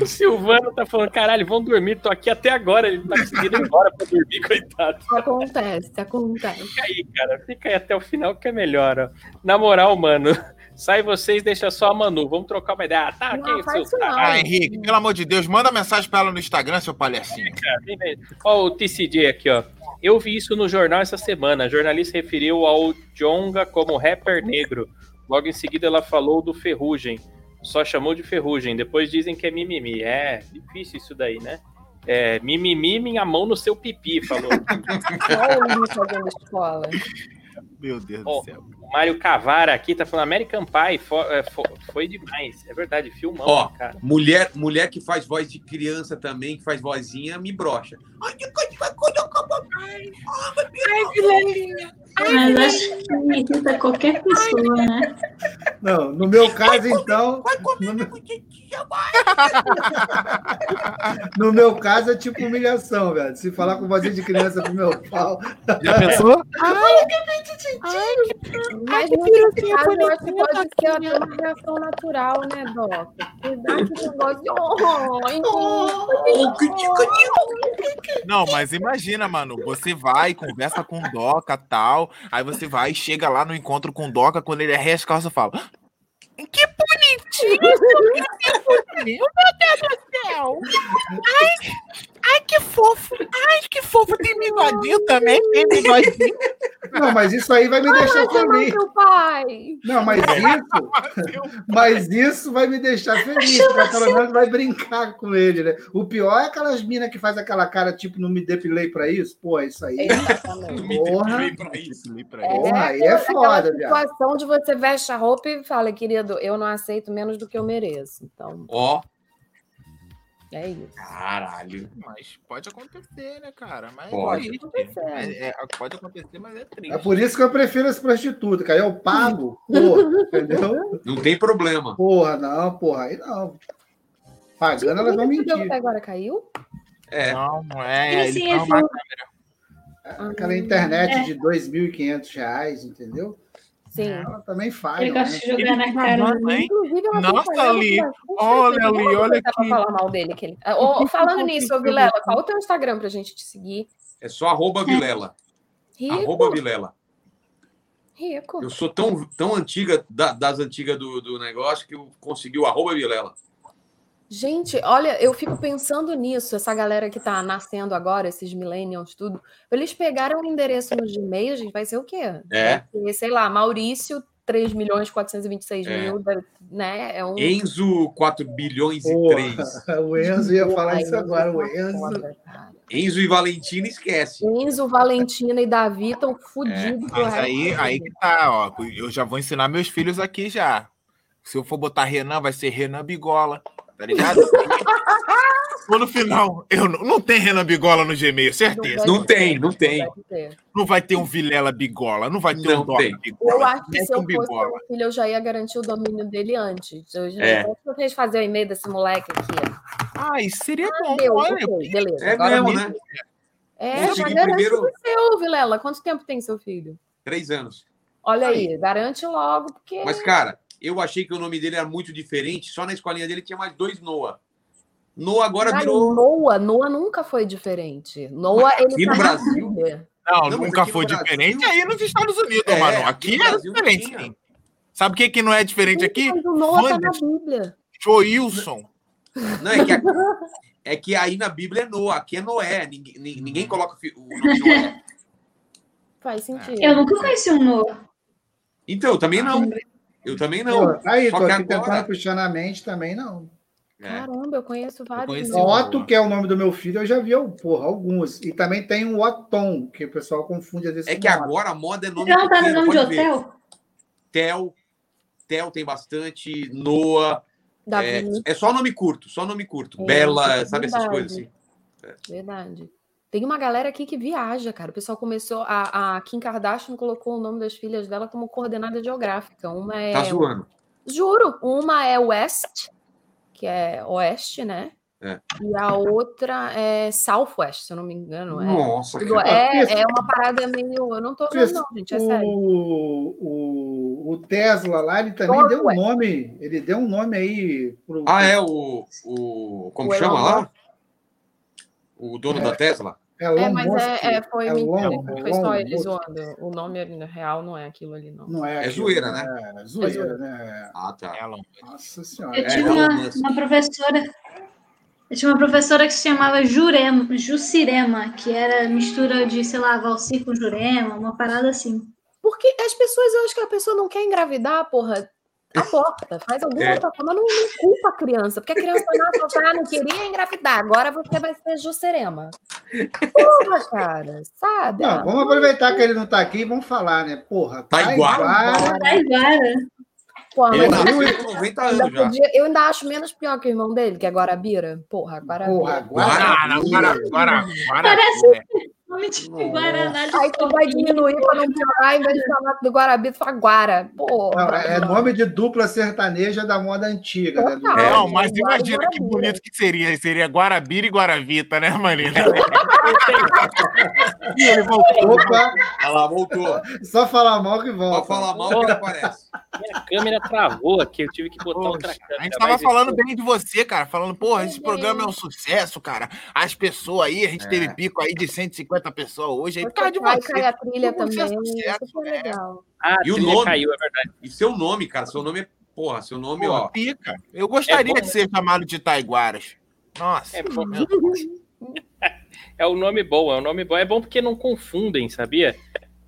O Silvano tá falando, caralho, vão dormir, tô aqui até agora, ele não tá conseguindo ir embora pra dormir, coitado. Acontece, acontece. Fica aí, cara, fica aí até o final que é melhor, ó. Na moral, mano, sai vocês, deixa só a Manu, vamos trocar uma ideia. Ah, tá, Não, quem faz isso seu não. Ah, Henrique, pelo amor de Deus, manda mensagem pra ela no Instagram, seu palhacinho. vem. Ó, o TCD aqui, ó. Eu vi isso no jornal essa semana. A jornalista referiu ao Jonga como rapper negro. Logo em seguida, ela falou do Ferrugem. Só chamou de Ferrugem. Depois dizem que é mimimi. É difícil isso daí, né? É, mimimi, minha mão no seu pipi, falou. Olha o Luiz fazendo escola. Meu Deus Ó, do céu. o Mário Cavara aqui tá falando American Pie fo- é, fo- foi demais. É verdade, filmão, Ó, cara. mulher, mulher que faz voz de criança também, que faz vozinha, me brocha. Mas acho que irrita qualquer pessoa, né? Não, no meu caso, então. No meu... no meu caso é tipo humilhação, velho. Se falar com vozinha de criança pro meu pau. Já pensou? Mas nesse caso, eu acho que pode ser até uma reação natural, né, Doc? Cuidar esse negócio de. Oh, Não, mas imagina, mano, você vai, conversa com o Doca tal, aí você vai, chega lá no encontro com o Doca, quando ele arresta a calça, fala. Que bonitinho! Meu Deus do céu! Ai, ai, que fofo! Ai, que fofo! Tem bigodinho também? Tem bigodinho? Não, mas isso aí vai me deixar Ai, chamar feliz. Não, mas isso. Mas isso vai me deixar feliz, pelo menos vai brincar com ele, né? O pior é aquelas minas que faz aquela cara, tipo, não me depilei pra isso. Pô, isso aí. Exatamente. Porra. É, Porra, aí é aquela foda, viado. situação de você veste a roupa e fala, querido, eu não aceito menos do que eu mereço. Então, Ó, é isso. caralho. Mas pode acontecer, né, cara? Mas Pode. é triste. É- é- pode acontecer, mas é triste. É por isso que eu prefiro as prostitutas, aí eu pago, porra, entendeu? Não tem problema. Porra, não, porra, aí não. Pagando, elas vão mentir. até agora caiu? É. Não, não é. Sim, ele sim, é só- Aquela internet de 2.500 reais, entendeu? Sim. Ela também faz. Ele né? gosta de jogar na cara. Inclusive, ela Nossa, Ali, olha. Ali, olha aqui. falar mal dele. Que ele... Ô, falando nisso, ô Vilela, qual o teu Instagram pra gente te seguir? É só arroba Vilela. Rico. Arroba Vilela. Rico. Eu sou tão, tão antiga, da- das antigas do, do negócio, que eu consegui o arroba Vilela. Gente, olha, eu fico pensando nisso, essa galera que tá nascendo agora, esses millennials, tudo. Eles pegaram o endereço no Gmail, gente, vai ser o quê? É. Ser, sei lá, Maurício, 3 milhões 426 É. mil, né? É um. Enzo 4 bilhões e Porra, 3. o Enzo ia falar Ai, isso agora, o tá Enzo. foda. Enzo e Valentina esquece. Enzo, Valentina e Davi estão fodidos. pro Mas aí, aí que tá, ó. Eu já vou ensinar meus filhos aqui já. Se eu for botar Renan, vai ser Renan Bigola, tá ligado? Ou no final, eu não, não tem Renan Bigola no Gmail, certeza. Não tem, não tem. Deve ter. Não vai ter um Vilela Bigola, não vai ter Não um tem. Bigola. Eu acho que se eu um fosse Bigola. meu filho, eu já ia garantir o domínio dele antes. Eu já É. Fez fazer o e-mail desse moleque aqui. Ai, seria bom, Deu, olha. ok, beleza. É Agora mesmo, mesmo. né? É, mas garante primeiro- o seu, Vilela. Quanto tempo tem seu filho? Três anos. Olha aí, garante logo, porque. Mas, cara, eu achei que o nome dele era muito diferente. Só na escolinha dele tinha mais dois Noah. Noah agora Cara, virou. Noah, Noah nunca foi diferente. Noah, ele Aqui tá no na Brasil? Não, Não, nunca aqui foi Brasil- diferente aí nos Estados Unidos, É, mano. aqui Aqui é diferente, tinha. sim. Sabe o que, que não é diferente aqui? Mas o Noah tá na. Bíblia. Joilson. Não, é que, a- É que aí na Bíblia é Noah, aqui é Noé. Ninguém, ni- ninguém coloca o nome Noé. Faz sentido. Eu nunca conheci um Noah. Então, eu também não. Eu também não. Pô, tá aí, Só tô que aqui agora- tentando puxar na mente também, não. É. Caramba, eu conheço vários. um. Otto, que é o nome do meu filho, eu já vi porra, alguns. E também tem o Otom, que o pessoal confunde às vezes É que Otto. agora a moda é nome Então tá no nome de ver. hotel? Tel, Tel tem bastante, Noah. É, é só nome curto, só nome curto. É, Bela, é sabe essas verdade. coisas assim. Verdade. Tem uma galera aqui que viaja, cara. O pessoal começou. A, a Kim Kardashian colocou o nome das filhas dela como coordenada geográfica. Uma é. Tá zoando. Juro, uma é West, que é oeste, né? É. E a outra é Southwest, se eu não me engano. É, Nossa, Tudo- cara. é, é uma parada meio. Eu não tô vendo, não, gente. É sério. O, o, o Tesla lá, ele também deu um Northwest. nome. Ele deu um nome aí pro. Ah, é o. o como O chama Elon lá? O dono da Tesla? É, Elon É, mas Musk. é, é, foi É mentira. Elon- Foi só ele zoando. O nome real não é aquilo ali, não. Não é, É aquilo, zoeira, né? É, zoeira, zoeira. né? Ah, tá. Elon. Nossa senhora. Eu É, Elon uma, uma professora. Eu tinha uma professora que se chamava Jurema, Jucirema, que era mistura de, sei lá, Valcir com Jurema, uma parada assim. Porque as pessoas, eu acho que a pessoa não quer engravidar, porra. Aborta, faz alguma É. outra forma, não, não culpa a criança, porque a criança nasce fala, ah, não queria engravidar, agora você vai ser Juscerema. Porra, cara, sabe? Não, vamos aproveitar que ele não tá aqui e vamos falar, né? Porra, Taiguara. Taiguara. Taiguara. Porra, Ele mas tá eu, com 90 ainda anos já. podia- eu ainda acho menos pior que o irmão dele, que é Guarabira. Porra, Guarabira. Porra, Guara- Ah, não, agora, agora, agora. Parece-. Nome de Guaraná de Aí tu vai diminuir pra não piorar, em vez de falar do Guarabira, tu fala Guara. Porra. Não, é nome de dupla sertaneja da moda antiga, né? Total. É, Não, mas imagina que Guarabira. bonito que seria. Seria Guarabira e Guaravita, né, Marina? E ele voltou. Opa, Olha lá, voltou. só falar mal que volta. Pode falar mal que ele aparece. Minha câmera travou aqui, eu tive que botar outra Poxa, câmera. a gente tava falando isso- bem de você, cara. Falando, porra, esse programa é um sucesso, cara. As pessoas aí, a gente É. teve pico aí de 150 pessoas hoje. Aí por causa de você. cair a trilha mundo também. fez sucesso, Super é. legal. Ah, E o nome? caiu, é verdade. E seu nome, cara? Seu nome é. Porra, seu nome, Porra, ó. pica. Eu gostaria É bom, de ser chamado de Taiguaras. Nossa. É bom. meu Deus. É o nome bom, é o nome bom. É bom porque não confundem, sabia?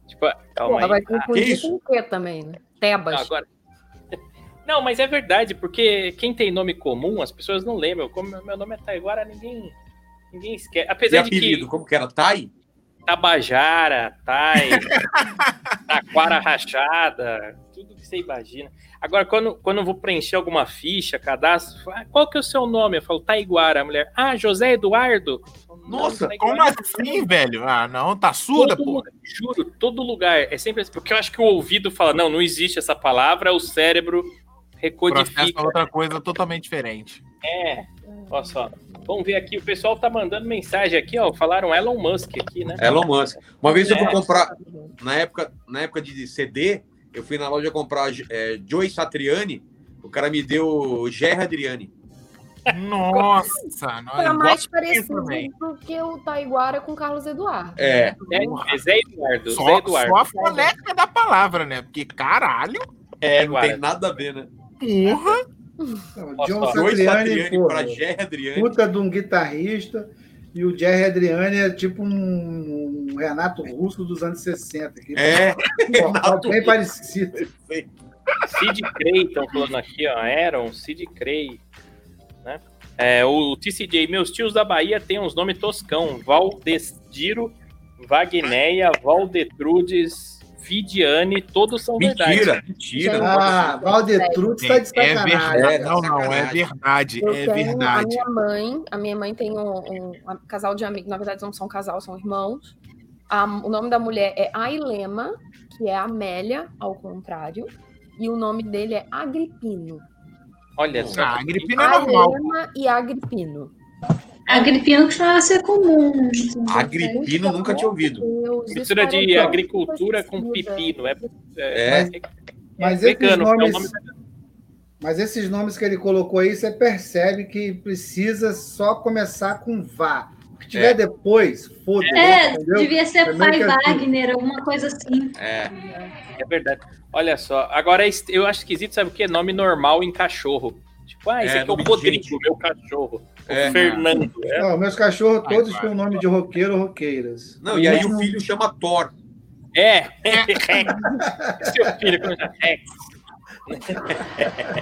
Tipo, calma Porra, aí. vai que confundir com o quê também, né? Tebas. Não, agora. Não, mas é verdade, porque quem tem nome comum, as pessoas não lembram. Como meu nome é Taiguara, ninguém, ninguém esquece. E Apesar de apelido, que como que era? Tai? Tabajara, Tai, Taquara Rachada, tudo que você imagina. Agora, quando, quando eu vou preencher alguma ficha, cadastro, ah, qual que é o seu nome? Eu falo Taiguara, a mulher. Ah, José Eduardo. Eu falo, "Não, Nossa, Como não." assim, velho? Ah, não, tá surda, Todo lugar, juro, todo lugar. É sempre assim, porque eu acho que o ouvido fala, não, não existe essa palavra, o cérebro Processa recodifica. outra coisa totalmente diferente. É, olha só. Vamos ver aqui, o pessoal tá mandando mensagem aqui, ó. Falaram Elon Musk aqui, né? Elon Musk. Uma vez eu fui É. comprar, na época, na época de CD, eu fui na loja comprar é, Joey Satriani, o cara me deu Gerra Adriani. Nossa, eu mais parecido do que o Taiguara com o Carlos Eduardo. É, É, é Zé Eduardo, Zé Só, Eduardo. só a fonética da palavra, né? Porque, caralho, é, não tem nada a ver, né? porra. Não, Posso John Satriani, porra, puta de um guitarrista. E o Jerry Adriani é tipo um, um Renato Russo dos anos 60. Que, É, Pô, Renato bem parecido. Sid Cray, estão falando aqui, ó. Aaron, Sid Cray. Né? É, o TCJ, meus tios da Bahia têm uns nomes toscão. Valdestiro, Vagneia, Valdetrudes, Vidiane, todos são verdade. Mentira, mentira. Ah, ser. Valdetrutz tá de É verdade. É, não, não, é verdade. Eu É tenho verdade. a minha mãe, a minha mãe tem um, um- um casal de amigos, na verdade não são casal, são irmãos. A- o nome da mulher é Ailema, que é Amélia, ao contrário, e o nome dele é Agripino. Olha só. Ah, a gripina é normal. E Agripino. Agripino costumava ser comum. Agripino nunca tinha ouvido. Deus, Mistura de agricultura com pepino. É, É. é, Mas é esses vegano, é um nomes- nome Mas esses nomes que ele colocou aí, você percebe que precisa só começar com vá. O que tiver É. depois, foda-se. É, entendeu? devia ser Também pai que assim- Wagner, alguma coisa assim. É, É verdade. Olha só, agora é eu acho esquisito, sabe o que? Nome normal em cachorro. Tipo, ah, esse É, aqui é o Rodrigo, gente. meu cachorro. É. Fernando. É. Não, meus cachorros todos têm o nome de roqueiro ou roqueiras. Não, e aí o filho chama Thor. É. Seu filho quando já é.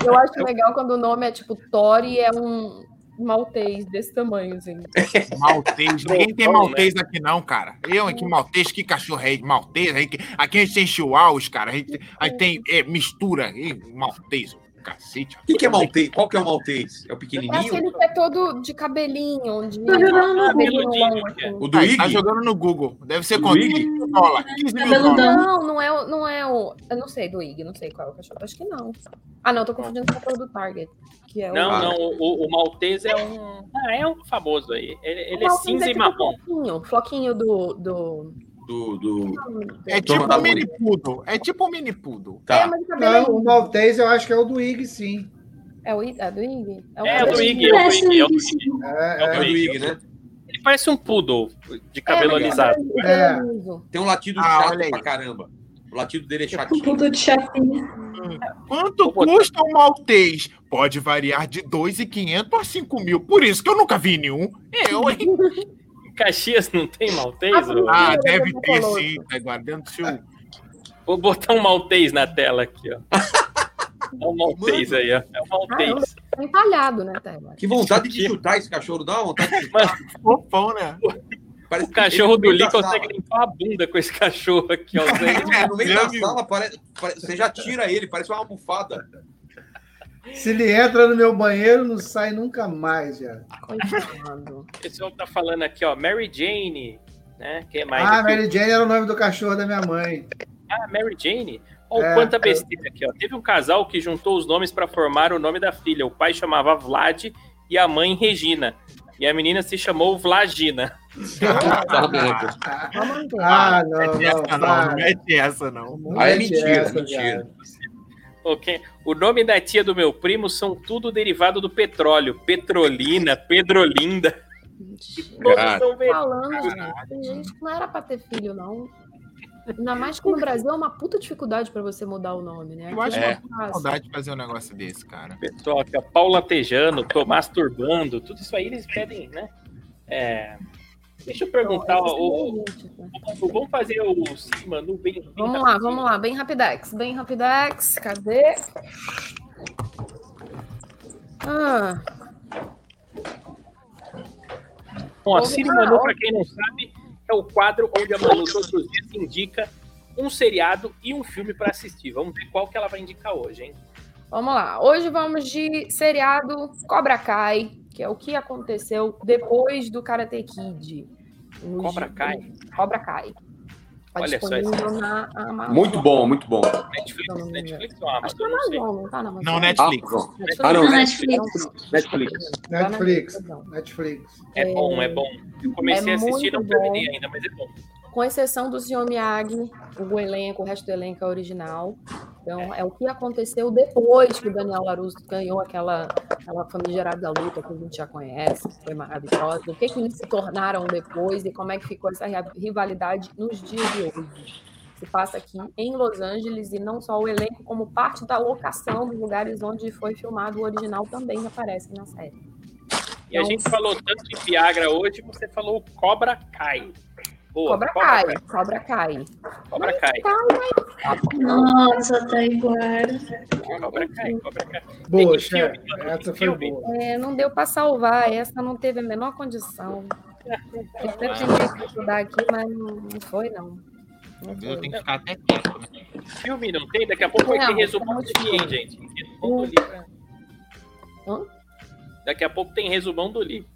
Eu acho legal quando o nome é tipo Thor e é um maltês desse tamanho, assim. Maltês. Ninguém tem maltês aqui, não, cara. Eu aqui, maltês, que cachorro é maltês? Aqui, aqui a gente tem chihuahuas, cara. A gente, a gente tem é, mistura. Ih, maltês, cacete. O que, que é maltês? Qual que é o maltês? É o É pequenininho? aquele que é todo de cabelinho, de Tá jogando no Google. assim. O do Ah, Ig? tá jogando no Google. Deve ser quanto? Ig? 15 mil dólares. 15 mil Cabeludão. dólares. Não, não é, o- não é o. Eu não sei do IG, não sei qual é o cachorro. Acho que não. Ah, não, tô confundindo com o do Target. Que é Não, o... não, o, o Maltese é um. Ah, é um famoso aí. Ele, ele é Maltese cinza e tipo marrom. Floquinho, floquinho do. do... Do, do... É tipo um mini poodle. É tipo um mini poodle. É, Tá. mas o Não, o maltês eu acho que é o do Ig, sim. é, o, I- é do IG? o É, o do. Ig, é o do um Ig, é o do Ig, Ig. É, É o é, do Ig, né? Ele parece um poodle de cabelo É, alisado. É. Tem um latido Ah, chato pra caramba. O latido dele é Um chatinho. puto de chapinha. Quanto custa um maltês? Pode variar de 2.500 a 5 mil. Por isso que eu nunca vi nenhum. Eu, hein? Caxias não tem Maltese? Ah, Ah, deve ter falou. sim. Tá guardando do seu. Vou botar um Maltese na tela aqui, ó. É um Maltese aí, ó. É um Maltese. Tá empalhado, né, Taylor? Que vontade de chutar esse cachorro. Dá uma vontade de chutar. Fofão, né? Parece O cachorro do Lee consegue limpar a bunda com esse cachorro aqui, ó. Ele, no meio da sala, parece, parece- você já tira ele, parece uma almofada. Se ele entra no meu banheiro, não sai nunca mais, já. Coitado. O pessoal tá falando aqui, ó. Mary Jane, né? Quem mais? Ah, aqui? Mary Jane era o nome do cachorro da minha mãe. Ah, Mary Jane? Olha É, quanta é. besteira aqui, ó. Teve um casal que juntou os nomes para formar o nome da filha. O pai chamava Vlad e a mãe Regina. E a menina se chamou Vlagina. Ah, não, não. não, não para. mete essa não. Não Aí é mentira, essa, mentira. viado. Ok. O nome da tia do meu primo são tudo derivado do petróleo. Petrolina, Pedrolinda. Cara. falando, gente. Tem gente que não era pra ter filho, não. Ainda mais que no Brasil é uma puta dificuldade pra você mudar o nome, né? Eu acho É. é fácil. Saudade de fazer um negócio desse, cara. Ó, Paula Tejano, Tomás Turbando, tudo isso aí eles pedem, né? É, Deixa eu perguntar, Então, o, tá? o- vamos fazer o sim, Manu, bem, bem Vamos lá, vamos lá, bem rapidex, bem rapidex. Cadê? Ah, Bom, a Siri Manu, para quem não sabe, é o quadro onde a Manu todos os dias indica um seriado e um filme para assistir. Vamos ver qual que ela vai indicar hoje, hein? vamos lá. Hoje vamos de seriado Cobra Kai, que é o que aconteceu depois do Karate Kid. Cobra Kai? Cobra Kai. Tá Olha só Amazon. Muito bom, muito bom. Netflix, Netflix ou Acho que é Amazon, não. Amazon, tá na Amazon? Não, Netflix. Amazon. Netflix. Ah, não, Netflix. Netflix. Netflix. Tá Netflix. É bom, é bom. Eu comecei É a assistir, não muito terminei ainda, mas é bom. Com exceção do Sr. Miyagi, o elenco, o resto do elenco é original. Então, é o que aconteceu depois que o Daniel Larusso ganhou aquela, aquela famigerada luta que a gente já conhece, que foi maravilhosa. O que, que eles se tornaram depois e como é que ficou essa rivalidade nos dias de hoje. Se passa aqui em Los Angeles e não só o elenco, como parte da locação dos lugares onde foi filmado o original também aparece na série. E a Então- gente falou tanto de Viagra hoje, você falou Cobra Kai. Boa, Cobra Kai, Cobra Kai. Cobra Kai. Nossa, Taiguara. Cobra Kai, Cobra Kai. Boa, Tem chefe. Essa tem foi boa. É, não deu para salvar, essa não teve a menor condição. Eu até tentei que estudar aqui, mas não, foi, não. Eu tenho que ficar até quieto, né? Filme não tem? Daqui a pouco vai ter resumão tá do Li, hein, gente? Resumão do? Daqui a pouco tem resumão do Li.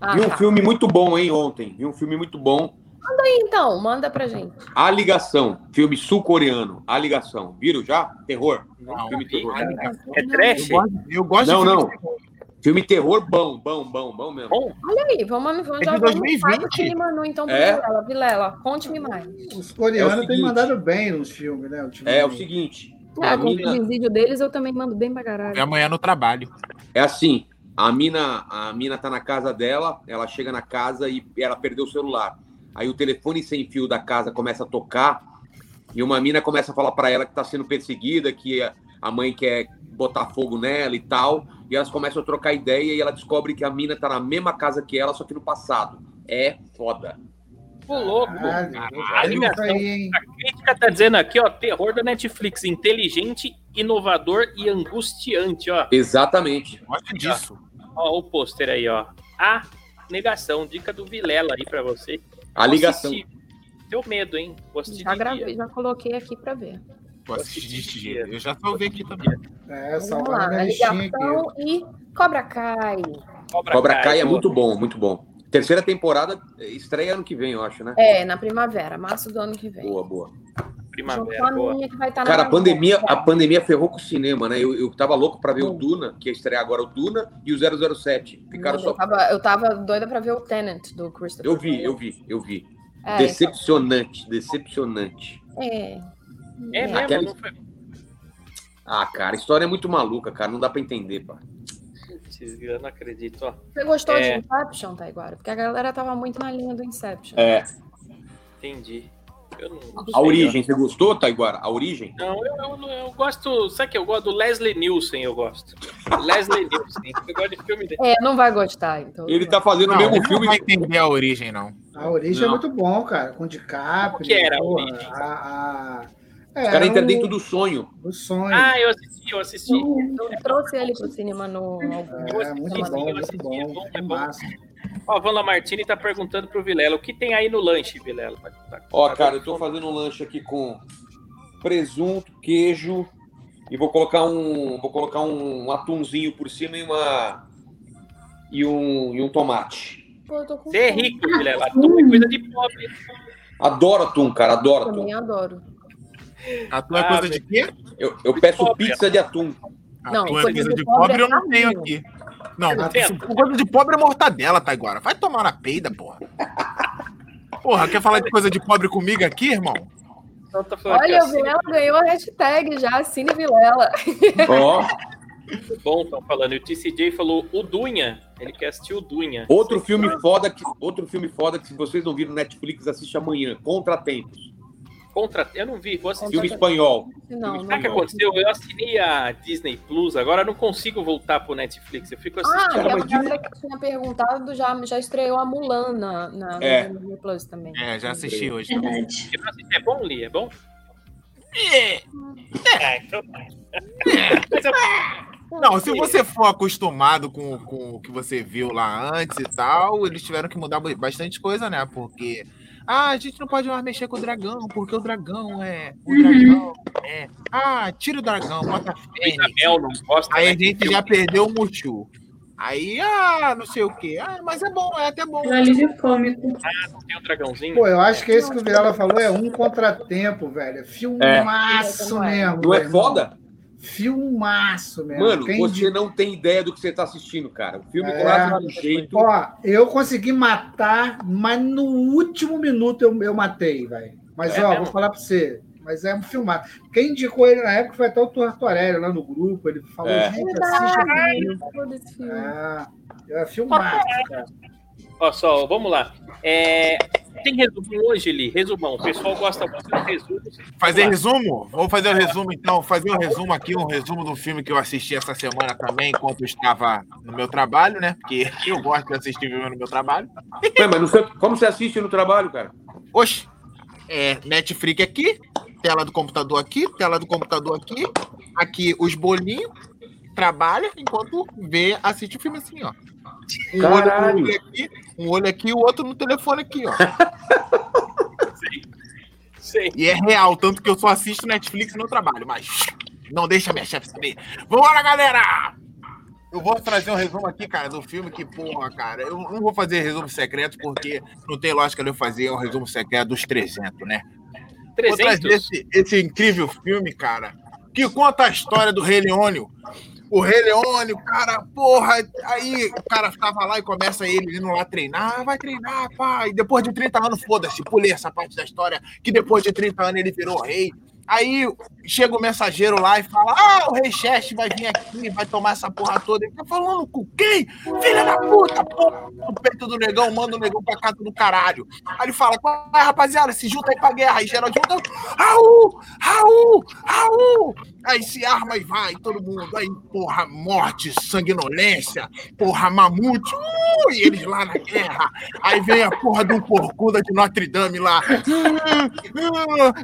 Ah, Vi um tá. filme muito bom, hein, ontem. Vi um filme muito bom. Então, manda pra gente. A Ligação. Filme sul-coreano. A Ligação. Viram já? Terror. Não, filme terror. É trash? Eu gosto, eu gosto Não, de não. filme terror. Filme terror bom, bom, bom, bom mesmo. Bom, Olha aí, vamos, vamos É já de vamos 2020. para aquele Manu, então, É? Vilela. Vilela, conte-me mais. Os coreanos É o têm mandado bem nos filmes, né? ultimamente. É o seguinte. É, com o mina, vídeo deles eu também mando bem pra É caralho. amanhã no trabalho. é assim. A mina, a mina tá na casa dela, ela chega na casa e ela perdeu o celular. Aí o telefone sem fio da casa começa a tocar e uma mina começa a falar pra ela que tá sendo perseguida, que a- mãe quer botar fogo nela e tal. e elas começam a trocar ideia e ela descobre que a mina tá na mesma casa que ela, só que no passado. É foda. Ô, louco. Aí? A crítica tá dizendo aqui, ó, terror da Netflix, inteligente, inovador e angustiante, ó. Exatamente. Gosto disso. Ó, o pôster aí, ó. A negação, dica do Vilela aí pra você. A ligação. Deu medo, hein? Vou assistir Já de gravei, dia. já coloquei aqui pra ver. Vou assistir desse jeito. Eu já salvei aqui também. É, Vamos lá, a listinha ligação aqui. e Cobra Kai. Cobra Kai é ó. muito bom, muito bom. Terceira temporada estreia ano que vem, eu acho, né? É, na primavera, março do ano que vem. Boa, boa. Primavera, com a boa. minha que vai estar na Cara, a pandemia, a pandemia ferrou com o cinema, né? Eu, eu tava louco pra ver o Duna, que ia estrear agora o Duna e o 007. Ficaram Eu só. tava, eu tava doida pra ver o Tenant do Christopher. Eu vi, eu vi, eu vi. É, Decepcionante, decepcionante. É. É mesmo, Aquela- não foi. Ah, cara, a história é muito maluca, cara. Não dá pra entender, pá. Eu não acredito, ó. Você gostou É. de Inception, Taiguara? Porque a galera tava muito na linha do Inception. É. Entendi. Eu A origem, você gostou, Taiguara? A origem? Não, eu, eu, eu gosto. Sabe que eu gosto do Leslie Nielsen, eu gosto. Leslie Nielsen. Eu gosto de filme dele. É, não vai gostar, então. Ele tá fazendo Não, o mesmo ele não filme. vai entender a origem, não. A origem Não. é muito bom, cara. Com DiCaprio. Como que era a origem? A, a... É, Os caras entram o- dentro do sonho. O sonho. Ah, eu assisti, eu assisti. Eu trouxe ele pro cinema no. eu é, muito bom, eu muito bom. é bom, é É bom. massa. Ó, a Vana Martini tá perguntando pro Vilela, o que tem aí no lanche, Vilela? Ó, cara, eu tô fazendo um lanche aqui com presunto, queijo e vou colocar um, vou colocar um atumzinho por cima e uma e um, e um tomate. Pô, eu tô com Você é rico, Vilela. Atum é coisa de pobre. Adoro atum, cara, adoro atum. Também adoro. A tua é Ah, coisa de quê? Eu, eu peço Pobre. pizza de atum. Não, tua é coisa de pobre pobre é eu não tenho carninha. aqui. Não, Não tem. coisa de pobre é mortadela, tá agora. Vai tomar na peida, porra. Porra, quer falar de coisa de pobre comigo aqui, irmão? Então Olha, o assim, Vilela ganhou a hashtag já, Cine Vilela. Ó, muito bom, estão falando. E o TCJ falou o Dunha. Ele quer assistir o Dunha. outro filme foda que outro filme foda que se vocês não viram no Netflix assiste amanhã, Contratempos. Contra... Eu não vi, vou assistir. Filme espanhol. Não, não. Sabe o que aconteceu? Eu assinei a Disney Plus, agora eu não consigo voltar pro Netflix. Eu fico Ah, assistindo. e a galera que tinha perguntado já, já estreou a Mulan na, na É. Disney Plus também. É, já assisti hoje. Verdade. Assisti. É bom, Li? É bom? É. É, então tá. Eu- Não, se você for acostumado com, com o que você viu lá antes e tal, eles tiveram que mudar bastante coisa, né? Porque. Ah, a gente não pode mais mexer com o dragão, porque o dragão é. O dragão é. Ah, tira o dragão, bota a A fênix. Gosta. Aí a né? gente já perdeu o Mushu. Aí, ah, não sei o quê. Ah, mas é bom, é até bom. É um alívio cômico. Não tem o dragãozinho. Pô, eu acho que esse que o Virala falou é um contratempo, velho. É Filmaço É. mesmo. Não é velho. foda? Filmaço mesmo. Mano, Quem você di- não tem ideia do que você tá assistindo, cara. O filme É. quase de um jeito. Ó, eu consegui matar, mas no último minuto eu, eu matei, velho. Mas, É ó, mesmo? vou falar pra você. Mas é um filmado. Quem indicou ele na época foi até o Tortorelli lá no grupo. Ele falou, É. gente, assiste filme. É, é filmaço, cara. Ó, só, vamos lá. É, Tem resumo hoje, Li? Resumão. O pessoal gosta muito de resumos. Fazer resumo? Vou fazer o resumo então. Fazer um resumo aqui, um resumo do filme que eu assisti essa semana também, enquanto eu estava no meu trabalho, né? Porque eu gosto de assistir filme no meu trabalho. Ué, mas sei- como você assiste no trabalho, cara? Oxe, é Netflix aqui, tela do computador aqui, tela do computador aqui, aqui os bolinhos, trabalha enquanto vê, assiste o filme assim, ó. Um olho, Caralho. olho aqui, um olho aqui, o outro no telefone aqui, ó. Sei. E é real, tanto que eu só assisto Netflix no trabalho, mas não deixa minha chefe saber. Vambora, galera! Eu vou trazer um resumo aqui, cara, do filme que, porra, cara, eu não vou fazer resumo secreto porque não tem lógica de eu fazer um resumo secreto dos 300, né? Vou trazer 300. esse, esse incrível filme, cara, que conta a história do Rei Leônio. O Rei Leônio, cara, porra, aí o cara tava lá e começa ele indo lá treinar, "Ah, vai treinar, pai. Depois de 30 anos, foda-se, pulei essa parte da história, que depois de 30 anos ele virou rei. Aí chega o mensageiro lá e fala: Ah, o rei Cheste vai vir aqui, vai tomar essa porra toda. Ele tá falando com quem? Filha da puta, porra! No peito do negão, manda o negão pra casa do caralho. Aí ele fala: Qual é, rapaziada? Se junta aí pra guerra. Aí geral junta: Raul! Raul! Raul! Aí se arma e vai, todo mundo. Aí, porra, morte, sanguinolência, porra, mamute. Uh, e eles lá na guerra. Aí vem a porra de um porcuda de Notre Dame lá. "Ah,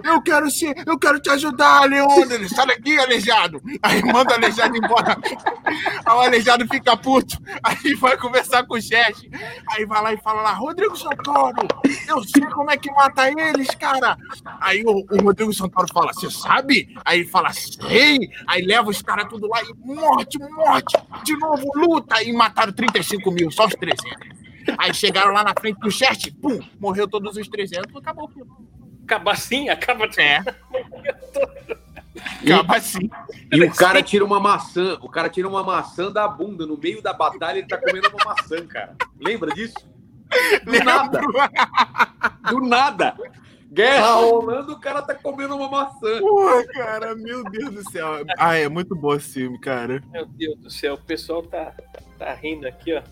ah, Eu quero ser, eu quero te ajudar, Leandro. Ele sai daqui, aleijado. Aí manda o aleijado embora. Aí o aleijado fica puto. Aí vai conversar com o chefe. Aí vai lá e fala lá, Rodrigo Santoro, eu sei como é que mata eles, cara. Aí o, o Rodrigo Santoro fala, você sabe? Aí fala, sei. Aí leva os caras tudo lá e morte, morte. De novo, luta. E mataram 35 mil, só os 300. Aí chegaram lá na frente do chat, pum, morreu todos os 300, acabou o filme. Acaba assim? Acaba É. Acaba assim. E o cara tira uma maçã, o cara tira uma maçã da bunda. No meio da batalha, ele tá comendo uma maçã, cara. Lembra disso? Do nada. Do nada. Guerra rolando, o cara tá comendo uma maçã. Porra, cara, meu Deus do céu. Ah, é muito bom esse filme, cara. Meu Deus do céu, o pessoal tá, tá rindo aqui, ó.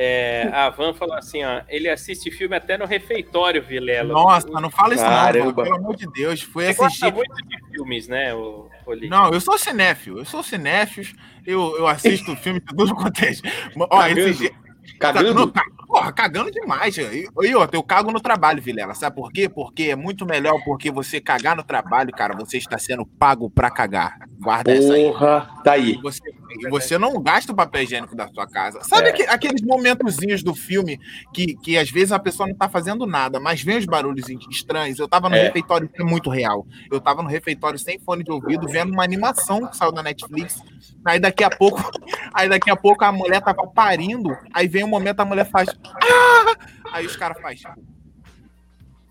É, a Van falou assim, ó. Ele assiste filme até no refeitório, Vilela. Nossa, não fala isso não, pelo amor de Deus. Foi Você gosta assistir. muito de filmes, né, o, Oli? Não, eu sou cinéfilo, eu sou cinéfilo, eu, eu assisto filme de tudo quanto é. Ó, Cagando? esse Cagando? Porra, cagando demais. E, e outra, eu cago no trabalho, Vilela. Sabe por quê? Porque é muito melhor porque você cagar no trabalho, cara, você está sendo pago pra cagar. Guarda essa aí. Porra, tá aí. Você, e você não gasta o papel higiênico da sua casa. Sabe É. aque- aqueles momentozinhos do filme que, que às vezes a pessoa não tá fazendo nada, mas vem os barulhos estranhos? Eu tava no É. refeitório, isso é muito real. Eu tava no refeitório sem fone de ouvido, vendo uma animação que saiu da Netflix. Aí daqui a pouco, aí daqui a pouco a mulher tava parindo, aí vem um momento a mulher faz. "Ah!" Aí os caras fazem. tipo,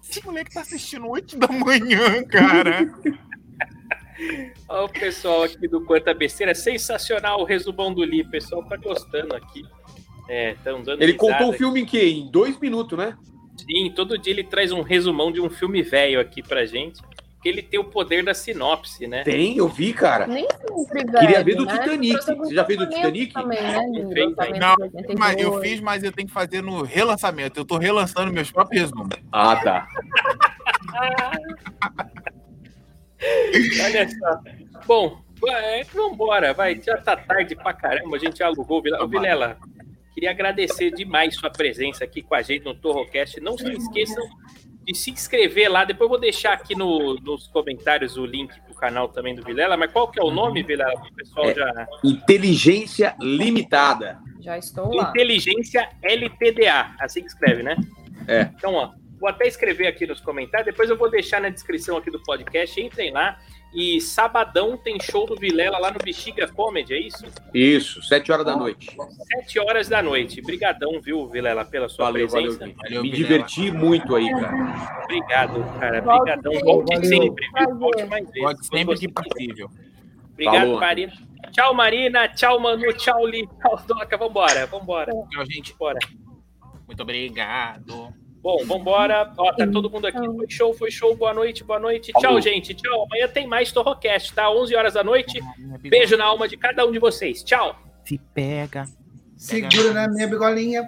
Esse moleque tá assistindo 8 da manhã, cara. Olha o pessoal aqui do Quanta Besteira. Sensacional o resumão do Li. O pessoal tá gostando aqui. É, tão dando Ele contou o aqui. filme em quê? Em dois minutos, né? Sim, todo dia ele traz um resumão de um filme velho aqui pra gente. Que ele tem o poder da sinopse, né? Tem, eu vi, cara. Nem sempre, velho. Queria ver do né? Titanic. Você já fez do Titanic? Também, né? Não de fez lançamento Não, de 82. mas eu fiz, mas eu tenho que fazer no relançamento. Eu tô relançando meus próprios resumos. Ah, tá. Olha só. Bom, é, vambora, vai. Já tá tarde pra caramba, a gente alugou o Vilela. Ô, Vilela, queria agradecer demais sua presença aqui com a gente no Torrocast. Não se esqueçam de se inscrever lá. Depois eu vou deixar aqui no- nos comentários o link pro canal também do Vilela. Mas qual que é o nome, Vilela? O pessoal É. já. Inteligência limitada. Já estou lá. Inteligência LTDA. Assim que escreve, né? É. Então, ó, vou até escrever aqui nos comentários, depois eu vou deixar na descrição aqui do podcast. Entrem lá. E sabadão tem show do Vilela lá no Bexiga Comedy, é isso? Isso, sete horas da noite. Sete horas da noite. Brigadão, viu, Vilela, pela sua Valeu, valeu, presença. Gui. Valeu, Me Vilela. diverti muito aí, cara. Obrigado, cara. Volte Brigadão. sempre, Volte valeu. sempre, viu? Volte mais vezes. Pode sempre que possível. Obrigado, Falou. Marina. Tchau, Marina. Tchau, Manu. Tchau, Li. Tchau, Doca. Vambora, vambora. Tchau, gente. Bora. Muito obrigado. Bom, vambora. Ó, tá todo mundo aqui. Foi show, foi show. Boa noite, boa noite. Tchau, gente. Tchau. Amanhã tem mais Torrocast, tá? 11 horas da noite. Beijo na alma de cada um de vocês. Tchau. Se pega. Segura na minha bigolinha.